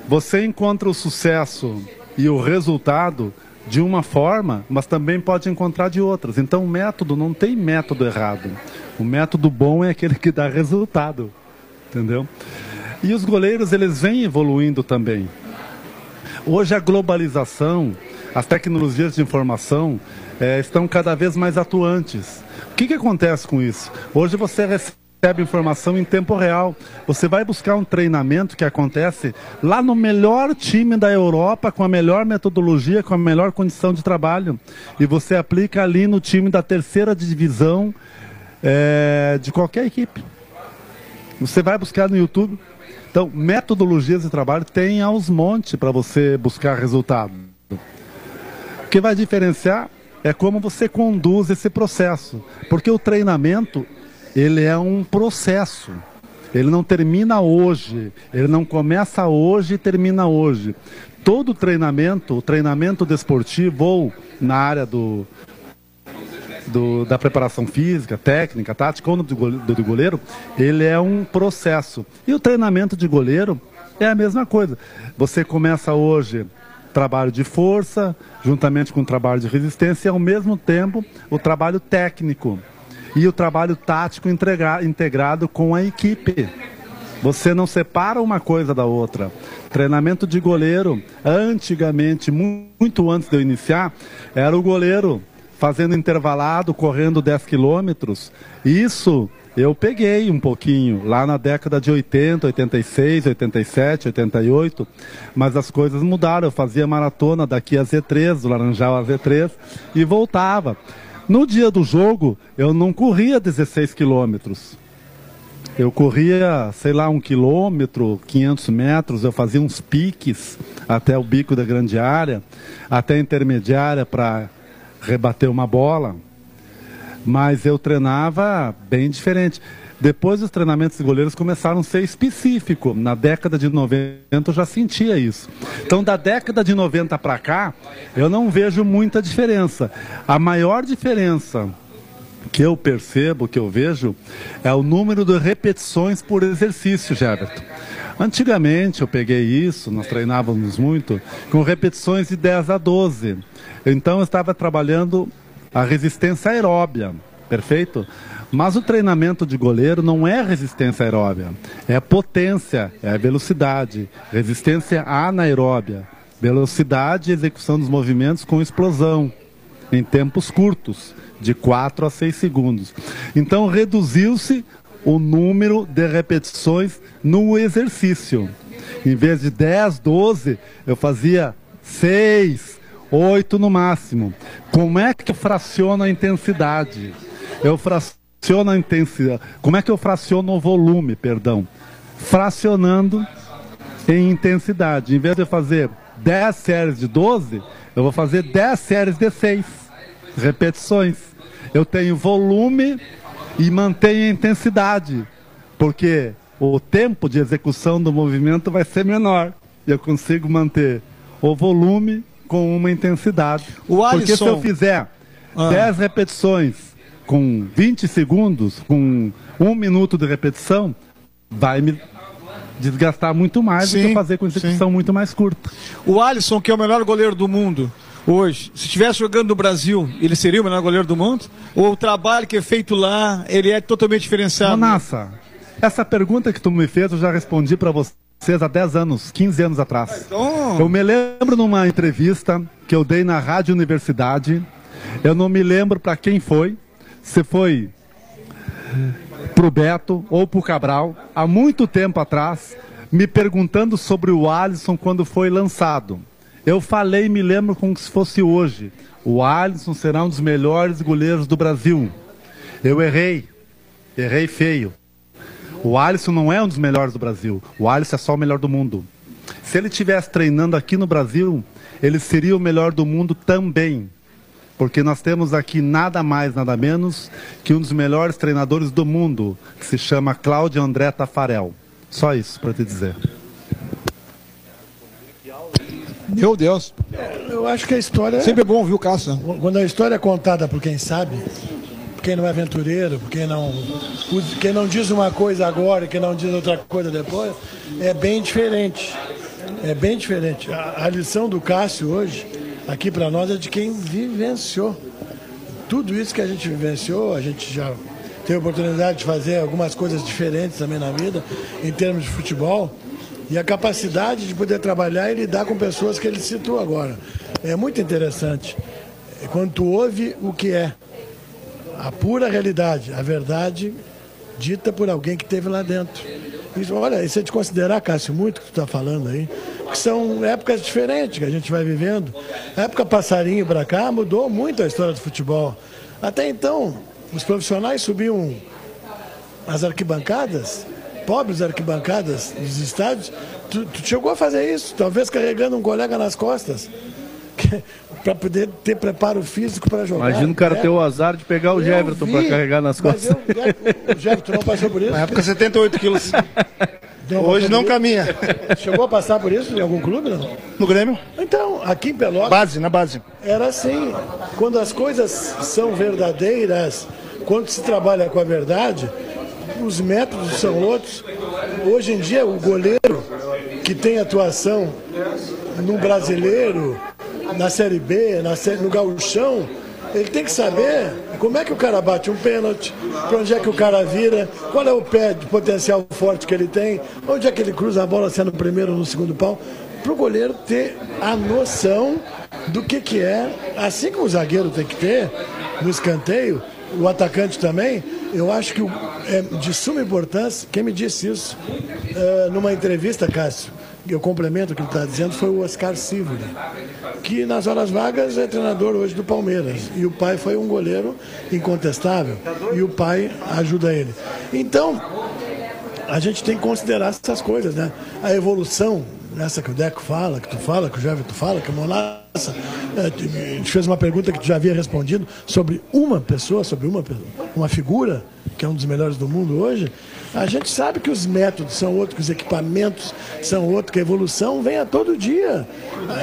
você encontra o sucesso e o resultado de uma forma, mas também pode encontrar de outras. Então, o método não tem método errado. O método bom é aquele que dá resultado, entendeu? E os goleiros, eles vêm evoluindo também. Hoje a globalização, as tecnologias de informação é, estão cada vez mais atuantes. O que, que acontece com isso? Hoje você recebe informação em tempo real. Você vai buscar um treinamento que acontece lá no melhor time da Europa, com a melhor metodologia, com a melhor condição de trabalho. E você aplica ali no time da terceira divisão é, de qualquer equipe. Você vai buscar no YouTube. Então, metodologias de trabalho tem aos montes para você buscar resultado. O que vai diferenciar é como você conduz esse processo. Porque o treinamento, ele é um processo. Ele não termina hoje, ele não começa hoje e termina hoje. Todo treinamento, o treinamento desportivo ou na área do, do, da preparação física, técnica, tática ou do do goleiro, ele é um processo. E o treinamento de goleiro é a mesma coisa. Você começa hoje trabalho de força, juntamente com o trabalho de resistência, e ao mesmo tempo o trabalho técnico e o trabalho tático integra integrado com a equipe. Você não separa uma coisa da outra. Treinamento de goleiro, antigamente, muito antes de eu iniciar, era o goleiro fazendo intervalado, correndo 10 quilômetros. Isso eu peguei um pouquinho lá na década de 80, 86, 87, 88, mas as coisas mudaram. Eu fazia maratona daqui a Z3, do Laranjal a Z3, e voltava. No dia do jogo, eu não corria 16 quilômetros. Eu corria, sei lá, um quilômetro, 500 metros, eu fazia uns piques até o bico da grande área, até a intermediária para rebater uma bola, mas eu treinava bem diferente. Depois os treinamentos de goleiros começaram a ser específicos. Na década de 90 eu já sentia isso. Então, da década de 90 para cá, eu não vejo muita diferença. A maior diferença que eu percebo, que eu vejo, é o número de repetições por exercício, Gerberto. Antigamente eu peguei isso, nós treinávamos muito, com repetições de 10 a 12. Então eu estava trabalhando a resistência aeróbia, perfeito? Mas o treinamento de goleiro não é resistência aeróbia, é potência, é velocidade, resistência anaeróbia, velocidade e execução dos movimentos com explosão, em tempos curtos, de 4 a 6 segundos. Então reduziu-se o número de repetições no exercício. Em vez de 10, 12, eu fazia 6, 8 no máximo. Como é que eu fraciono a intensidade? Eu fraciono a intensidade. Como é que eu fraciono o volume, perdão? Fracionando em intensidade. Em vez de eu fazer 10 séries de 12, eu vou fazer 10 séries de 6 repetições. Eu tenho volume e mantenho a intensidade, porque o tempo de execução do movimento vai ser menor. E eu consigo manter o volume com uma intensidade. O Alisson... Porque se eu fizer ah. 10 repetições com 20 segundos, com um minuto de repetição, vai me desgastar muito mais sim, do que fazer com execução sim. muito mais curta. O Alisson, que é o melhor goleiro do mundo, hoje, se estivesse jogando no Brasil, ele seria o melhor goleiro do mundo? Ou o trabalho que é feito lá, ele é totalmente diferenciado? Manassa, essa pergunta que tu me fez, eu já respondi para vocês há 10 anos, 15 anos atrás. Então... Eu me lembro numa entrevista que eu dei na Rádio Universidade, eu não me lembro para quem foi, se foi para o Beto ou para o Cabral, há muito tempo atrás, me perguntando sobre o Alisson quando foi lançado. Eu falei, me lembro como se fosse hoje. O Alisson será um dos melhores goleiros do Brasil. Eu errei. Errei feio. O Alisson não é um dos melhores do Brasil. O Alisson é só o melhor do mundo. Se ele estivesse treinando aqui no Brasil, ele seria o melhor do mundo também. Porque nós temos aqui nada mais, nada menos que um dos melhores treinadores do mundo, que se chama Cláudio André Tafarel. Só isso para te dizer. Meu Deus. Eu acho que a história. Sempre é bom, viu, Cássio? Quando a história é contada por quem sabe, por quem não é aventureiro, por quem não, quem não diz uma coisa agora e quem não diz outra coisa depois, é bem diferente. É bem diferente. A, a lição do Cássio hoje, aqui para nós, é de quem vivenciou. Tudo isso que a gente vivenciou, a gente já teve oportunidade de fazer algumas coisas diferentes também na vida, em termos de futebol e a capacidade de poder trabalhar e lidar com pessoas que ele citou agora. É muito interessante. Quando tu ouve o que é a pura realidade, a verdade dita por alguém que esteve lá dentro. Isso, olha, isso é de considerar, Cássio, muito que tu está falando aí, que são épocas diferentes que a gente vai vivendo. A época passarinho para cá mudou muito a história do futebol. Até então, os profissionais subiam as arquibancadas pobres arquibancadas dos estádios, tu, tu, chegou a fazer isso, talvez carregando um colega nas costas. para poder ter preparo físico para jogar. Imagina o cara é. ter o azar de pegar o Jefferson para carregar nas costas. Eu, o Jefferson não passou por isso? Na época, 78 quilos. Hoje não caminha. Chegou a passar por isso em algum clube, não? No Grêmio? Então, aqui em Pelotas. Base, na base. Era assim. Quando as coisas são verdadeiras, quando se trabalha com a verdade, os métodos são outros. Hoje em dia, o goleiro que tem atuação no brasileiro, na Série B, na série, no gauchão, ele tem que saber como é que o cara bate um pênalti, para onde é que o cara vira, qual é o pé de potencial forte que ele tem, onde é que ele cruza a bola sendo o primeiro ou no segundo pau, para o goleiro ter a noção do que, que é, assim como o zagueiro tem que ter no escanteio, o atacante também, eu acho que é de suma importância, quem me disse isso é, numa entrevista, Cássio, eu complemento o que ele está dizendo, foi o Oscar Sivoli, que nas horas vagas é treinador hoje do Palmeiras. E o pai foi um goleiro incontestável. E o pai ajuda ele. Então, a gente tem que considerar essas coisas, né? A evolução, essa que o Deco fala, que tu fala, que o Jovem fala, que o Monassa é, fez uma pergunta que tu já havia respondido sobre uma pessoa, sobre uma, uma figura, que é um dos melhores do mundo hoje. A gente sabe que os métodos são outros, que os equipamentos são outros, que a evolução vem a todo dia.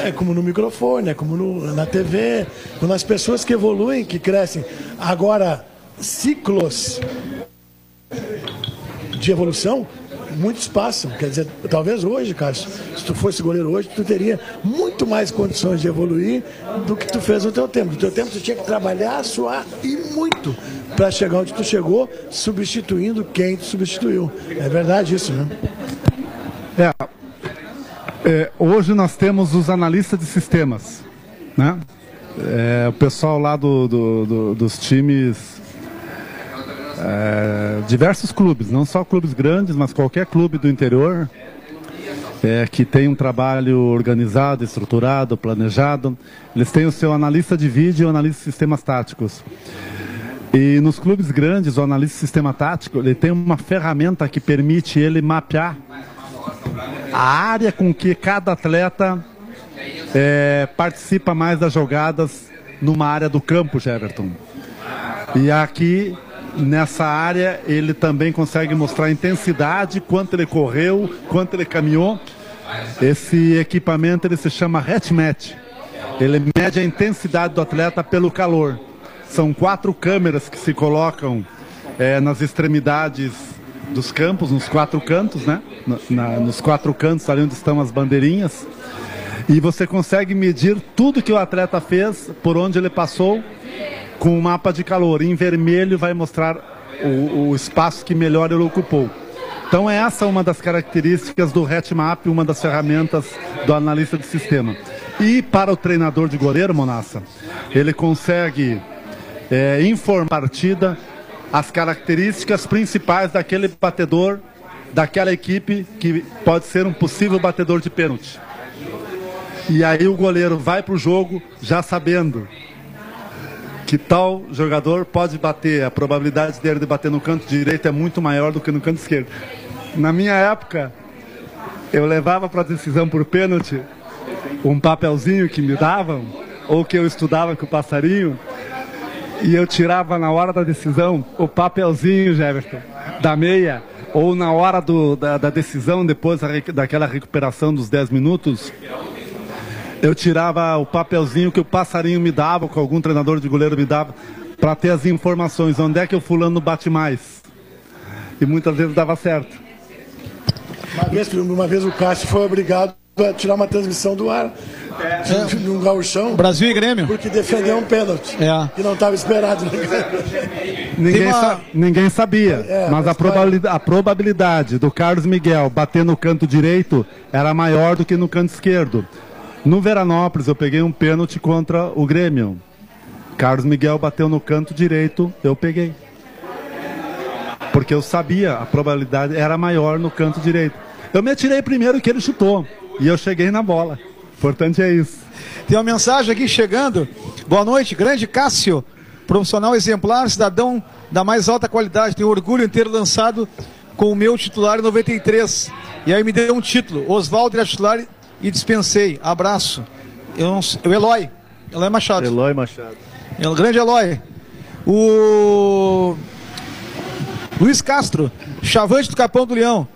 É como no microfone, é como no, na TV, quando as pessoas que evoluem, que crescem. Agora, ciclos de evolução muitos passam. Quer dizer, talvez hoje, Cássio, se tu fosse goleiro hoje, tu teria muito mais condições de evoluir do que tu fez no teu tempo. No teu tempo tu tinha que trabalhar, suar e muito para chegar onde tu chegou, substituindo quem tu substituiu. É verdade isso, né? É, é hoje nós temos os analistas de sistemas, né? É, o pessoal lá do, do, do, dos times é, diversos clubes, não só clubes grandes, mas qualquer clube do interior é, que tem um trabalho organizado, estruturado, planejado. Eles têm o seu analista de vídeo e analista de sistemas táticos. E nos clubes grandes, o analista de sistema tático, ele tem uma ferramenta que permite ele mapear a área com que cada atleta é, participa mais das jogadas numa área do campo, Everton. E aqui nessa área ele também consegue mostrar a intensidade, quanto ele correu, quanto ele caminhou. Esse equipamento ele se chama HatMatch. Ele mede a intensidade do atleta pelo calor. São quatro câmeras que se colocam é, nas extremidades dos campos, nos quatro cantos, né? Na, nos quatro cantos ali onde estão as bandeirinhas. E você consegue medir tudo que o atleta fez, por onde ele passou com o mapa de calor. Em vermelho vai mostrar o, o espaço que melhor ele ocupou. Então essa é uma das características do HatMap, uma das ferramentas do analista de sistema. E para o treinador de goleiro, Monassa, ele consegue é, informar partida as características principais daquele batedor, daquela equipe que pode ser um possível batedor de pênalti. E aí o goleiro vai para o jogo já sabendo que tal jogador pode bater, a probabilidade dele de bater no canto direito é muito maior do que no canto esquerdo. Na minha época, eu levava para a decisão por pênalti um papelzinho que me davam, ou que eu estudava com o passarinho, e eu tirava na hora da decisão o papelzinho, Jefferson, da meia, ou na hora do, da, da, decisão, depois daquela recuperação dos 10 minutos, eu tirava o papelzinho que o passarinho me dava, que algum treinador de goleiro me dava, para ter as informações, onde é que o fulano bate mais. E muitas vezes dava certo. Uma vez, uma vez o Cássio foi obrigado tirar uma transmissão do ar é. de um gauchão. Brasil e Grêmio. Porque defendeu um pênalti. É. Que não estava esperado. Né? Ninguém, uma... sa ninguém sabia. É, mas, mas a, probabilidade, a probabilidade do Carlos Miguel bater no canto direito era maior do que no canto esquerdo. No Veranópolis eu peguei um pênalti contra o Grêmio. Carlos Miguel bateu no canto direito, eu peguei. Porque eu sabia, a probabilidade era maior no canto direito. Eu me atirei primeiro que ele chutou. E eu cheguei na bola. Importante é isso. Tem uma mensagem aqui chegando. Boa noite, grande Cássio, profissional exemplar, cidadão da mais alta qualidade. Tenho orgulho em ter lançado com o meu titular em 93. E aí me deu um título. Oswaldo era titular e dispensei. Abraço. Eu não o Eloy. Eloy Machado. Eloy Machado. É o grande Eloy. O Luiz Castro, chavante do Capão do Leão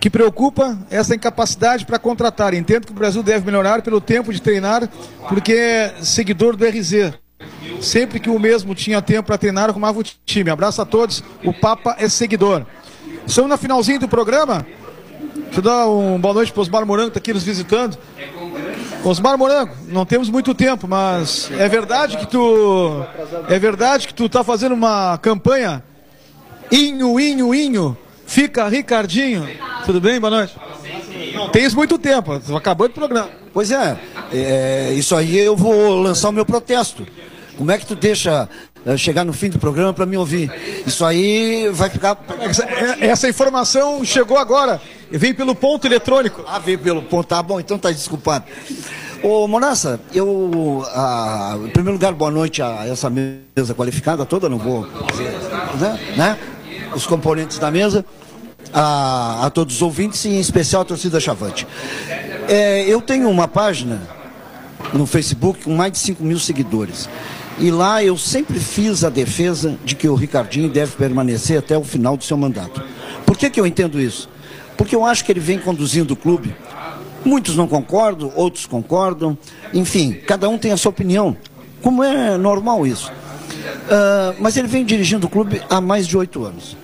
que preocupa essa incapacidade para contratar. Entendo que o Brasil deve melhorar pelo tempo de treinar, porque é seguidor do RZ. Sempre que o mesmo tinha tempo para treinar, arrumava o time. Abraço a todos. O Papa é seguidor. Estamos na finalzinho do programa. Deixa eu dar uma boa noite para Osmar Morango, que está aqui nos visitando. Osmar Morango, não temos muito tempo, mas é verdade que tu. É verdade que tu está fazendo uma campanha. Inho, inho, inho Fica Ricardinho. Tudo bem? Boa noite. Não tens muito tempo, acabando o programa. Pois é, é, isso aí eu vou lançar o meu protesto. Como é que tu deixa é, chegar no fim do programa para me ouvir? Isso aí vai ficar. Essa, é, essa informação chegou agora. Vem pelo ponto eletrônico. Ah, veio pelo ponto. Tá bom, então tá desculpado. Ô, Monassa, eu, ah, em primeiro lugar, boa noite a essa mesa qualificada toda, não vou né? né? Os componentes da mesa a, a todos os ouvintes e em especial a torcida Chavante. É, eu tenho uma página no Facebook com mais de 5 mil seguidores. E lá eu sempre fiz a defesa de que o Ricardinho deve permanecer até o final do seu mandato. Por que, que eu entendo isso? Porque eu acho que ele vem conduzindo o clube. Muitos não concordam, outros concordam. Enfim, cada um tem a sua opinião. Como é normal isso. Uh, mas ele vem dirigindo o clube há mais de oito anos.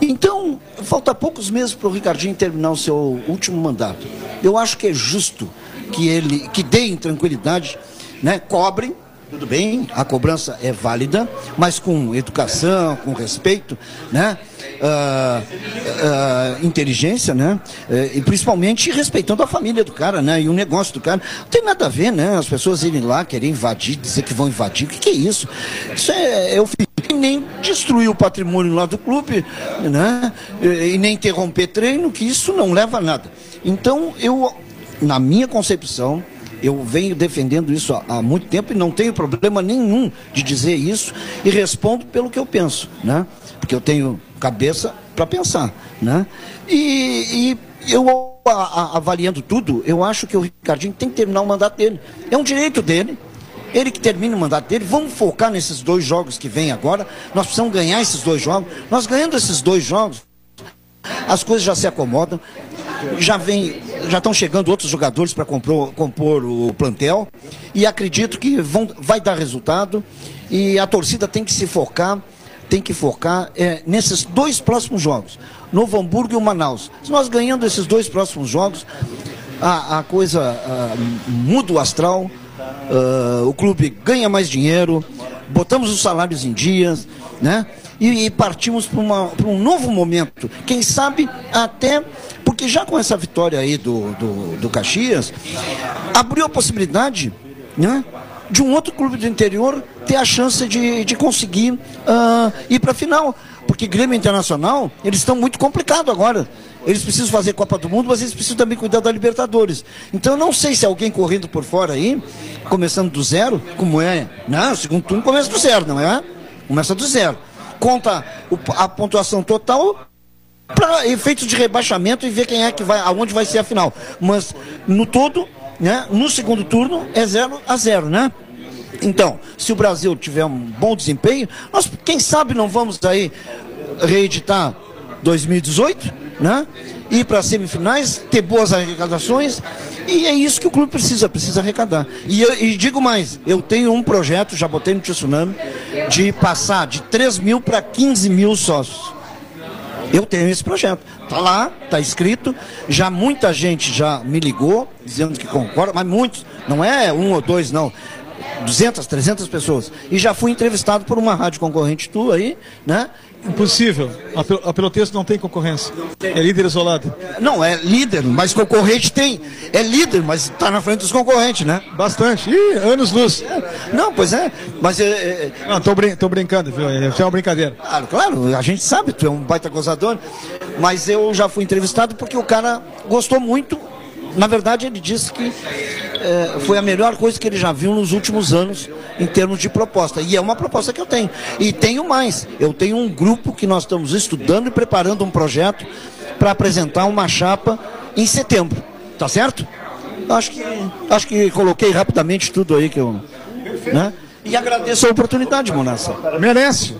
Então, falta poucos meses para o Ricardinho terminar o seu último mandato. Eu acho que é justo que ele, que deem tranquilidade, né? Cobrem, tudo bem, a cobrança é válida, mas com educação, com respeito, né? Uh, uh, inteligência, né? Uh, e principalmente respeitando a família do cara, né? E o negócio do cara. Não tem nada a ver, né? As pessoas irem lá querer invadir, dizer que vão invadir. O que, que é isso? Isso é, é o nem destruir o patrimônio lá do clube, né? E nem interromper treino, que isso não leva a nada. Então, eu, na minha concepção, eu venho defendendo isso há, há, muito tempo e não tenho problema nenhum de dizer isso e respondo pelo que eu penso, né? Porque eu tenho cabeça para pensar, né? E, e eu a, a, avaliando tudo, eu acho que o Ricardinho tem que terminar o mandato dele. É um direito dele. Ele que termina o mandato dele, vamos focar nesses dois jogos que vem agora. Nós precisamos ganhar esses dois jogos. Nós ganhando esses dois jogos, as coisas já se acomodam. Já vem, já estão chegando outros jogadores para compor, o plantel e acredito que vão, vai dar resultado e a torcida tem que se focar, tem que focar é, nesses dois próximos jogos, Novo Hamburgo e o Manaus. Se nós ganhando esses dois próximos jogos, a, a coisa a, muda o astral, uh, o clube ganha mais dinheiro, botamos os salários em dias, né? E, e partimos para um novo momento. Quem sabe até, porque já com essa vitória aí do, do, do Caxias, abriu a possibilidade, né? De um outro clube do interior ter a chance de, de conseguir uh, ir para a final. Porque Grêmio Internacional, eles estão muito complicados agora. Eles precisam fazer Copa do Mundo, mas eles precisam também cuidar da Libertadores. Então eu não sei se alguém correndo por fora aí, começando do zero, como é. Não, o segundo turno começa do zero, não é? Começa do zero. Conta a pontuação total para efeitos de rebaixamento e ver quem é que vai, aonde vai ser a final. Mas no todo, né, no segundo turno é 0 a 0, né? Então, se o Brasil tiver um bom desempenho, nós quem sabe não vamos aí reeditar 2018, né? Ir para semifinais, ter boas arrecadações, e é isso que o clube precisa, precisa arrecadar. E, eu- e digo mais, eu tenho um projeto, já botei no Tsunami, de passar de 3 mil para 15 mil sócios. Eu tenho esse projeto. Tá lá, tá escrito. Já muita gente já me ligou dizendo que concorda, mas muitos, não é um ou dois não. 200, 300 pessoas. E já fui entrevistado por uma rádio concorrente tua aí, né? Impossível. A, Pel- a Pelotense não tem concorrência. É líder isolado. Não, é líder, mas concorrente tem. É líder, mas tá na frente dos concorrentes, né? Bastante. Ih, anos luz. Não, pois é. Mas é, é, Não, tô, brin tô brincando, viu? Isso é uma brincadeira. Claro, claro, a gente sabe, tu é um baita gozador, mas eu já fui entrevistado porque o cara gostou muito. Na verdade, ele disse que eh, foi a melhor coisa que ele já viu nos últimos anos em termos de proposta. E é uma proposta que eu tenho. E tenho mais. Eu tenho um grupo que nós estamos estudando e preparando um projeto para apresentar uma chapa em setembro. Tá certo? Acho que, acho que coloquei rapidamente tudo aí que eu. Né? E agradeço a oportunidade, Monassa. Merece.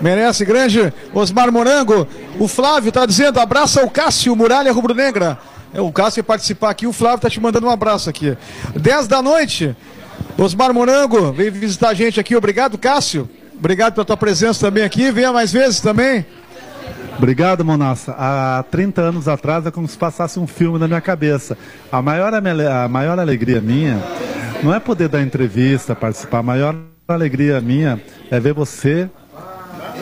Merece, grande Osmar Morango. O Flávio está dizendo, abraça o Cássio, Muralha Rubro-Negra. É, O Cássio participar aqui, o Flávio está te mandando um abraço aqui. 10 da noite, Osmar Morango veio visitar a gente aqui. Obrigado, Cássio. Obrigado pela tua presença também aqui. Venha mais vezes também. Obrigado, Monassa. Há 30 anos atrás é como se passasse um filme na minha cabeça. A maior, a maior alegria minha não é poder dar entrevista, participar. A maior alegria minha é ver você,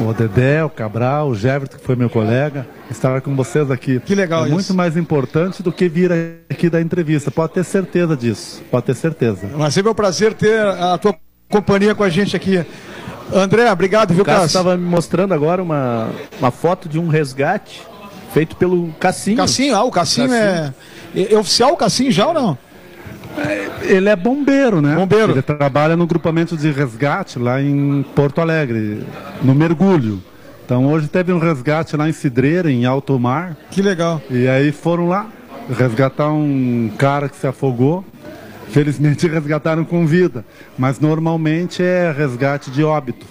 o Dedé, o Cabral, o Jefferson, que foi meu colega, estar com vocês aqui. Que legal É isso. muito mais importante do que vir aqui dar entrevista. Pode ter certeza disso. Pode ter certeza. Mas sempre é um prazer ter a tua companhia com a gente aqui. André, obrigado, viu, Cássio estava me mostrando agora uma, uma foto de um resgate feito pelo Cassinho. Cassinho, ah, o Cassinho, é... é. oficial o Cassinho já ou não? Ele é bombeiro, né? Bombeiro. Ele trabalha no grupamento de resgate lá em Porto Alegre, no mergulho. Então hoje teve um resgate lá em Cidreira, em alto mar. Que legal. E aí foram lá resgatar um cara que se afogou. Felizmente resgataram com vida, mas normalmente é resgate de óbito.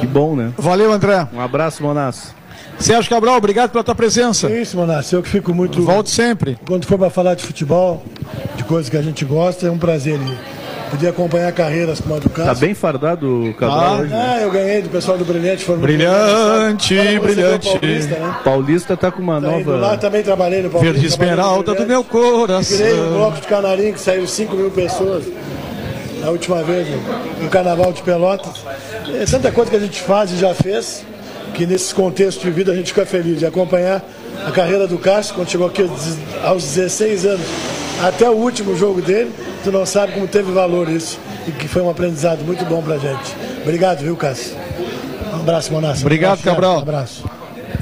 Que bom, né? Valeu, André. Um abraço, Monasso. Sérgio Cabral, obrigado pela tua presença. É isso, Monassi. Eu que fico muito. Volte sempre. Quando for para falar de futebol, de coisas que a gente gosta, é um prazer ali. Poder acompanhar carreiras como a do Tá Cássio. bem fardado o Cabral Ah, hoje. né? Ah, eu ganhei do pessoal do Brilhante. Foram Brilhante, você brilhante. Paulista, né? Paulista tá com uma Tá indo lá, nova. também trabalhei no Paulista. Verde esmeralda do meu Tirei um coração. bloco de canarinho que saiu 5 mil pessoas na última vez no, no Carnaval de Pelotas. É tanta coisa que a gente faz e já fez, que nesses contextos de vida a gente fica feliz de acompanhar a carreira do Cássio, quando chegou aqui aos- aos 16 anos, até o último jogo dele, tu não sabe como teve valor isso, e que foi um aprendizado muito bom pra gente. Obrigado, viu, Cássio? Um abraço, Monassa. Obrigado, Um abraço, Cabral. Um abraço.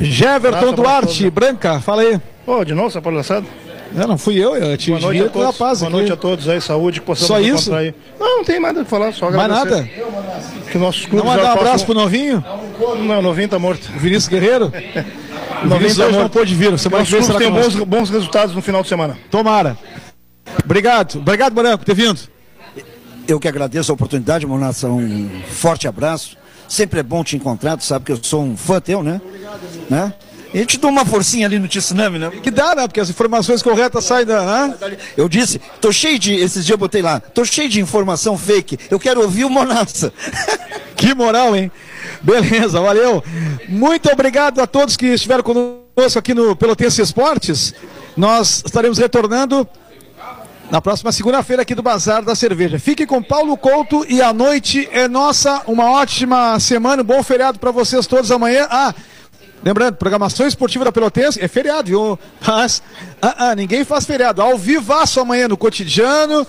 Jeverton Abraço, Duarte, Branca, fala aí. Ô, de novo essa palhaçada? Não, não fui eu, eu te Boa noite a o todos. rapaz Boa aqui. noite a todos aí, saúde, que possamos Só isso? encontrar aí. Não, não tem nada a falar, só Mais agradecer. nada? Que nossos clubes Não mandar já um abraço possam- pro novinho? Não, novinho tá morto. Vinícius Guerreiro? O Novinho Vinícius tá hoje não morto. pôde vir, semana que vem clubes será têm conosco. bons, bons resultados no final de semana. Tomara. Obrigado, obrigado, Branco, por ter vindo. Eu que agradeço a oportunidade, Monassa. Um forte abraço. Sempre é bom te encontrar, tu sabe que eu sou um fã teu, né? né? A gente dá uma forcinha ali no Tsunami, né? Que dá, né? Porque as informações corretas saem da. Né? Eu disse, tô cheio de. Esses dias eu botei lá, tô cheio de informação fake. Eu quero ouvir o Monassa. Que moral, hein? Beleza, valeu. Muito obrigado a todos que estiveram conosco aqui no Pelotense Esportes. Nós estaremos retornando na próxima segunda-feira aqui do Bazar da Cerveja. Fique com Paulo Couto e a noite é nossa. Uma ótima semana, um bom feriado para vocês todos amanhã. Ah, lembrando, programação esportiva da Pelotense é feriado, viu? Mas ah, ah, ninguém faz feriado. Ao vivaço amanhã no cotidiano.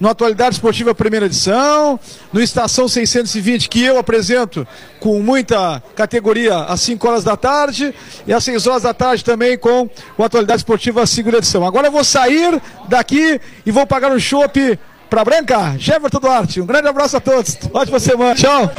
no Atualidade Esportiva Primeira Edição, no Estação 620, que eu apresento com muita categoria às 5 horas da tarde, e às 6 horas da tarde também com o Atualidade Esportiva Segunda Edição. Agora eu vou sair daqui e vou pagar um chopp para Branca, Jefferson Duarte. Um grande abraço a todos. Ótima semana. Tchau.